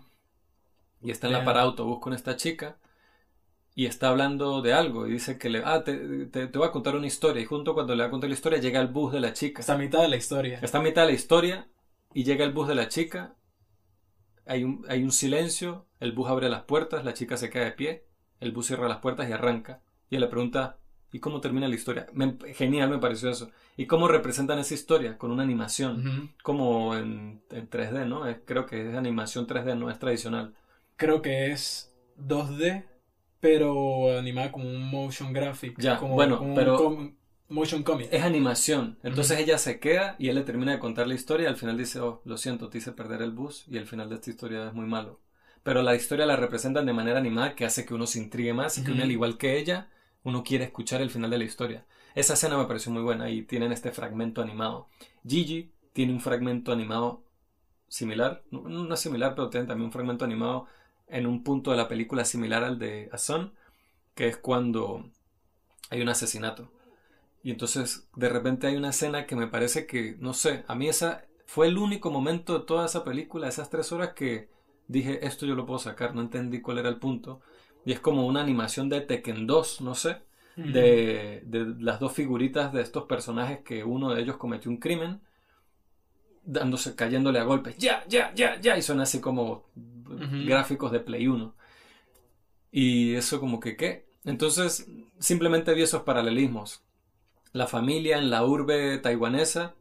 [SPEAKER 1] y está en la parada autobús con esta chica y está hablando de algo y dice que le, ah, te, te- te voy a contar una historia y junto cuando le va a contar la historia llega el bus de la chica.
[SPEAKER 2] Está a mitad de la historia.
[SPEAKER 1] Está a mitad de la historia y llega el bus de la chica, hay un, hay un silencio, el bus abre las puertas, la chica se queda de pie, el bus cierra las puertas y arranca. Y él le pregunta, ¿y cómo termina la historia? Me- genial me pareció eso. ¿Y cómo representan esa historia? Con una animación,
[SPEAKER 2] Ujú.
[SPEAKER 1] como en, en 3D, ¿no? Es- creo que es animación 3D, no es tradicional.
[SPEAKER 2] Creo que es 2D, pero animada como un motion graphic.
[SPEAKER 1] Ya,
[SPEAKER 2] como,
[SPEAKER 1] bueno,
[SPEAKER 2] como un
[SPEAKER 1] pero-
[SPEAKER 2] com- motion comic.
[SPEAKER 1] Es animación. Entonces ella se queda y él le termina de contar la historia y al final dice, oh, lo siento, te hice perder el bus y el final de esta historia es muy malo. Pero la historia la representan de manera animada que hace que uno se intrigue más y que uno, al igual que ella, uno quiere escuchar el final de la historia. Esa escena me pareció muy buena y tienen este fragmento animado. Gigi tiene un fragmento animado similar, no, no similar, pero tiene también un fragmento animado en un punto de la película similar al de Ason, que es cuando hay un asesinato. Y entonces de repente hay una escena que me parece que, no sé, a mí esa fue el único momento de toda esa película, esas tres horas que dije, esto yo lo puedo sacar, no entendí cuál era el punto. Y es como una animación de Tekken 2, no sé, de, de las dos figuritas de estos personajes que uno de ellos cometió un crimen, dándose, cayéndole a golpes, ya, ya, ya, ya, y son así como gráficos de Play 1. Y eso como que, ¿qué? Entonces, simplemente vi esos paralelismos. La familia en la urbe taiwanesa,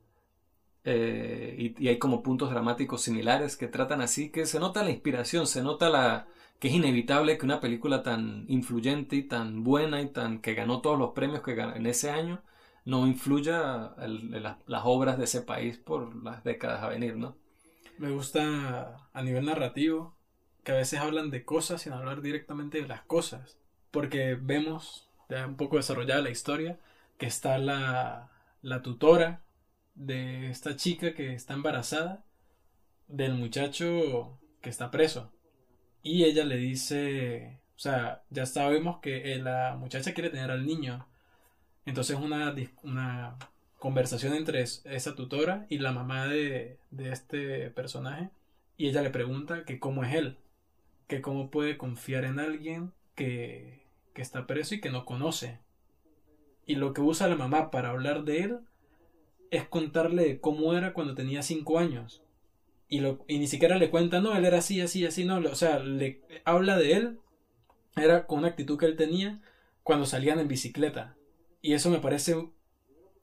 [SPEAKER 1] eh, y, y hay como puntos dramáticos similares que tratan así, que se nota la inspiración, se nota la que es inevitable que una película tan influyente y tan buena y tan que ganó todos los premios que ganó en ese año no influya el- en las, las obras de ese país por las décadas a venir, ¿no?
[SPEAKER 2] Me gusta a nivel narrativo que a veces hablan de cosas sin hablar directamente de las cosas. Porque vemos, ya un poco desarrollada la historia, que está la, la tutora de esta chica que está embarazada del muchacho que está preso. Y ella le dice, o sea, ya sabemos que eh, la muchacha quiere tener al niño. Entonces una, una conversación entre esa tutora y la mamá de, de este personaje. Y ella le pregunta que cómo es él, que cómo puede confiar en alguien que, que está preso y que no conoce. Y lo que usa la mamá para hablar de él es contarle cómo era cuando tenía cinco años. Y, lo, y ni siquiera le cuenta, no, él era así, así, así, no. O sea, le habla de él, era con una actitud que él tenía cuando salían en bicicleta. Y eso me parece, o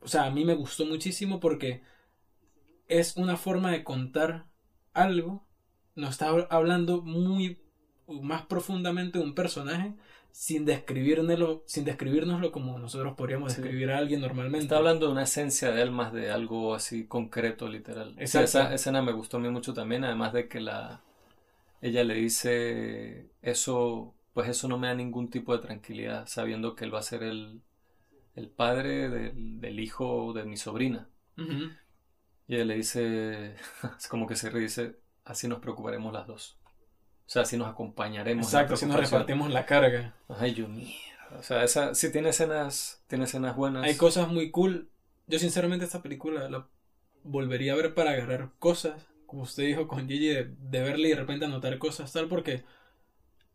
[SPEAKER 2] sea, a mí me gustó muchísimo porque es una forma de contar algo. Nos está hablando muy más profundamente un personaje sin describirnoslo, sin describirnoslo como nosotros podríamos describir a alguien normalmente.
[SPEAKER 1] Está hablando de una esencia de él más de algo así concreto, literal. Esa escena me gustó a mí mucho también, además de que la ella le dice eso, pues eso no me da ningún tipo de tranquilidad, sabiendo que él va a ser el, el padre del, hijo de mi sobrina. Y ella le dice, es como que se ríe, dice, así nos preocuparemos las dos. O sea, si nos acompañaremos.
[SPEAKER 2] Exacto, si nos repartimos la carga.
[SPEAKER 1] Ay, yo mierda. O sea, esa, sí tiene escenas, tiene escenas buenas.
[SPEAKER 2] Hay cosas muy cool. Yo sinceramente esta película la volvería a ver para agarrar cosas, como usted dijo con Gigi, de, verle y de repente anotar cosas tal, porque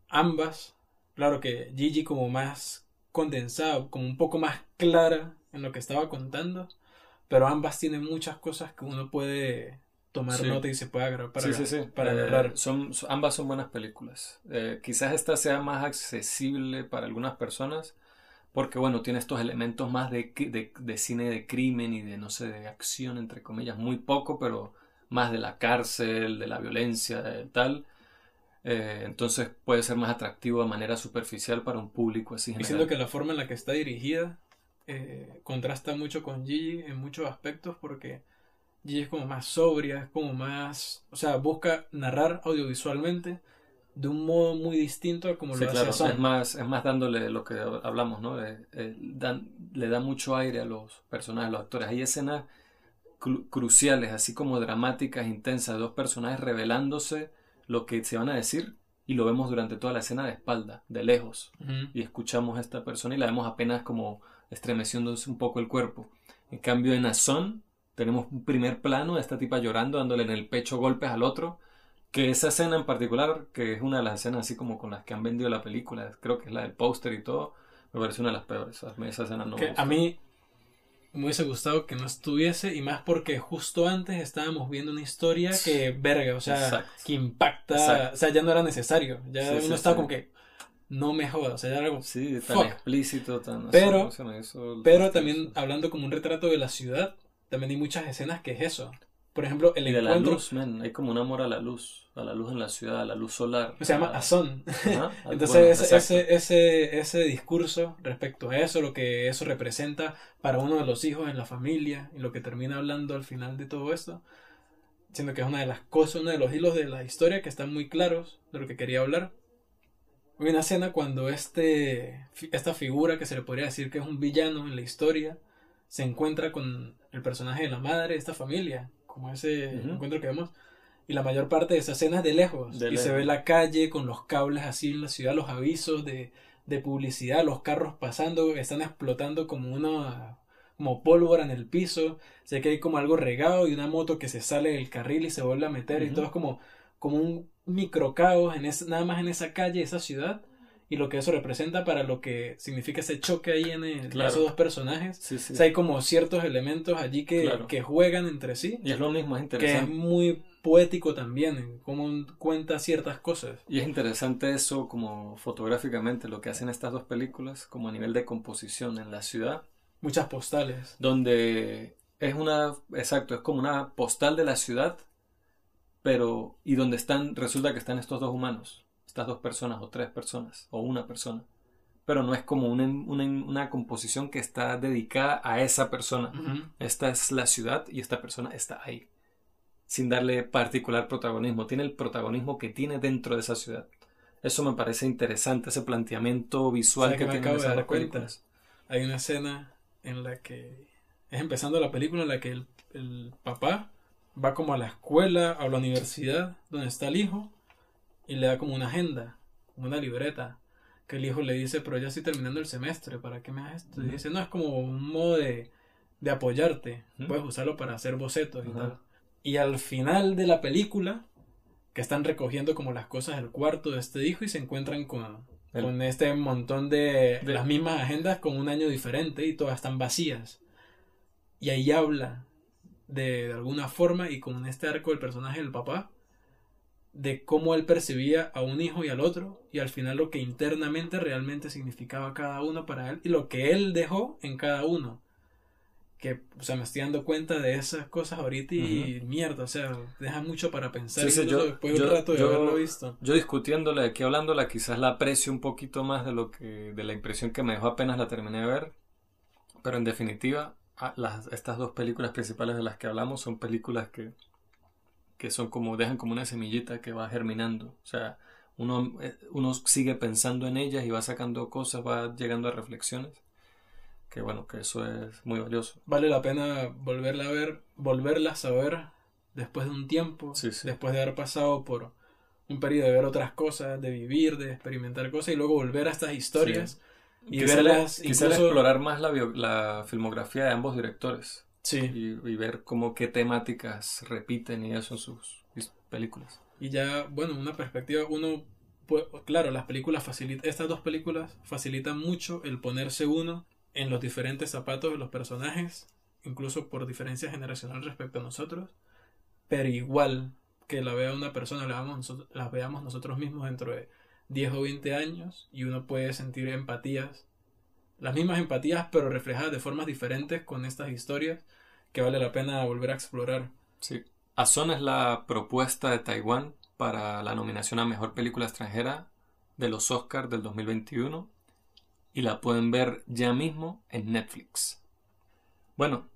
[SPEAKER 2] ambas, claro que Gigi como más condensado, como un poco más clara en lo que estaba contando, pero ambas tienen muchas cosas que uno puede tomar nota y se puede agarrar para, para
[SPEAKER 1] eh, agarrar. son, ambas son buenas películas. Eh, quizás esta sea más accesible para algunas personas porque, bueno, tiene estos elementos más de, de, cine de crimen y de, no sé, de acción, entre comillas, muy poco, pero más de la cárcel, de la violencia, de tal. Eh, entonces puede ser más atractivo de manera superficial para un público así.
[SPEAKER 2] Diciendo que la forma en la que está dirigida contrasta mucho con Gigi en muchos aspectos porque y es como más sobria, es como más, o sea, busca narrar audiovisualmente de un modo muy distinto a como lo hace
[SPEAKER 1] Son. Es más, es más dándole lo que hablamos, ¿no? dan, le da mucho aire a los personajes, a los actores. Hay escenas cruciales, así como dramáticas, intensas, de dos personajes revelándose lo que se van a decir y lo vemos durante toda la escena de espalda, de lejos. Y escuchamos a esta persona y la vemos apenas como estremeciéndose un poco el cuerpo. En cambio, en Azón tenemos un primer plano de esta tipa llorando, dándole en el pecho golpes al otro. Que esa escena en particular, que es una de las escenas así como con las que han vendido la película, creo que es la del póster y todo, me parece una de las peores. Esa escena no
[SPEAKER 2] A mí me hubiese gustado que no estuviese, y más porque justo antes estábamos viendo una historia que, verga, o sea, que impacta. O sea, ya no era necesario. Ya uno estaba como que no me joda, o sea, ya era algo.
[SPEAKER 1] Sí, tan explícito, tan.
[SPEAKER 2] Pero, pero también hablando como un retrato de la ciudad, también hay muchas escenas que es eso. Por ejemplo, el
[SPEAKER 1] y de la luz, Hay como un amor a la luz, a la luz en la ciudad, a la luz solar.
[SPEAKER 2] Se llama Azón. Entonces, ese, ese, ese, discurso respecto a eso, lo que eso representa para uno de los hijos en la familia, y lo que termina hablando al final de todo esto, siendo que es una de las cosas, uno de los hilos de la historia que están muy claros de lo que quería hablar. Hay una escena cuando este, esta figura que se le podría decir que es un villano en la historia, se encuentra con el personaje de la madre de esta familia, como ese encuentro que vemos. Y la mayor parte de esa escena es de lejos. y se ve la calle con los cables así en la ciudad, los avisos de, de publicidad, los carros pasando, están explotando como una como pólvora en el piso. Sé que hay como algo regado y una moto que se sale del carril y se vuelve a meter y todo es como, como un micro caos en nada más en esa calle, esa ciudad y lo que eso representa para lo que significa ese choque ahí en, esos dos personajes. O sea, hay como ciertos elementos allí que, que, juegan entre sí.
[SPEAKER 1] Y es lo mismo, es interesante.
[SPEAKER 2] Que es muy poético también, cómo cuenta ciertas cosas.
[SPEAKER 1] Y es interesante eso como fotográficamente, lo que hacen estas dos películas, como a nivel de composición en la ciudad.
[SPEAKER 2] Muchas postales.
[SPEAKER 1] Donde es una, exacto, es como una postal de la ciudad, pero, y donde están, resulta que están estos dos humanos estas dos personas o tres personas o una persona. Pero no es como una, una, composición que está dedicada a esa persona. Esta es la ciudad y esta persona está ahí. Sin darle particular protagonismo. Tiene el protagonismo que tiene dentro de esa ciudad. Eso me parece interesante, ese planteamiento visual que,
[SPEAKER 2] acabo de dar cuenta. Hay una escena en la que es empezando la película en la que el, el papá va como a la escuela, a la universidad, donde está el hijo, y le da como una agenda, como una libreta, que el hijo le dice, pero ya estoy terminando el semestre, ¿para qué me haces esto? Y dice, no, es como un modo de, de apoyarte, puedes usarlo para hacer bocetos y tal. Y al final de la película, que están recogiendo como las cosas del cuarto de este hijo y se encuentran con, con este montón de, de, las mismas agendas con un año diferente y todas están vacías. Y ahí habla de, de alguna forma y con este arco del personaje del papá de cómo él percibía a un hijo y al otro y al final lo que internamente realmente significaba cada uno para él y lo que él dejó en cada uno. Que o sea me estoy dando cuenta de esas cosas ahorita y mierda o sea deja mucho para pensar
[SPEAKER 1] sí, sí, yo, después de un rato de haberlo visto. yo discutiéndole aquí hablándola quizás la aprecio un poquito más de lo que de la impresión que me dejó apenas la terminé de ver pero en definitiva las, estas dos películas principales de las que hablamos son películas que que son como, dejan como una semillita que va germinando. O sea, uno, eh, uno sigue pensando en ellas y va sacando cosas, va llegando a reflexiones. Que bueno, que eso es muy valioso.
[SPEAKER 2] Vale la pena volverla a ver, volverlas a ver después de un tiempo, después de haber pasado por un periodo de ver otras cosas, de vivir, de experimentar cosas y luego volver a estas historias y verlas.
[SPEAKER 1] Quizás explorar más la, la filmografía de ambos directores.
[SPEAKER 2] Sí.
[SPEAKER 1] Y, ver cómo qué temáticas repiten y eso en sus películas.
[SPEAKER 2] Y ya, bueno, una perspectiva, uno, claro, las películas facilitan, estas dos películas facilitan mucho el ponerse uno en los diferentes zapatos de los personajes, incluso por diferencia generacional respecto a nosotros, pero igual que la vea una persona, la veamos, las veamos nosotros mismos dentro de 10 o 20 años y uno puede sentir empatías, las mismas empatías pero reflejadas de formas diferentes con estas historias que vale la pena volver a explorar.
[SPEAKER 1] Sí. Azón es la propuesta de Taiwán para la nominación a Mejor Película Extranjera de los Oscars del 2021 y la pueden ver ya mismo en Netflix. Bueno,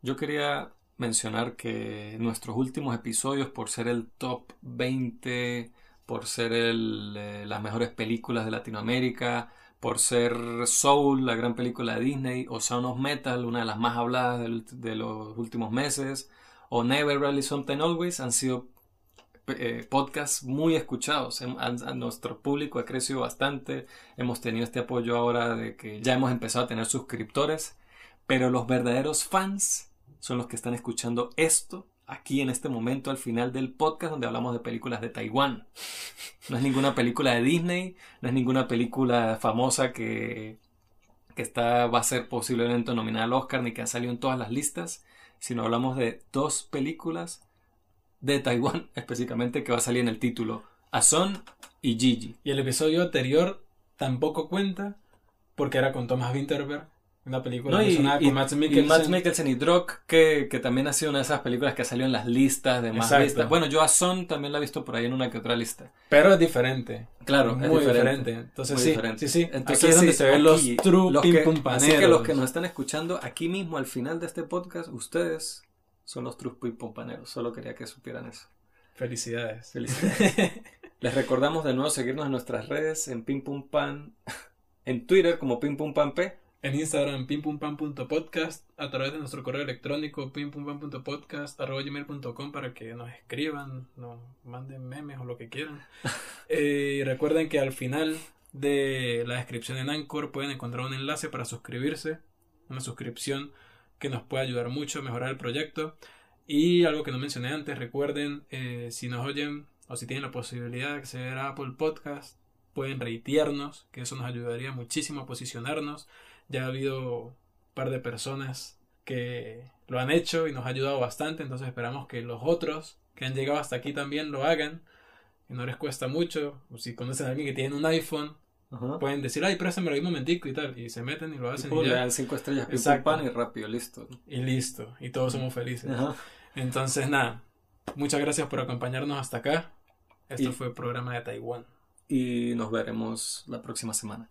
[SPEAKER 1] yo quería mencionar que nuestros últimos episodios, por ser el top 20, por ser el, eh, las mejores películas de Latinoamérica, por ser Soul, la gran película de Disney, o Sound of Metal, una de las más habladas de, los últimos meses, o Never Really Something Always, han sido eh, podcasts muy escuchados. A, nuestro público ha crecido bastante. Hemos tenido este apoyo ahora de que ya hemos empezado a tener suscriptores. Pero los verdaderos fans son los que están escuchando esto aquí en este momento al final del podcast donde hablamos de películas de Taiwán. No es ninguna película de Disney, no es ninguna película famosa que, está, va a ser posiblemente nominada al Oscar ni que ha salido en todas las listas, sino hablamos de dos películas de Taiwán específicamente que va a salir en el título, Ason y Gigi.
[SPEAKER 2] Y el episodio anterior tampoco cuenta porque era con Thomas Winterberg una película
[SPEAKER 1] y, con Matt Mikkelsen. Y Matt Mikkelsen y Drock, que, que, también ha sido una de esas películas que salió en las listas de más vistas. Bueno, yo a Son también la he visto por ahí en una que otra lista.
[SPEAKER 2] Pero es diferente.
[SPEAKER 1] Claro,
[SPEAKER 2] muy
[SPEAKER 1] es
[SPEAKER 2] diferente. Entonces sí,
[SPEAKER 1] diferente.
[SPEAKER 2] sí, sí.
[SPEAKER 1] Entonces, aquí es donde se ven los true los que, Así que los que nos están escuchando aquí mismo al final de este podcast, ustedes son los true ping pompaneros. Solo quería que supieran eso.
[SPEAKER 2] Felicidades.
[SPEAKER 1] Felicidades. Les recordamos de nuevo seguirnos en nuestras redes en Ping Pum Pan, en Twitter como Ping Pum Pan P
[SPEAKER 2] en Instagram pimpumpam.podcast, a través de nuestro correo electrónico gmail.com para que nos escriban, nos manden memes o lo que quieran. eh, recuerden que al final de la descripción en Anchor pueden encontrar un enlace para suscribirse, una suscripción que nos puede ayudar mucho a mejorar el proyecto. Y algo que no mencioné antes, recuerden, eh, si nos oyen o si tienen la posibilidad de acceder a Apple Podcast, pueden reitearnos, que eso nos ayudaría muchísimo a posicionarnos ya ha habido un par de personas que lo han hecho y nos ha ayudado bastante, entonces esperamos que los otros que han llegado hasta aquí también lo hagan, y no les cuesta mucho, o si conocen a alguien que tiene un iPhone, pueden decir, ay, préstamelo un momentico y tal, y se meten y lo hacen.
[SPEAKER 1] Y, le dan cinco estrellas, pan y rápido, listo.
[SPEAKER 2] Y listo, y todos somos felices. Entonces, nada, muchas gracias por acompañarnos hasta acá. Esto fue el programa de Taiwán.
[SPEAKER 1] Y nos veremos la próxima semana.